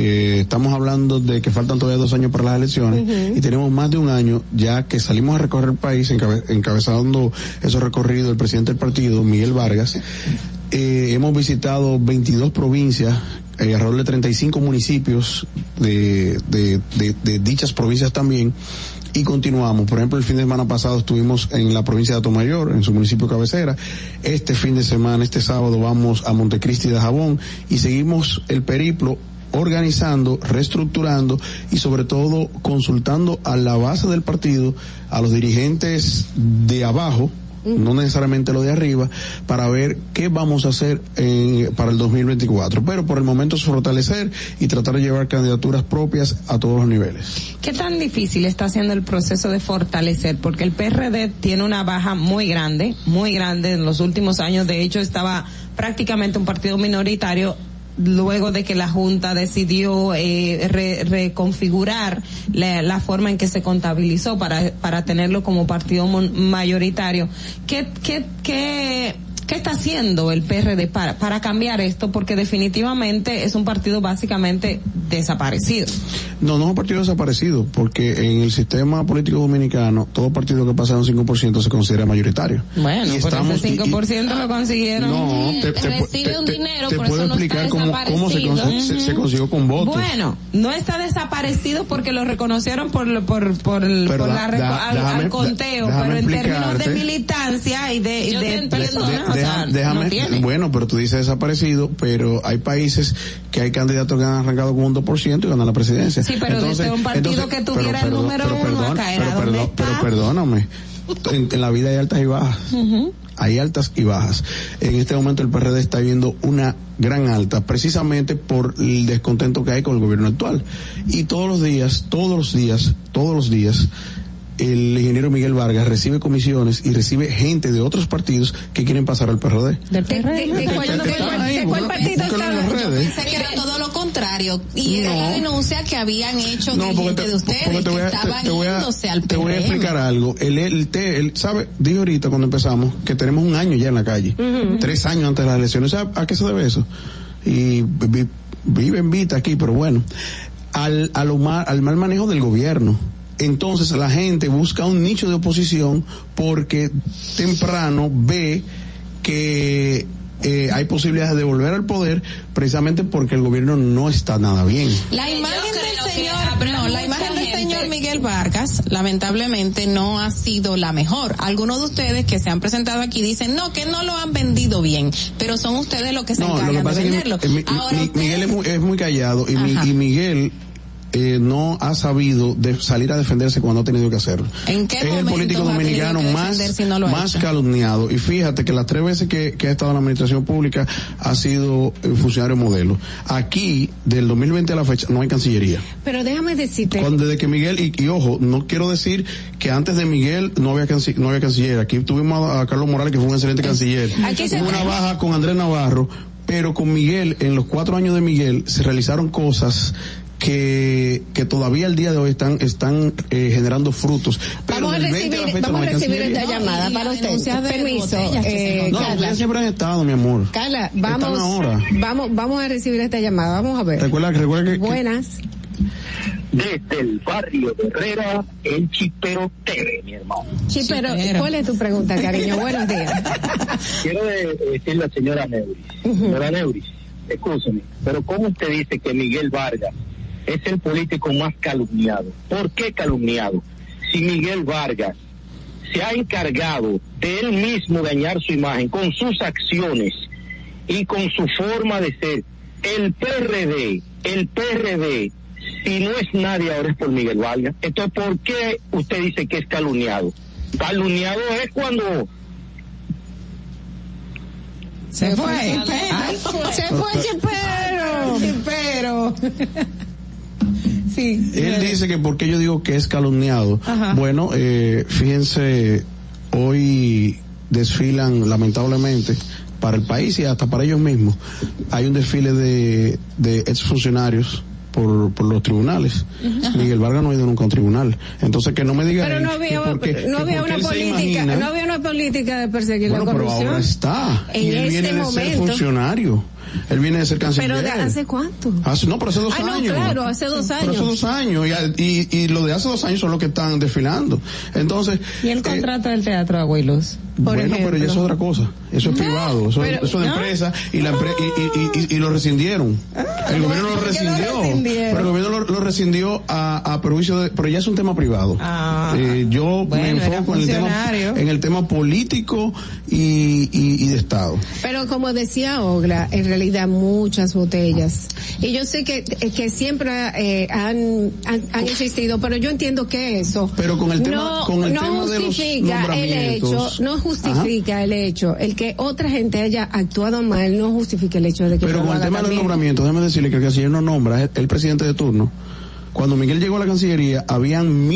Eh, estamos hablando de que faltan todavía dos años para las elecciones y tenemos más de un año ya que salimos a recorrer el país encabe- encabezando esos recorridos el presidente del partido, Miguel Vargas. Eh, hemos visitado 22 provincias, eh, alrededor de 35 municipios de, de, de, de dichas provincias también y continuamos. Por ejemplo, el fin de semana pasado estuvimos en la provincia de Atomayor, en su municipio cabecera. Este fin de semana, este sábado, vamos a Montecristi de Jabón y seguimos el periplo organizando, reestructurando y sobre todo consultando a la base del partido, a los dirigentes de abajo, no necesariamente lo de arriba, para ver qué vamos a hacer en- para el 2024. Pero por el momento es fortalecer y tratar de llevar candidaturas propias a todos los niveles. ¿Qué tan difícil está haciendo el proceso de fortalecer? Porque el PRD tiene una baja muy grande, muy grande en los últimos años. De hecho, estaba prácticamente un partido minoritario luego de que la Junta decidió eh, re- reconfigurar la, la forma en que se contabilizó para, para tenerlo como partido mayoritario. ¿Qué, qué, qué ¿Qué está haciendo el PRD para, para cambiar esto? Porque definitivamente es un partido básicamente desaparecido. No, no es un partido desaparecido, porque en el sistema político dominicano, todo partido que pasa un 5% se considera mayoritario. Bueno, Y estamos- ese 5% lo consiguieron. No, te, te- Recibe te- un dinero, te por puedo eso no explicar está cómo, cómo se, consiguió con votos. Bueno, no está desaparecido porque lo reconocieron por por por, por Pero la da- reco- da- al, déjame- al conteo, pero en términos de militancia y de, y Yo de te entiendo. personas, sea, déjame, no tiene. bueno, pero tú dices desaparecido, pero hay países que hay candidatos que han arrancado con un 2% y ganan la presidencia. Sí, pero desde un partido que tuviera el número pero uno perdón, a pero, perdón, pero perdóname, en, en la vida hay altas y bajas. Hay altas y bajas. En este momento el PRD está viendo una gran alta, precisamente por el descontento que hay con el gobierno actual. Y todos los días, todos los días, todos los días, el ingeniero Miguel Vargas recibe comisiones y recibe gente de otros partidos que quieren pasar al PRD. Del ¿De, de- de cuál, de cuál- de cuál partido era todo lo contrario. Y No. era la denuncia que habían hecho No, dirigentes te, de ustedes porque te voy a, que estaban te, voy a, yéndose al te voy a explicar algo. El, el, te- el- sabe, dije ahorita cuando empezamos que tenemos un año ya en la calle. Tres años antes de las elecciones. ¿Sabe ¿A qué se debe eso? Y vi- vive en Vita aquí, pero bueno. Al, a lo mal, al mal manejo del gobierno. Entonces la gente busca un nicho de oposición porque temprano ve que eh, hay posibilidades de volver al poder precisamente porque el gobierno no está nada bien. La imagen del señor, no, la imagen del señor Miguel Vargas, lamentablemente no ha sido la mejor. Algunos de ustedes que se han presentado aquí dicen, no, que no lo han vendido bien, pero son ustedes los que se No, lo que encargan de pasa es que venderlo. eh, mi- Ahora mi- ustedes- Miguel es muy, es muy callado y, mi- y Miguel eh, no ha sabido de salir a defenderse cuando ha tenido que hacerlo. ¿En qué es el político dominicano más, si no más hecho? calumniado. Y fíjate que las tres veces que, que ha estado en la administración pública ha sido eh, funcionario modelo. Aquí, del 2020 a la fecha, no hay cancillería. Pero déjame decirte, Cuando desde que Miguel, y, y ojo, no quiero decir que antes de Miguel no había, canci- no había canciller. Aquí tuvimos a, a Carlos Morales, que fue un excelente canciller. Aquí se- Hubo una baja con Andrés Navarro, pero con Miguel, en los cuatro años de Miguel, se realizaron cosas que, que todavía al día de hoy están, están eh, generando frutos. Pero vamos a del 20 recibir, a vamos a recibir esta llamada para usted. Permiso, eh, No, Carla. siempre han estado, mi amor. Carla, Están vamos, ahora. vamos, vamos a recibir esta llamada. Vamos a ver. Recuerda, recuerda que, que- Buenas. Desde el barrio de Herrera, el Chipero TV, mi hermano. Chipero. ¿cuál es tu pregunta, cariño? Buenos días. Quiero de- decirle a la señora Neuris, señora Neuris, escúcheme, pero ¿cómo usted dice que Miguel Vargas es el político más calumniado? ¿Por qué calumniado? Si Miguel Vargas se ha encargado de él mismo dañar su imagen con sus acciones y con su forma de ser, el PRD, el PRD, si no es nadie ahora es por Miguel Vargas, entonces ¿por qué usted dice que es calumniado? Calumniado es cuando Se fue. Se fue Chipero. Pero. Sí. Él dice que porque yo digo que es calumniado. Ajá. Bueno, eh, fíjense, hoy desfilan lamentablemente para el país y hasta para ellos mismos. Hay un desfile de, de exfuncionarios por, por los tribunales. Miguel Vargas no ha ido nunca a un tribunal. Entonces que no me diga Pero no había, porque- no que había porque una política, imagina- no había una política de perseguir bueno, la pero corrupción. ahora está. En y él este viene de ser funcionario. Él viene de ser canciller. Pero de hace cuánto? Hace- no, pero hace dos Ah, no, años. claro, hace dos Pero años. hace dos años. Y, y, y lo de hace dos años son los que están desfilando. Entonces. ¿Y el eh, contrato del teatro Agua y Luz? Bueno, pero ejemplo. ya eso es otra cosa. Eso es privado. Eso, pero- eso es de no. empresa. Y, la empre- y, y, y, y lo rescindieron. el gobierno lo ¿por qué lo rescindió. pero el gobierno lo, lo rescindió a, a perjuicio de. Pero ya es un tema privado. Ah. Eh, yo Bueno, me enfoco en el, tema, en el tema político y, y, y de Estado. Pero como decía Ogla, en realidad muchas botellas. Y yo sé que, que siempre eh, han, han, han existido, pero yo entiendo que eso Pero con el tema- no, con el no tema de los justifica el hecho, no justifica el hecho, el que otra gente haya actuado mal no justifica el hecho de que Pero con el tema de los nombramientos, déjame decirle que el canciller no nombra, es el presidente de turno. Cuando Miguel llegó a la Cancillería, habían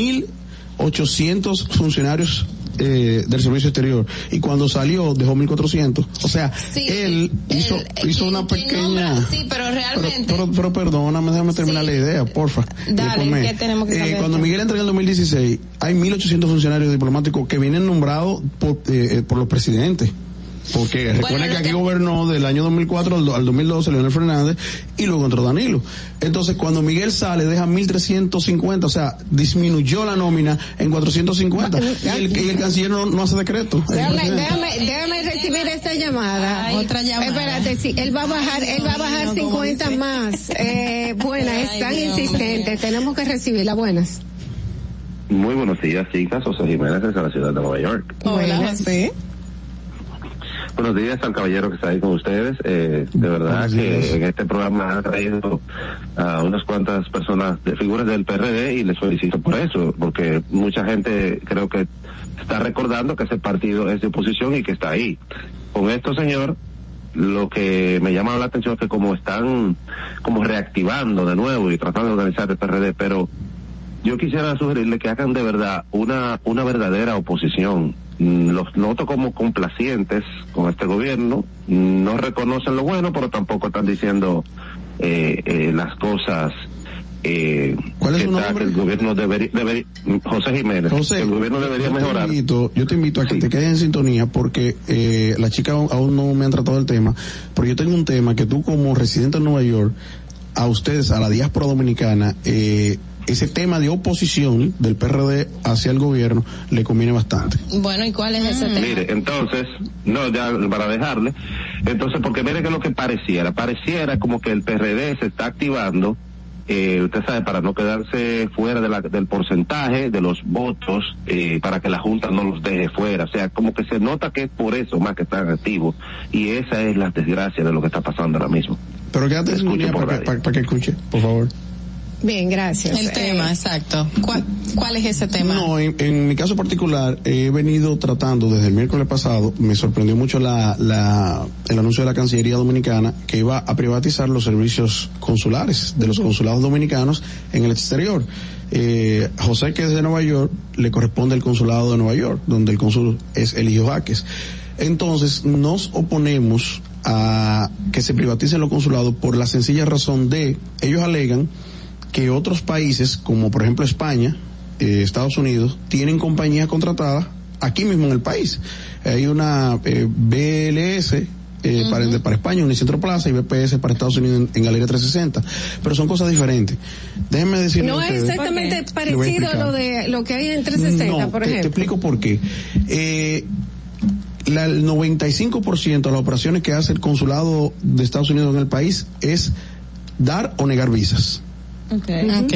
1.800 funcionarios eh, del servicio exterior y cuando salió dejó 1.400. O sea, Sí, él hizo, él- hizo una pequeña... nombra, sí, pero Pero, realmente. pero, pero perdóname, déjame terminar Sí. la idea, porfa. Dale, Después ¿qué tenemos que saber? cuando Miguel entra en el 2016, hay 1.800 funcionarios diplomáticos que vienen nombrados por, eh, eh, por los presidentes. Porque recuerden que aquí gobernó del año 2004 al, al 2012 Leonel Fernández y luego entró Danilo. Entonces, cuando Miguel sale, deja 1.350, o sea, disminuyó la nómina en 450. Y el, y el canciller no, no hace decreto. Déjame, déjame, déjame recibir esta llamada. Otra llamada. Espérate, sí, él va a bajar, él va a bajar 50 más. Eh, buena, es tan insistente. Tenemos que recibirla. Buenas. Muy buenos días, chicas. José Jiménez desde la ciudad de Nueva York. Hola, José. Buenos días al caballero que está ahí con ustedes. Eh, de verdad que en este programa ha traído a unas cuantas personas de figuras del PRD y les felicito por eso, porque mucha gente creo que está recordando que ese partido es de oposición y que está ahí. Con esto, señor, lo que me llama la atención es que como están como reactivando de nuevo y tratando de organizar el PRD, pero yo quisiera sugerirle que hagan de verdad una, una verdadera oposición. Mm, Los noto como complacientes con este gobierno, Mm, no reconocen lo bueno, pero tampoco están diciendo eh, eh, las cosas eh, ¿Cuál es que su está- nombre? que el gobierno debería, debería José Jiménez, José, que el gobierno debería yo te mejorar. invito- yo te invito a que te quedes en sintonía porque eh, la chica aún, aún no me han tratado el tema, pero yo tengo un tema que tú como residente en Nueva York, a ustedes, a la diáspora dominicana, eh, ese tema de oposición del PRD hacia el gobierno le conviene bastante. Bueno, ¿y cuál es ese tema? Mire, entonces, no, ya para dejarle, entonces, porque mire que lo que pareciera, pareciera como que el PRD se está activando, eh, usted sabe, para no quedarse fuera de la- del porcentaje de los votos, eh, para que la Junta no los deje fuera, o sea, como que se nota que es por eso más que están activos, y esa es la desgracia de lo que está pasando ahora mismo. Pero quédate en para que escuche, por favor. Bien, gracias. El Eh, tema, exacto. ¿Cuál, cuál es ese tema? No, en, en mi caso particular he venido tratando desde el miércoles pasado, me sorprendió mucho la, la, el anuncio de la Cancillería Dominicana que iba a privatizar los servicios consulares de los consulados dominicanos en el exterior. Eh, José, que es de Nueva York, le corresponde el consulado de Nueva York, donde el cónsul es Eligio Jaques. Entonces, nos oponemos a que se privaticen los consulados por la sencilla razón de, ellos alegan que otros países, como por ejemplo España, eh, Estados Unidos, tienen compañías contratadas aquí mismo en el país. Hay una eh, BLS eh, para, de- para España, Unicentro Plaza, y BPS para Estados Unidos en, en Galería 360. Pero son cosas diferentes. Déjenme decirle No a es exactamente parecido a lo de lo que hay en 360, no, por te- Te, ejemplo. explico por qué. Eh, la, el 95% de las operaciones que hace el consulado de Estados Unidos en el país es dar o negar visas.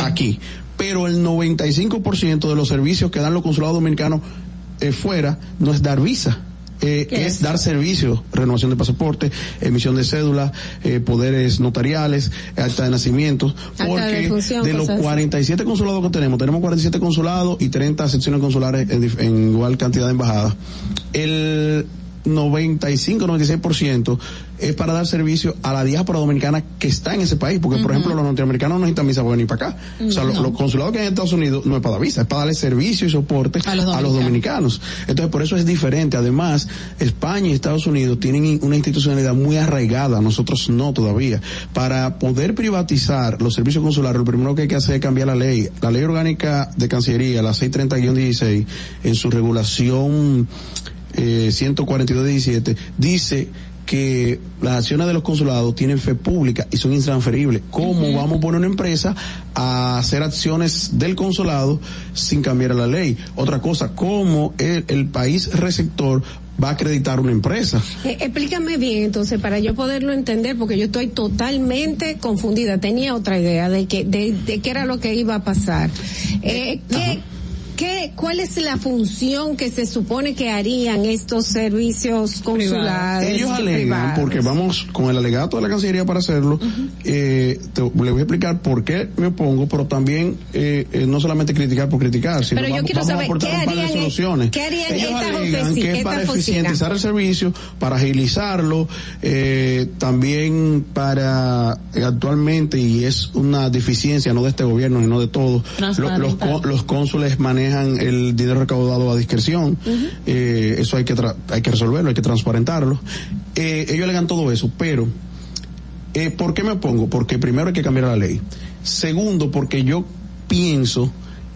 Aquí. Pero el 95% de los servicios que dan los consulados dominicanos eh, fuera no es dar visa. Eh, es, dar servicios, renovación de pasaporte, emisión de cédula, eh, poderes notariales, acta de nacimiento, Acta de porque defunción, de los cosas así. 47 consulados que tenemos, tenemos 47 consulados y 30 secciones consulares en igual cantidad de embajadas. El 95-96% es para dar servicio a la diáspora dominicana que está en ese país, porque por ejemplo los norteamericanos no necesitan visa para venir para acá. O sea, los consulados que hay en Estados Unidos no es para dar visa, es para darle servicio y soporte a los, dominicanos. Entonces por eso es diferente. Además, España y Estados Unidos tienen una institucionalidad muy arraigada, nosotros no todavía. Para poder privatizar los servicios consulares, lo primero que hay que hacer es cambiar la ley. La ley orgánica de Cancillería, la 630-16, en su regulación eh, 142-17, dice que las acciones de los consulados tienen fe pública y son intransferibles. ¿Cómo vamos a poner una empresa a hacer acciones del consulado sin cambiar la ley? Otra cosa, ¿cómo el, el país receptor va a acreditar una empresa? Eh, explícame bien, entonces, para yo poderlo entender, porque yo estoy totalmente confundida. Tenía otra idea de que de, de qué era lo que iba a pasar. Eh, ¿qué, qué, ¿Cuál es la función que se supone que harían estos servicios consulares? Ellos alegan, privados? porque vamos con el alegato de la Cancillería para hacerlo, eh, te, le voy a explicar por qué me opongo, pero también eh, eh, no solamente criticar por criticar, sino Pero yo vamos, quiero vamos saber, a aportar ¿qué un par de harían, soluciones. ¿qué harían Ellos esta alegan que es esta para oficina? eficientizar el servicio, para agilizarlo, eh, también para eh, actualmente, y es una deficiencia no de este gobierno, sino de todos, lo- los, có- los cónsules manejan el dinero recaudado a discreción, eh, eso hay que tra- hay que resolverlo, hay que transparentarlo. Eh, ellos alegan todo eso, pero eh, ¿por qué me opongo? Porque primero hay que cambiar la ley. Segundo, porque yo pienso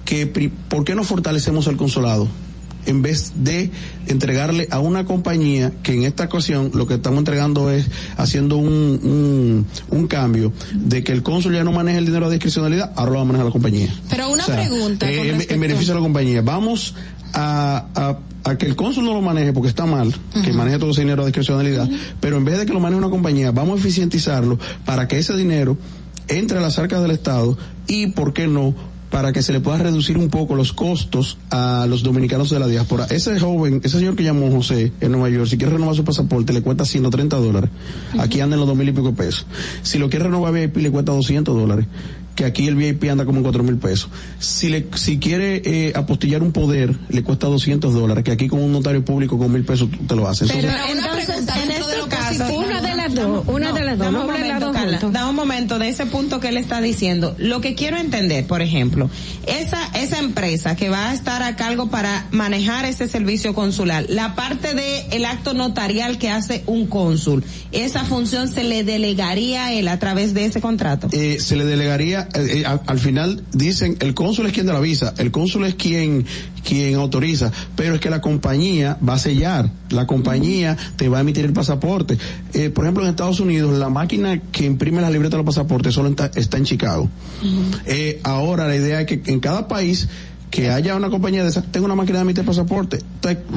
que ¿por qué no fortalecemos el consulado? En vez de entregarle a una compañía que en esta ocasión lo que estamos entregando es haciendo un, un, un cambio de que el cónsul ya no maneja el dinero a discrecionalidad, ahora lo va a manejar la compañía. Pero una O sea, pregunta. eh, en, beneficio de la compañía. Vamos a, a, a que el cónsul no lo maneje porque está mal, que maneje todo ese dinero a discrecionalidad, pero en vez de que lo maneje una compañía, vamos a eficientizarlo para que ese dinero entre a las arcas del Estado y, ¿por qué no?, para que se le pueda reducir un poco los costos a los dominicanos de la diáspora. Ese joven, ese señor que llamó José en Nueva York, si quiere renovar su pasaporte, le cuesta 130 dólares. Aquí anda en los dos mil y pico pesos. Si lo quiere renovar VIP, le cuesta 200 dólares. Que aquí el VIP anda como en cuatro mil pesos. Si le, si quiere eh, apostillar un poder, le cuesta 200 dólares. Que aquí con un notario público con mil pesos tú te lo haces. Pero Entonces, entonces, en este caso, Una de las dos, una de las dos, no un momento, dos Carla, juntos. dame un momento de ese punto que él está diciendo. Lo que quiero entender, por ejemplo, esa, esa empresa que va a estar a cargo para manejar ese servicio consular, la parte de el acto notarial que hace un cónsul, esa función se le delegaría a él a través de ese contrato. eh, se le delegaría, eh, eh, al final dicen, el cónsul es quien da la visa, el cónsul es quien, quien autoriza, pero es que la compañía va a sellar, la compañía te va a emitir el pasaporte. Eh, por ejemplo, en Estados Unidos, la máquina que imprime las libretas de los pasaportes solo está, está en Chicago. Eh, ahora la idea es que en cada país que haya una compañía de esa, tengo una máquina de emitir pasaporte.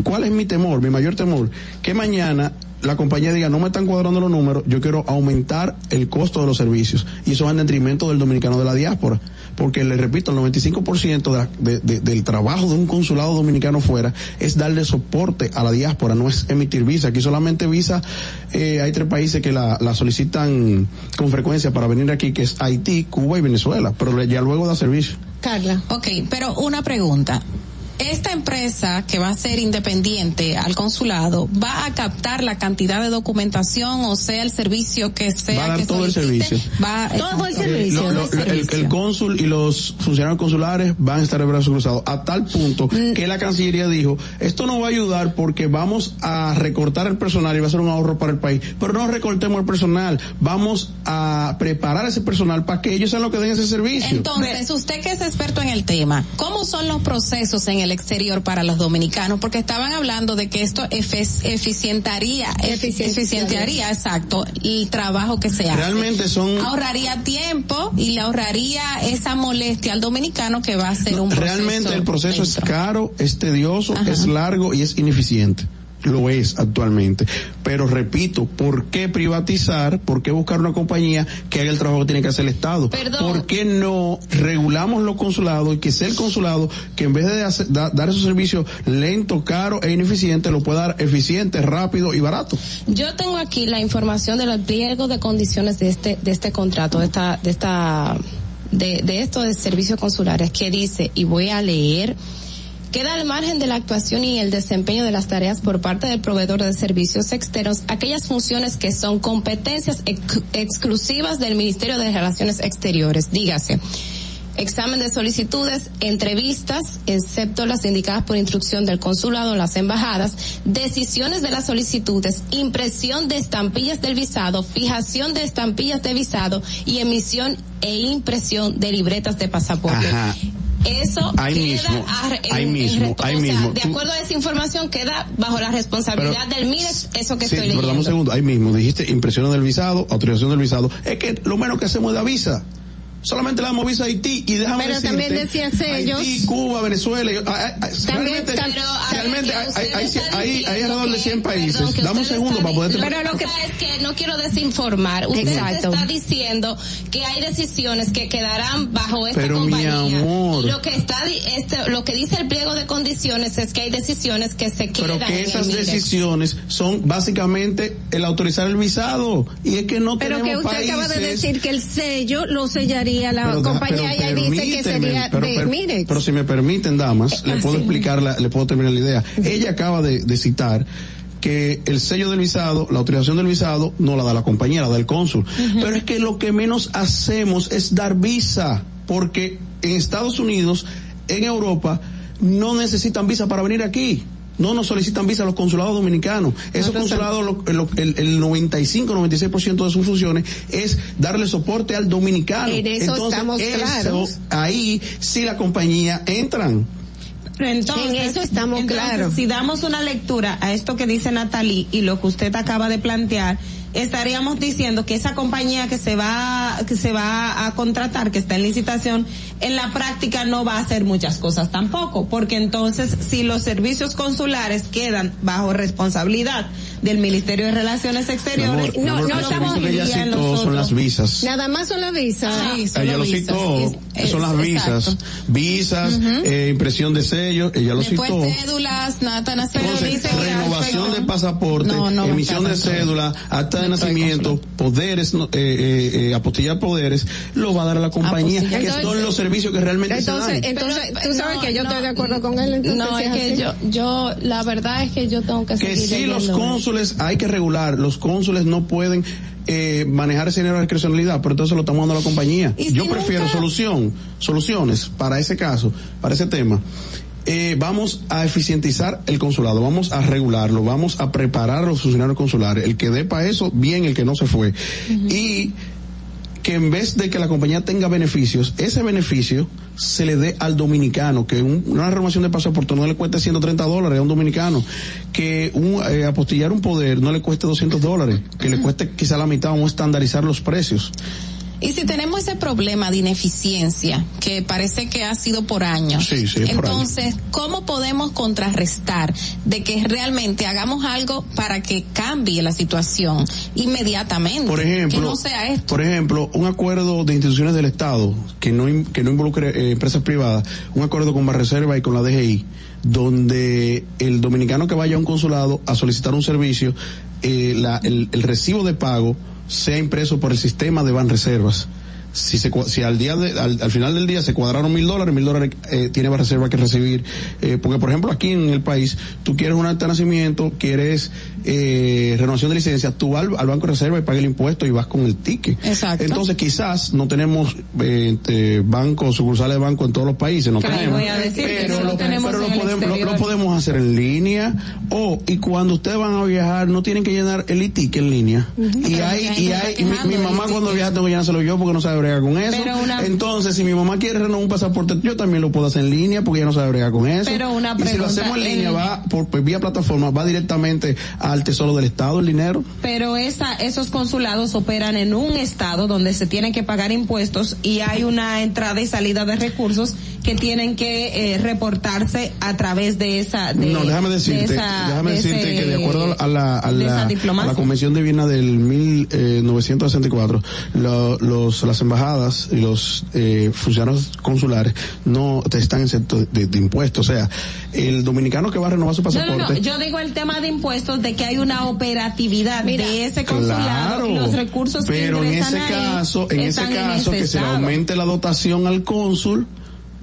¿cuál es mi temor, mi mayor temor? Que mañana la compañía diga, no me están cuadrando los números, yo quiero aumentar el costo de los servicios. Y eso va en detrimento del dominicano de la diáspora. Porque, le repito, el 95% de la- de- de- del trabajo de un consulado dominicano fuera es darle soporte a la diáspora, no es emitir visa. Aquí solamente visa, eh, hay tres países que la, la solicitan con frecuencia para venir aquí, que es Haití, Cuba y Venezuela, pero ya luego da servicio. Carla. Ok, pero una pregunta. Esta empresa que va a ser independiente al consulado va a captar la cantidad de documentación, o sea, el servicio que sea Va a dar que todo el servicio. Va, Todo el servicio. Lo- lo- el, el cónsul y los funcionarios consulares van a estar de brazos cruzados a tal punto Mm. que la Cancillería dijo esto no va a ayudar porque vamos a recortar el personal y va a ser un ahorro para el país pero no recortemos el personal vamos a preparar ese personal para que ellos sean los que den ese servicio Entonces, usted que es experto en el tema, ¿cómo son los procesos en el exterior para los dominicanos? Porque estaban hablando de que esto eficientaría, efi- eficientaría, exacto, el trabajo que se hace. Realmente son- Ahorraría tiempo y le ahorraría esa molestia al dominicano que va a ser un proceso. realmente el proceso es caro es tedioso es largo y es ineficiente lo es actualmente. Pero repito, ¿por qué privatizar? ¿Por qué buscar una compañía que haga el trabajo que tiene que hacer el Estado? ¿Por qué no regulamos los consulados y que sea el consulado que en vez de hacer- da- dar esos servicios lento, caro e ineficiente, lo pueda dar eficiente, rápido y barato? Yo tengo aquí la información de los pliegos de condiciones de este de este contrato, de esta de esta de, de esto de servicios consulares que dice y voy a leer Queda al margen de la actuación y el desempeño de las tareas por parte del proveedor de servicios externos aquellas funciones que son competencias ex- exclusivas del Ministerio de Relaciones Exteriores. Dígase, examen de solicitudes, entrevistas, excepto las indicadas por instrucción del consulado, las embajadas, decisiones de las solicitudes, impresión de estampillas del visado, fijación de estampillas de visado y emisión e impresión de libretas de pasaporte. Eso Ahí queda mismo, en- ahí mismo, o sea, de acuerdo a esa información queda bajo la responsabilidad del MIREX, eso que Sí, estoy pero dame un leyendo. segundo, ahí mismo, dijiste impresión del visado, autorización del visado. Es que lo menos que hacemos es la visa. Solamente le damos visa a Haití y déjame Pero decirte, también decía sellos. Haití, Cuba, Venezuela. y- ah, ah, ah, También- realmente, tam- realmente hay, hay, hay, hay- hay alrededor de 100 países. Dame un segundo para poder Pero lo que pasa es que no quiero desinformar. Usted Exacto. está diciendo que hay decisiones que quedarán bajo esta Pero, mi compañía. amor. Y Lo que está di- este, lo que dice el pliego de condiciones es que hay decisiones que se Pero quedan que en esas decisiones son básicamente el autorizar el visado. Y es que no Pero que tenemos usted países. acaba de decir que el sello lo sellaría la Pero compañía pero y ahí dice que sería de Mirex. pero si me permiten, damas, le Ah, puedo explicar, la- le puedo terminar la idea. Ella acaba de, de citar que el sello del visado, la autorización del visado, no la da la compañía, la da el cónsul. Pero es que lo que menos hacemos es dar visa, porque en Estados Unidos, en Europa, no necesitan visa para venir aquí. No nos solicitan visa a los consulados dominicanos. Esos consulados, lo- lo- el, el 95-96% de sus funciones es darle soporte al dominicano. En eso estamos eso, claros. Ahí sí la compañía entran. Pero entonces, En eso estamos entonces, claros. Si damos una lectura a esto que dice Natalie y lo que usted acaba de plantear, estaríamos diciendo que esa compañía que se va que se va a contratar, que está en licitación, en la práctica no va a hacer muchas cosas tampoco, porque entonces si los servicios consulares quedan bajo responsabilidad del Ministerio de Relaciones Exteriores, amor, amor, los servicios que ella citó son las visas. Nada más son las visas. ella lo citó, son las visas, visas, eh, impresión de sellos, ella lo Después citó. cédulas. Entonces, renovación de pasaporte, No, no, emisión de no. cédula, acta de nacimiento, poderes, no, eh, eh, eh, apostillar poderes, lo va a dar a la compañía, que Entonces- son los servicios que realmente Entonces, se dan. entonces, Pero- tú sabes no, que yo no, estoy de acuerdo con él. Entonces, No, si es que así. yo, yo, la verdad es que yo tengo que que sí los leyendo. cónsules hay que regular, los cónsules no pueden eh, manejar ese dinero de discrecionalidad, pero entonces lo estamos dando a la compañía. ¿Y si Yo prefiero nunca- solución, soluciones para ese caso, para ese tema. Eh, vamos a eficientizar el consulado, vamos a regularlo, vamos a preparar a los funcionarios consulares. El que dé para eso, bien, el que no se fue. Y que en vez de que la compañía tenga beneficios, ese beneficio se le dé al dominicano, que un- una renovación de pasaporte no le cueste 130 dólares a un dominicano, que un, eh, apostillar un poder no le cueste 200 dólares, que le cueste quizá la mitad o estandarizar los precios. Y si tenemos ese problema de ineficiencia, que parece que ha sido por años, Sí, sí, es por entonces, ¿cómo podemos contrarrestar de que realmente hagamos algo para que cambie la situación inmediatamente? Por ejemplo, que no sea esto. por ejemplo, un acuerdo de instituciones del Estado que no que no involucre eh, empresas privadas, un acuerdo con Barreserva y con la DGI, donde el dominicano que vaya a un consulado a solicitar un servicio, eh, la- el, el recibo de pago sea impreso por el sistema de Banreservas. Si, se, si al día de- al, al final del día se cuadraron mil dólares, mil dólares eh, tiene Banreserva que recibir, eh, porque por ejemplo aquí en el país, tú quieres un acta de nacimiento, quieres eh, renovación de licencia, tú al, al banco de reserva y pagas el impuesto y vas con el ticket. Exacto. Entonces quizás no tenemos eh, eh, bancos, sucursales de banco en todos los países, no Claro, tenemos. voy a decir que pero no lo, tenemos pero lo en el podemos, lo- podemos hacer en línea o y cuando ustedes van a viajar no tienen que llenar el e-ticket en línea. Y hay, y hay, y mi, mi mamá cuando viaja tengo que llenárselo yo porque no sabe bregar con eso. Una- Entonces, si mi mamá quiere renovar un pasaporte, yo también lo puedo hacer en línea porque ella no sabe bregar con eso. Pero una y si lo pregunta, hacemos en línea, el- va por, por vía plataforma, va directamente al Tesoro del Estado el dinero. Pero esa, esos consulados operan en un estado donde se tienen que pagar impuestos y hay una entrada y salida de recursos que tienen que eh, reportarse a través de esa. De, no, déjame de decirte, esa- déjame de decirte ese- que de acuerdo a la, a de la, a la Convención de Viena del 1964, lo- los, las embajadas y los eh, funcionarios consulares no te están exentos de, de impuestos. O sea, el dominicano que va a renovar su pasaporte. no, no, yo digo el tema de impuestos de que hay una operatividad de ese consulado Claro, y los recursos pero que en ese ahí caso, en ese caso ese que se le aumente la dotación al cónsul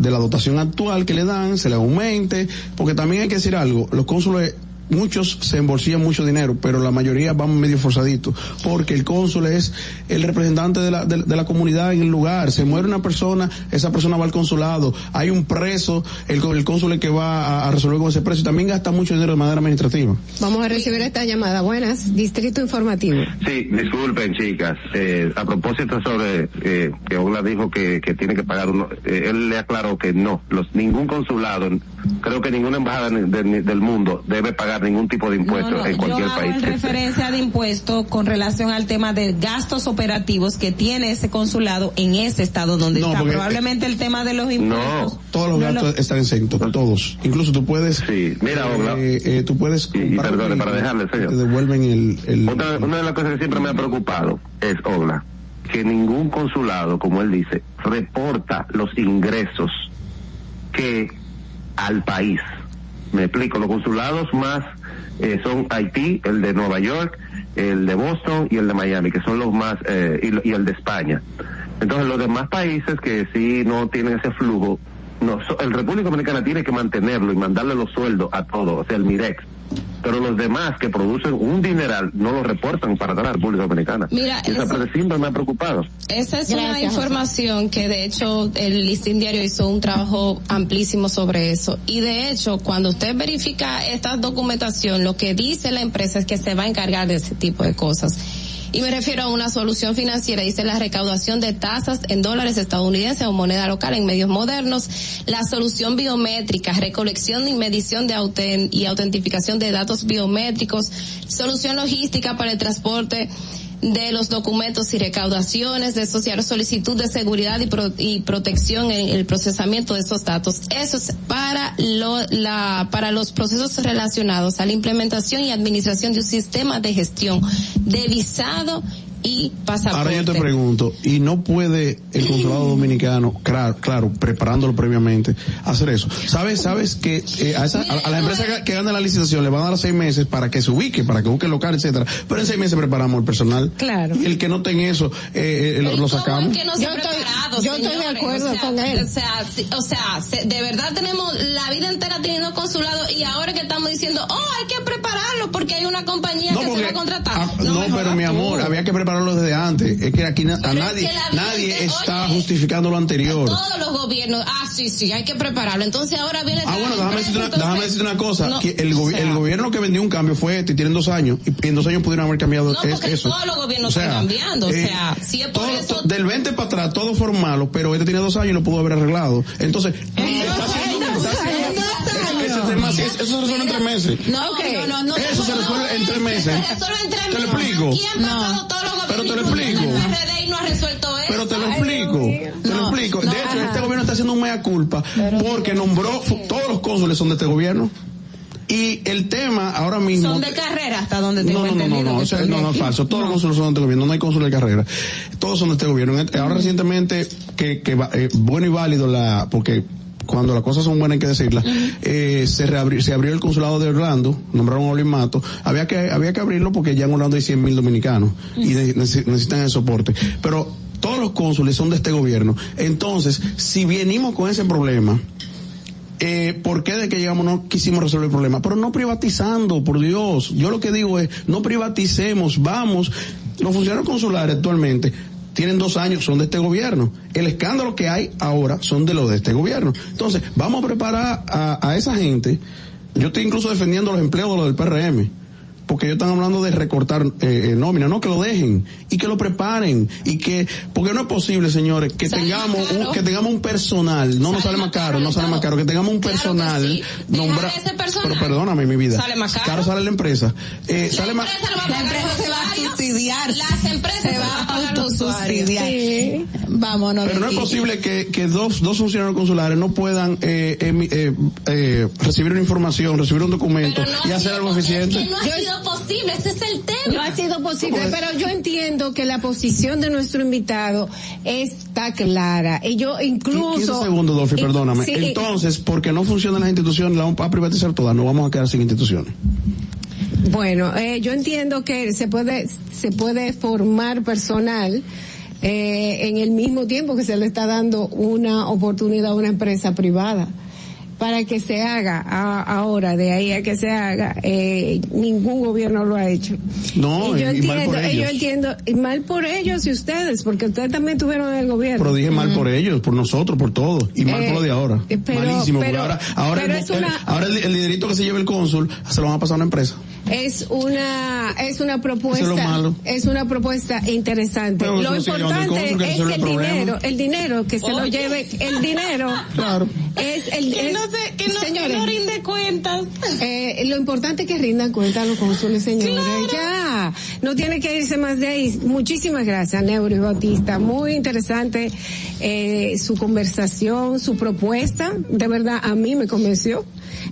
de la dotación actual que le dan, se le aumente, porque también hay que decir algo, los cónsules muchos se embolsillan mucho dinero, pero la mayoría van medio forzaditos, porque el cónsul es el representante de la, de, de la comunidad en el lugar. Se muere una persona, esa persona va al consulado, hay un preso, el, el cónsul es que va a, a resolver con ese preso y también gasta mucho dinero de manera administrativa. Vamos a recibir esta llamada. Buenas, Distrito Informativo. Sí, disculpen chicas, eh, a propósito sobre eh, que Ogla dijo que, que tiene que pagar uno, eh, él le aclaró que no, los ningún consulado, creo que ninguna embajada del mundo debe pagar ningún tipo de impuesto No, no, en cualquier yo hago país. en referencia de impuesto con relación al tema de gastos operativos que tiene ese consulado en ese estado donde No, está. porque- Probablemente el tema de los impuestos. Todos los no gastos lo- están exentos, todos. Incluso tú puedes, Sí, mira, eh, eh, tú puedes Y, perdone, para dejarle, señor. te devuelven el, el Otra- una de las cosas que siempre me ha preocupado es, Ogla, que ningún consulado, como él dice, reporta los ingresos que al país. Me explico, los consulados más eh, son Haití, el de Nueva York, el de Boston y el de Miami, que son los más, eh, y, y el de España. Entonces los demás países que sí no tienen ese flujo, no, so- el República Dominicana tiene que mantenerlo y mandarle los sueldos a todos, o sea, el MIREX. Pero los demás que producen un dineral no lo reportan para la República Dominicana. Mira, y esa eso- parte siempre me ha preocupado. Esa es una José. información que de hecho el listín diario hizo un trabajo amplísimo sobre eso. Y de hecho, cuando usted verifica esta documentación, lo que dice la empresa es que se va a encargar de ese tipo de cosas. Y me refiero a una solución financiera, dice la recaudación de tasas en dólares estadounidenses o moneda local en medios modernos, la solución biométrica, recolección y medición de y autentificación de datos biométricos, solución logística para el transporte de los documentos y recaudaciones, de asociar solicitud de seguridad y, pro- y protección en el procesamiento de esos datos. Eso es para lo, la, para los procesos relacionados a la implementación y administración de un sistema de gestión de visado y pasaporte. Ahora yo te pregunto, ¿y no puede el consulado dominicano, claro, claro preparándolo previamente, hacer eso? ¿Sabes, sabes que eh, a, esa, a, a las empresas que, que ganan la licitación le van a dar seis meses para que se ubique, para que busque el local, etcétera? Pero en seis meses preparamos el personal. Claro. Y el que no tenga eso, eh, eh, lo, lo sacamos. que no se Yo estoy- preparado, yo estoy de acuerdo O sea, con él. O sea, sí, o sea, se- de verdad tenemos la vida entera teniendo consulado y ahora que estamos diciendo, oh, hay que prepararlo porque hay una compañía que se va a contratar. ah, no, pero mi amor, había que prepararlo desde antes. Es que aquí na- a Pero es nadie, que nadie está justificando lo anterior. Todos los gobiernos, ah, sí, sí, hay que prepararlo. Entonces ahora viene... Ah, bueno, déjame decirte una, entonces- déjame decirte una cosa. No, que el, gobi- o sea, el gobierno que vendió un cambio fue este, y tienen dos años. Y en dos años pudieron haber cambiado No, porque eso. todos los gobiernos O sea, están cambiando. O eh, sea, si es por todo- eso... del 20 para atrás, todo fueron malos, pero este tiene dos años y lo pudo haber arreglado. Entonces, está haciendo- está haciendo- eso se resuelve en tres meses. No, no, no, no. Eso se resuelve en tres meses. Se resuelve en tres ¿Te lo meses. explico? Aquí han pasado todos los Pero te lo explico. no ha resuelto eso. Pero te lo explico, te lo explico. De hecho, este gobierno está haciendo un mea culpa porque nombró, todos los cónsules son de este gobierno. Y el tema ahora mismo... Son de carrera hasta donde tengo No, no, no, no, entendido no, que o sea, son de no, no, aquí. falso. Todos los cónsules son de este gobierno, no hay cónsul de carrera. Todos son de este gobierno. Ahora recientemente, que, que va- eh, bueno y válido la, porque cuando las cosas son buenas hay que decirlas, eh, se reabrió, se abrió el consulado de Orlando, nombraron a Olin Mato, había que, había que abrirlo porque ya en Orlando hay 100 mil dominicanos y ne- nece- necesitan el soporte. Pero todos los cónsules son de este gobierno. Entonces, si venimos con ese problema, eh, ¿por qué de que llegamos no quisimos resolver el problema? Pero no privatizando, por Dios. Yo lo que digo es, no privaticemos, vamos. Los funcionarios consulares actualmente tienen dos años, son de este gobierno. El escándalo que hay ahora son de los de este gobierno. Entonces, vamos a preparar a, a esa gente. Yo estoy incluso defendiendo los empleos de los del PRM. Porque ellos están hablando de recortar eh, eh, nómina, no que lo dejen y que lo preparen y que porque no es posible, señores, que tengamos un, que tengamos un personal, no nos sale más caro, no sale más caro, que tengamos un personal nombra- ese personal. pero perdóname mi vida, Sale más caro. sale la empresa, eh, sale más La empresa se va a subsidiar. Las empresas Se va a autosubsidiar. Sí. Vámonos. Pero no es posible que, que dos, dos funcionarios consulares no puedan eh, eh, eh, recibir una información, recibir un documento y hacer algo eficiente. No ha sido posible, ese es el tema. No ha sido posible, ¿Cómo es? pero yo entiendo que la posición de nuestro invitado está clara. Y yo 15 incluso... segundos, Dolphy, y- perdóname. sí, Entonces, porque no funcionan las instituciones, la vamos a privatizar todas, no vamos a quedar sin instituciones. Bueno, eh, yo entiendo que se puede, se puede formar personal eh, en el mismo tiempo que se le está dando una oportunidad a una empresa privada para que se haga a- ahora, de ahí a que se haga, eh, ningún gobierno lo ha hecho. No, y yo y- y mal entiendo, por yo entiendo, y mal por ellos y ustedes, porque ustedes también tuvieron el gobierno. Pero dije mal por ellos, por nosotros, por todo. Y mal Eh, por lo de ahora. eh, pero- Malísimo. pero- ahora, ahora, pero el, ahora el, el dinerito que se lleva el cónsul se lo van a pasar a una empresa. Es una, es una propuesta, Eso es lo malo. es una propuesta interesante. Pero lo importante que es resuelve el dinero, el dinero que se lo lleve, el dinero Claro. es el, Que es- no se, que no, que rinde cuentas. eh, lo importante es que rindan cuenta a los cónsules, señores. Ya, no tiene que irse más de ahí. Muchísimas gracias, Neuro y Bautista. Muy interesante eh, su conversación, su propuesta. De verdad, a mí me convenció.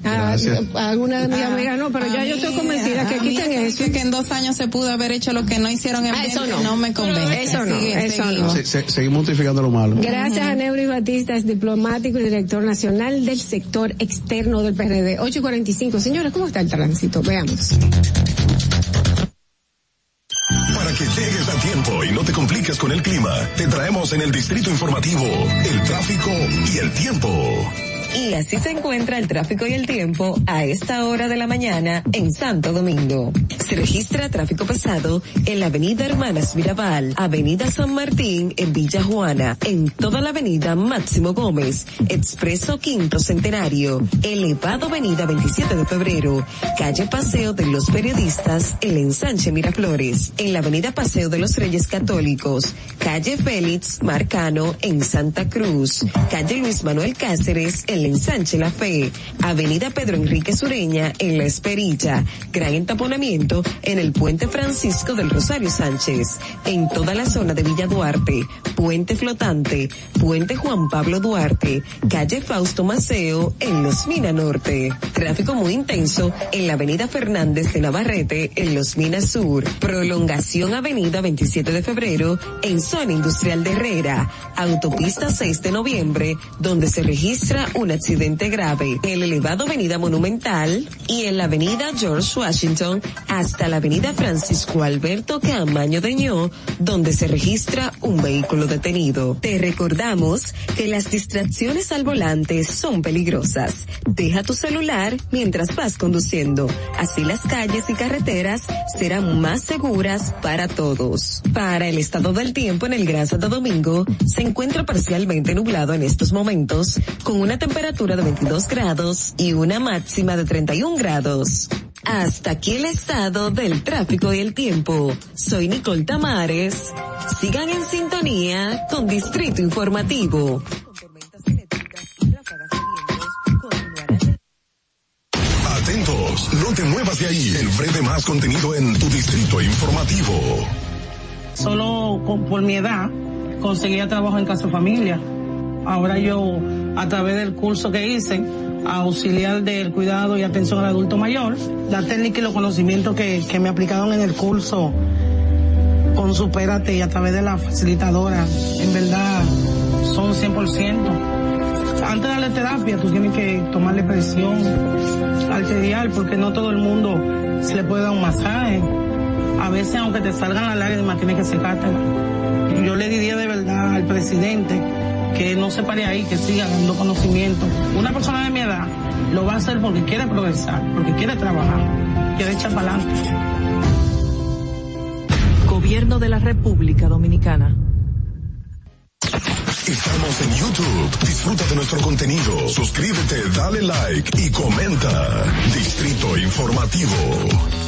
A, Gracias. a alguna de mis amigas no, pero ya yo estoy convencida que quiten eso de Que en dos años se pudo haber hecho lo que no hicieron en Ah, 20, eso no. no me convence. Eso no, Sigue- eso no. seguimos. Se- se- seguimos notificando lo malo. Gracias a Neuri Batista, es diplomático y director nacional del sector externo del PRD. 8.45. Señores, ¿cómo está el tránsito? Veamos. Para que llegues a tiempo y no te compliques con el clima, te traemos en el distrito informativo el tráfico y el tiempo. Y así se encuentra el tráfico y el tiempo a esta hora de la mañana en Santo Domingo. Se registra tráfico pesado en la avenida Hermanas Mirabal, avenida San Martín en Villa Juana, en toda la avenida Máximo Gómez, Expreso Quinto Centenario, elevado avenida 27 de febrero, calle Paseo de los Periodistas, el ensanche Miraflores, en la avenida Paseo de los Reyes Católicos, calle Félix Marcano en Santa Cruz, calle Luis Manuel Cáceres en el ensanche La Fe, avenida Pedro Enrique Sureña en La Esperilla, gran entaponamiento en el puente Francisco del Rosario Sánchez, en toda la zona de Villa Duarte, puente flotante, puente Juan Pablo Duarte, calle Fausto Maceo en Los Mina Norte, tráfico muy intenso en la avenida Fernández de Navarrete en Los Minas Sur, prolongación avenida 27 de febrero en zona industrial de Herrera, autopista 6 de noviembre, donde se registra un accidente grave, en el elevado avenida Monumental y en la avenida George Washington hasta la avenida Francisco Alberto Camaño Deñó, donde se registra un vehículo detenido. Te recordamos que las distracciones al volante son peligrosas. Deja tu celular mientras vas conduciendo. Así las calles y carreteras serán más seguras para todos. Para el estado del tiempo en el Gran Santo Domingo, se encuentra parcialmente nublado en estos momentos, con una temperatura de 22 grados y una máxima de 31 grados. Hasta aquí el estado del tráfico y el tiempo. Soy Nicole Tamares. Sigan en sintonía con Distrito Informativo. Atentos, no te muevas de ahí. El breve más contenido en tu distrito informativo. Solo con- por mi edad conseguía trabajo en casa familia. Ahora yo, a través del curso que hice, auxiliar del cuidado y atención al adulto mayor, la técnica y los conocimientos que, que me aplicaron en el curso con Supérate y a través de la facilitadora, en verdad son 100%. Antes de darle terapia, tú tienes que tomarle presión arterial porque no todo el mundo se le puede dar un masaje. A veces, aunque te salgan las lágrimas, tienes que secártela. Yo le diría de verdad al presidente que no se pare ahí, que siga dando conocimiento. Una persona de mi edad lo va a hacer porque quiere progresar, porque quiere trabajar, quiere echar para adelante. Gobierno de la República Dominicana. Estamos en YouTube. Disfruta de nuestro contenido. Suscríbete, dale like y comenta. Distrito Informativo.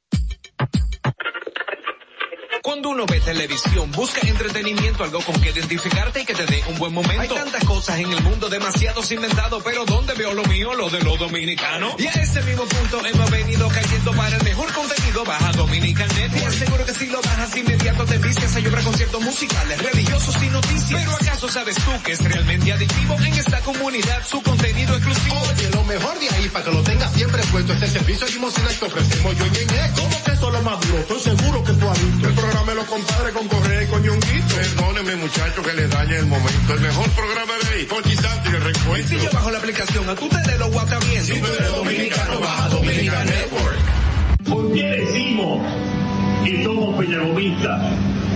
Cuando uno ve televisión, busca entretenimiento, algo con que identificarte y que te dé un buen momento. Hay tantas cosas en el mundo, demasiados inventados, pero ¿dónde veo lo mío? Lo de los dominicanos. Y a ese mismo punto hemos venido cayendo para el mejor contenido. Baja Dominican Net. Te aseguro que si lo bajas inmediato te vistes a llorar conciertos musicales, religiosos y noticias. Pero ¿acaso sabes tú que es realmente adictivo en esta comunidad su contenido exclusivo? Oye, lo mejor de ahí para que lo tengas siempre puesto es el servicio limosina que ofrecemos yo en ¿Cómo que eso es lo más duro? Estoy seguro que tú has visto. El programa de los compadres con Correa y con Ñonguito. Perdóneme, muchacho, que le dañe el momento. El mejor programa de ahí, con Santi y el Y recuento. si yo bajo la aplicación, a tú te de los guata bien. Si tú eres dominicano, baja Dominican Network. ¿Por qué decimos que somos peñagomistas?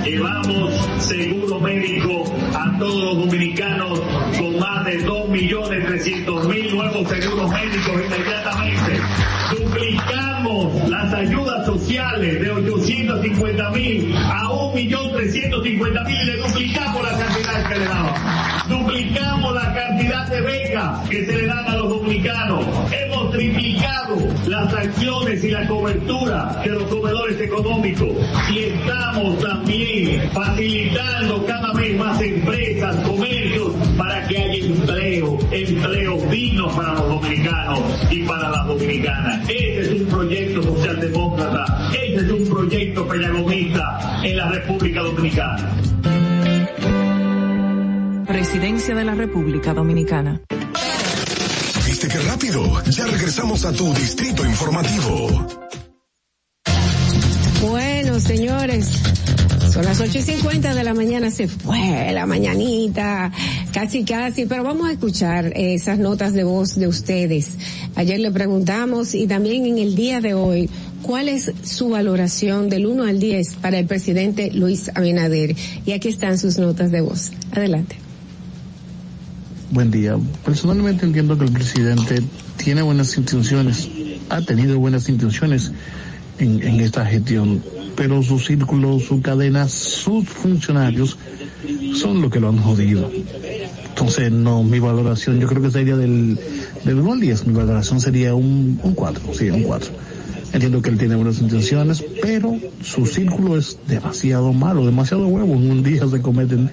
Llevamos seguro médico a todos los dominicanos con más de 2.300.000 nuevos seguros médicos inmediatamente. Duplicamos las ayudas sociales de 850.000 a 1.350.000 y le duplicamos la cantidad que le daban. Duplicamos la cantidad de becas que se le dan a los dominicanos. Hemos triplicado las acciones y la cobertura de los comedores económicos. Y estamos también facilitando cada vez más empresas, comercios, para que haya empleo, empleo digno para los dominicanos y para las dominicanas. Este es un proyecto socialdemócrata, este es un proyecto pedagogista en la República Dominicana. Presidencia de la República Dominicana. ¿Viste ¿Viste qué rápido? Ya regresamos a tu distrito informativo. Bueno, señores, son las ocho y cincuenta de la mañana, se fue la mañanita, casi casi, pero vamos a escuchar esas notas de voz de ustedes. Ayer le preguntamos y también en el día de hoy, ¿cuál es su valoración del 1 al 10 para el presidente Luis Abinader? Y aquí están sus notas de voz. Adelante. Buen día. Personalmente entiendo que el presidente tiene buenas intenciones, ha tenido buenas intenciones en, esta gestión, pero su círculo, su cadena, sus funcionarios son lo que lo han jodido. Entonces, no, mi valoración, yo creo que sería del, del 1 al 10, mi valoración sería un, un 4, sí, un 4. Entiendo que él tiene buenas intenciones, pero su círculo es demasiado malo, demasiado huevo en un día se cometen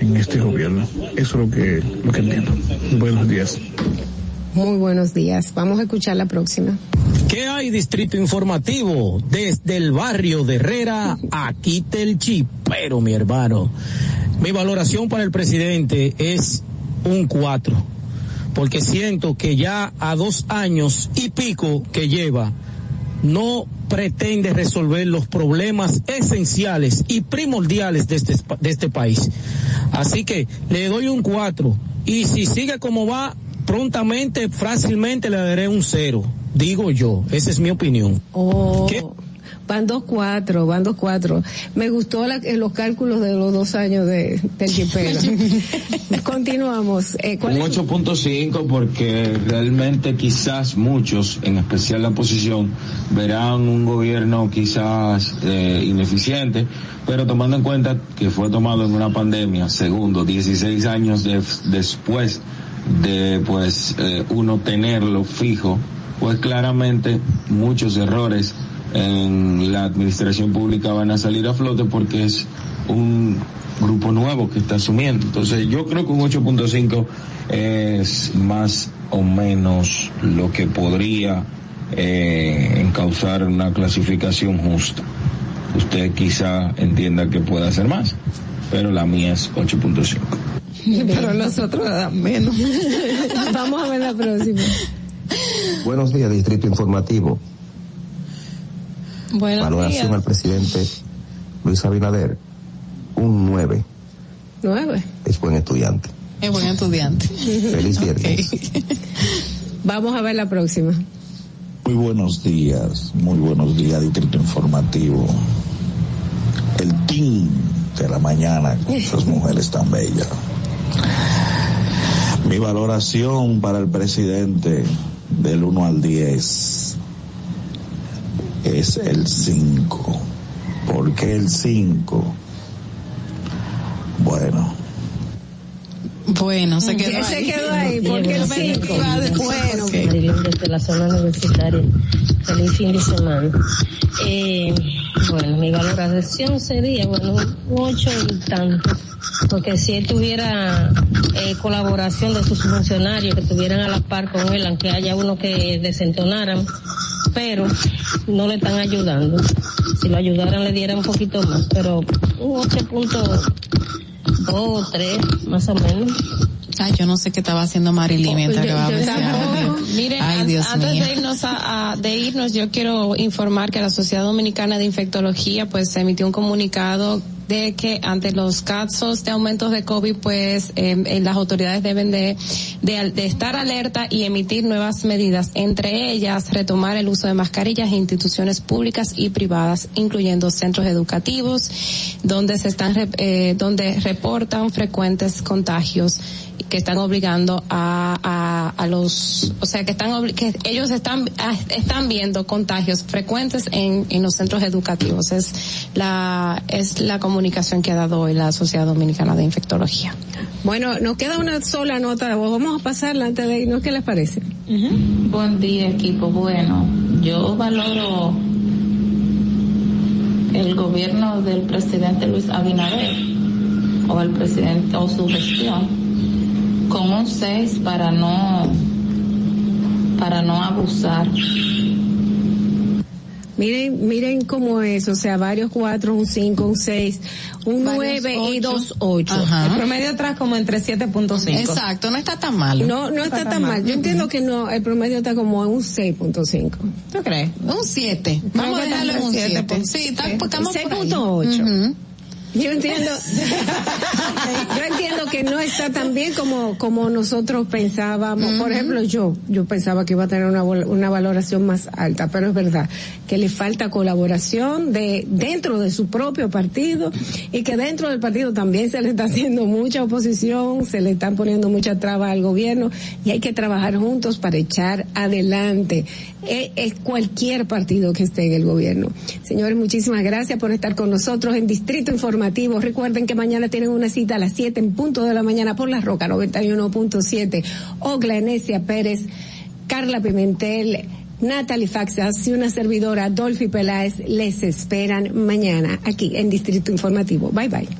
en este gobierno. Eso es lo que, lo que entiendo. Buenos días. Muy buenos días. Vamos a escuchar la próxima. ¿Qué hay, Distrito Informativo? Desde el barrio de Herrera, aquí el chipero, mi hermano. Mi valoración para el presidente es un 4, porque siento que ya a dos años y pico que lleva, no pretende resolver los problemas esenciales y primordiales de este, de este país. Así que le doy un 4 y si sigue como va, prontamente, fácilmente le daré un 0. Digo yo, esa es mi opinión. Oh. Van dos cuatro, van dos cuatro. Me gustó la, los cálculos de los dos años de, del Chipero. Continuamos. Eh, Un 8.5 porque realmente quizás muchos, en especial la oposición, verán un gobierno quizás eh, ineficiente, pero tomando en cuenta que fue tomado en una pandemia, segundo, 16 años de, después de pues eh, uno tenerlo fijo, pues claramente muchos errores en la administración pública van a salir a flote porque es un grupo nuevo que está asumiendo. Entonces yo creo que un 8.5 es más o menos lo que podría eh, encauzar una clasificación justa. Usted quizá entienda que pueda hacer más, pero la mía es 8.5. Pero los otros dan menos. Vamos a ver la próxima. Buenos días, Distrito Informativo. Buenos Valoración días. al presidente Luis Abinader, un 9. Nueve. Es buen estudiante. Es buen estudiante. Feliz viernes. Vamos a ver la próxima. Muy buenos días, muy buenos días, Distrito Informativo. El team de la mañana con esas mujeres tan bellas. Mi valoración para el presidente del 1 al 10 es el 5. ¿Por qué el 5? Bueno, Bueno, se quedó Se ahí. quedó ahí, porque el cinco. Bueno. Marilyn desde la zona universitaria. Feliz fin de semana. Eh, bueno, mi valoración sería, bueno, un ocho y tanto. Porque si él tuviera eh, colaboración de sus funcionarios que estuvieran a la par con él, aunque haya uno que desentonaran, pero no le están ayudando. Si lo ayudaran le dieran un poquito más, pero un 8.2 o 3 más o menos. Ay, yo no sé qué estaba haciendo Marilyn mientras que va. Miren, Ay, an- Dios antes mío. de irnos a, a- de irnos, yo quiero informar que la Sociedad Dominicana de Infectología pues emitió un comunicado de que ante los casos de aumentos de COVID, pues eh, eh, las autoridades deben de, de, de estar alerta y emitir nuevas medidas, entre ellas retomar el uso de mascarillas en instituciones públicas y privadas, incluyendo centros educativos, donde se están, eh, donde reportan frecuentes contagios que están obligando a, a, a los, o sea, que están que ellos están a- están viendo contagios frecuentes en, en los centros educativos. Es la es la comunicación que ha dado hoy la Sociedad Dominicana de Infectología. Bueno, nos queda una sola nota de voz. Vamos a pasarla antes de irnos. ¿Qué les parece? Buen día, equipo. Bueno, yo valoro el gobierno del presidente Luis Abinader o el presidente o su gestión con un 6 para no para no abusar. Miren, miren cómo es, o sea, varios cuatro, un cinco, un seis, un Varios nueve y ocho. dos ocho. Ajá. El promedio atrás como entre 7.5. Exacto, no está tan mal. No, no está tan mal. Yo entiendo que no, el promedio está como en un 6.5. ¿Tú crees? Un 7. Vamos a dejarlo en un está en 7. siete. Sí, está- pues, estamos por ahí. 6.8. Yo entiendo, yo entiendo que no está tan bien como, como nosotros pensábamos. Por ejemplo, yo, yo pensaba que iba a tener una, una valoración más alta, pero es verdad que le falta colaboración de, dentro de su propio partido y que dentro del partido también se le está haciendo mucha oposición, se le están poniendo mucha traba al gobierno y hay que trabajar juntos para echar adelante. Es, es cualquier partido que esté en el gobierno. Señores, muchísimas gracias por estar con nosotros en Distrito Informativo. Recuerden que mañana tienen una cita a las 7 en punto de la mañana por la Roca 91.7. Ogla Enesia Pérez, Carla Pimentel, Natalie Faxas y una servidora, Dolphy Peláez, les esperan mañana aquí en Distrito Informativo. Bye bye.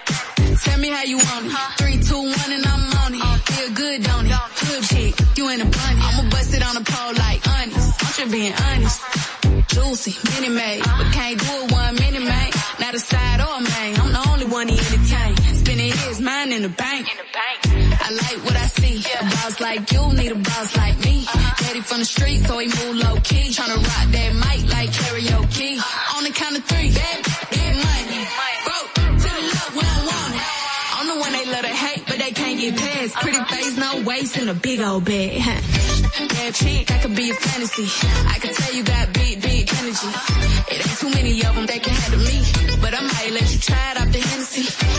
Tell me how you want it. Three, two, one, and I'm on it. Feel good, don't it? Good chick, you in a bunny. I'ma bust it on the pole like honest. I'm just being honest. Juicy, mini made, but can't do it one minute, man. Not a side or a main. I'm the only one he entertain. Spinning his mind in the bank. In the bank. I like what I see. A boss like you need a boss like me. Daddy from the street, so he move low key. Tryna rock that mic like karaoke. On the count of three, bad, get past. Pretty face, no waist, and a big old bag. Bad chick, I could be a fantasy. I could tell you got big, big energy. It ain't too many of them that can handle me. But I might let you try it off the Hennessy.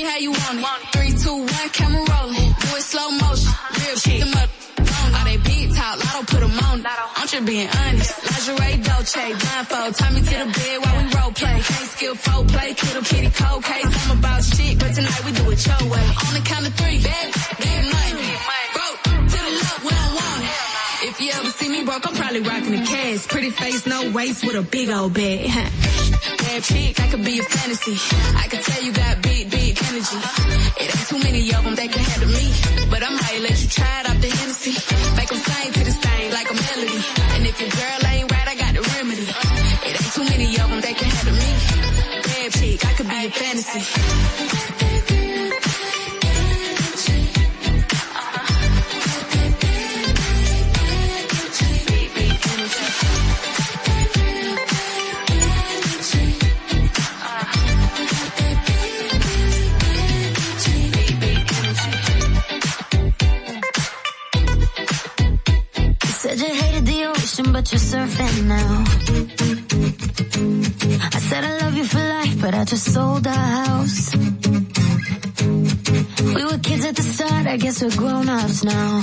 Me how you want it. Three, two, one, camera rolling. Do it slow motion. Real shit. Them up. All they big talk, lotto put 'em on. it. I'm just being honest. Lingerie, Dolce, blindfold. Tie me to the bed while we role play. Can't skill folk play, kittle kitty cold case. I'm about shit, but tonight we do it your way. On the count of three, bad, big money. Broke to the left, we don't want it. If you ever see me broke, I'm probably rocking a cash. Pretty face, no waist, with a big old bag. Bad chick, I could be a fantasy. I could tell you got big energy. It ain't too many of them that can handle me. But I might let you try it sold our house. We were kids at the start, I guess we're grown ups now.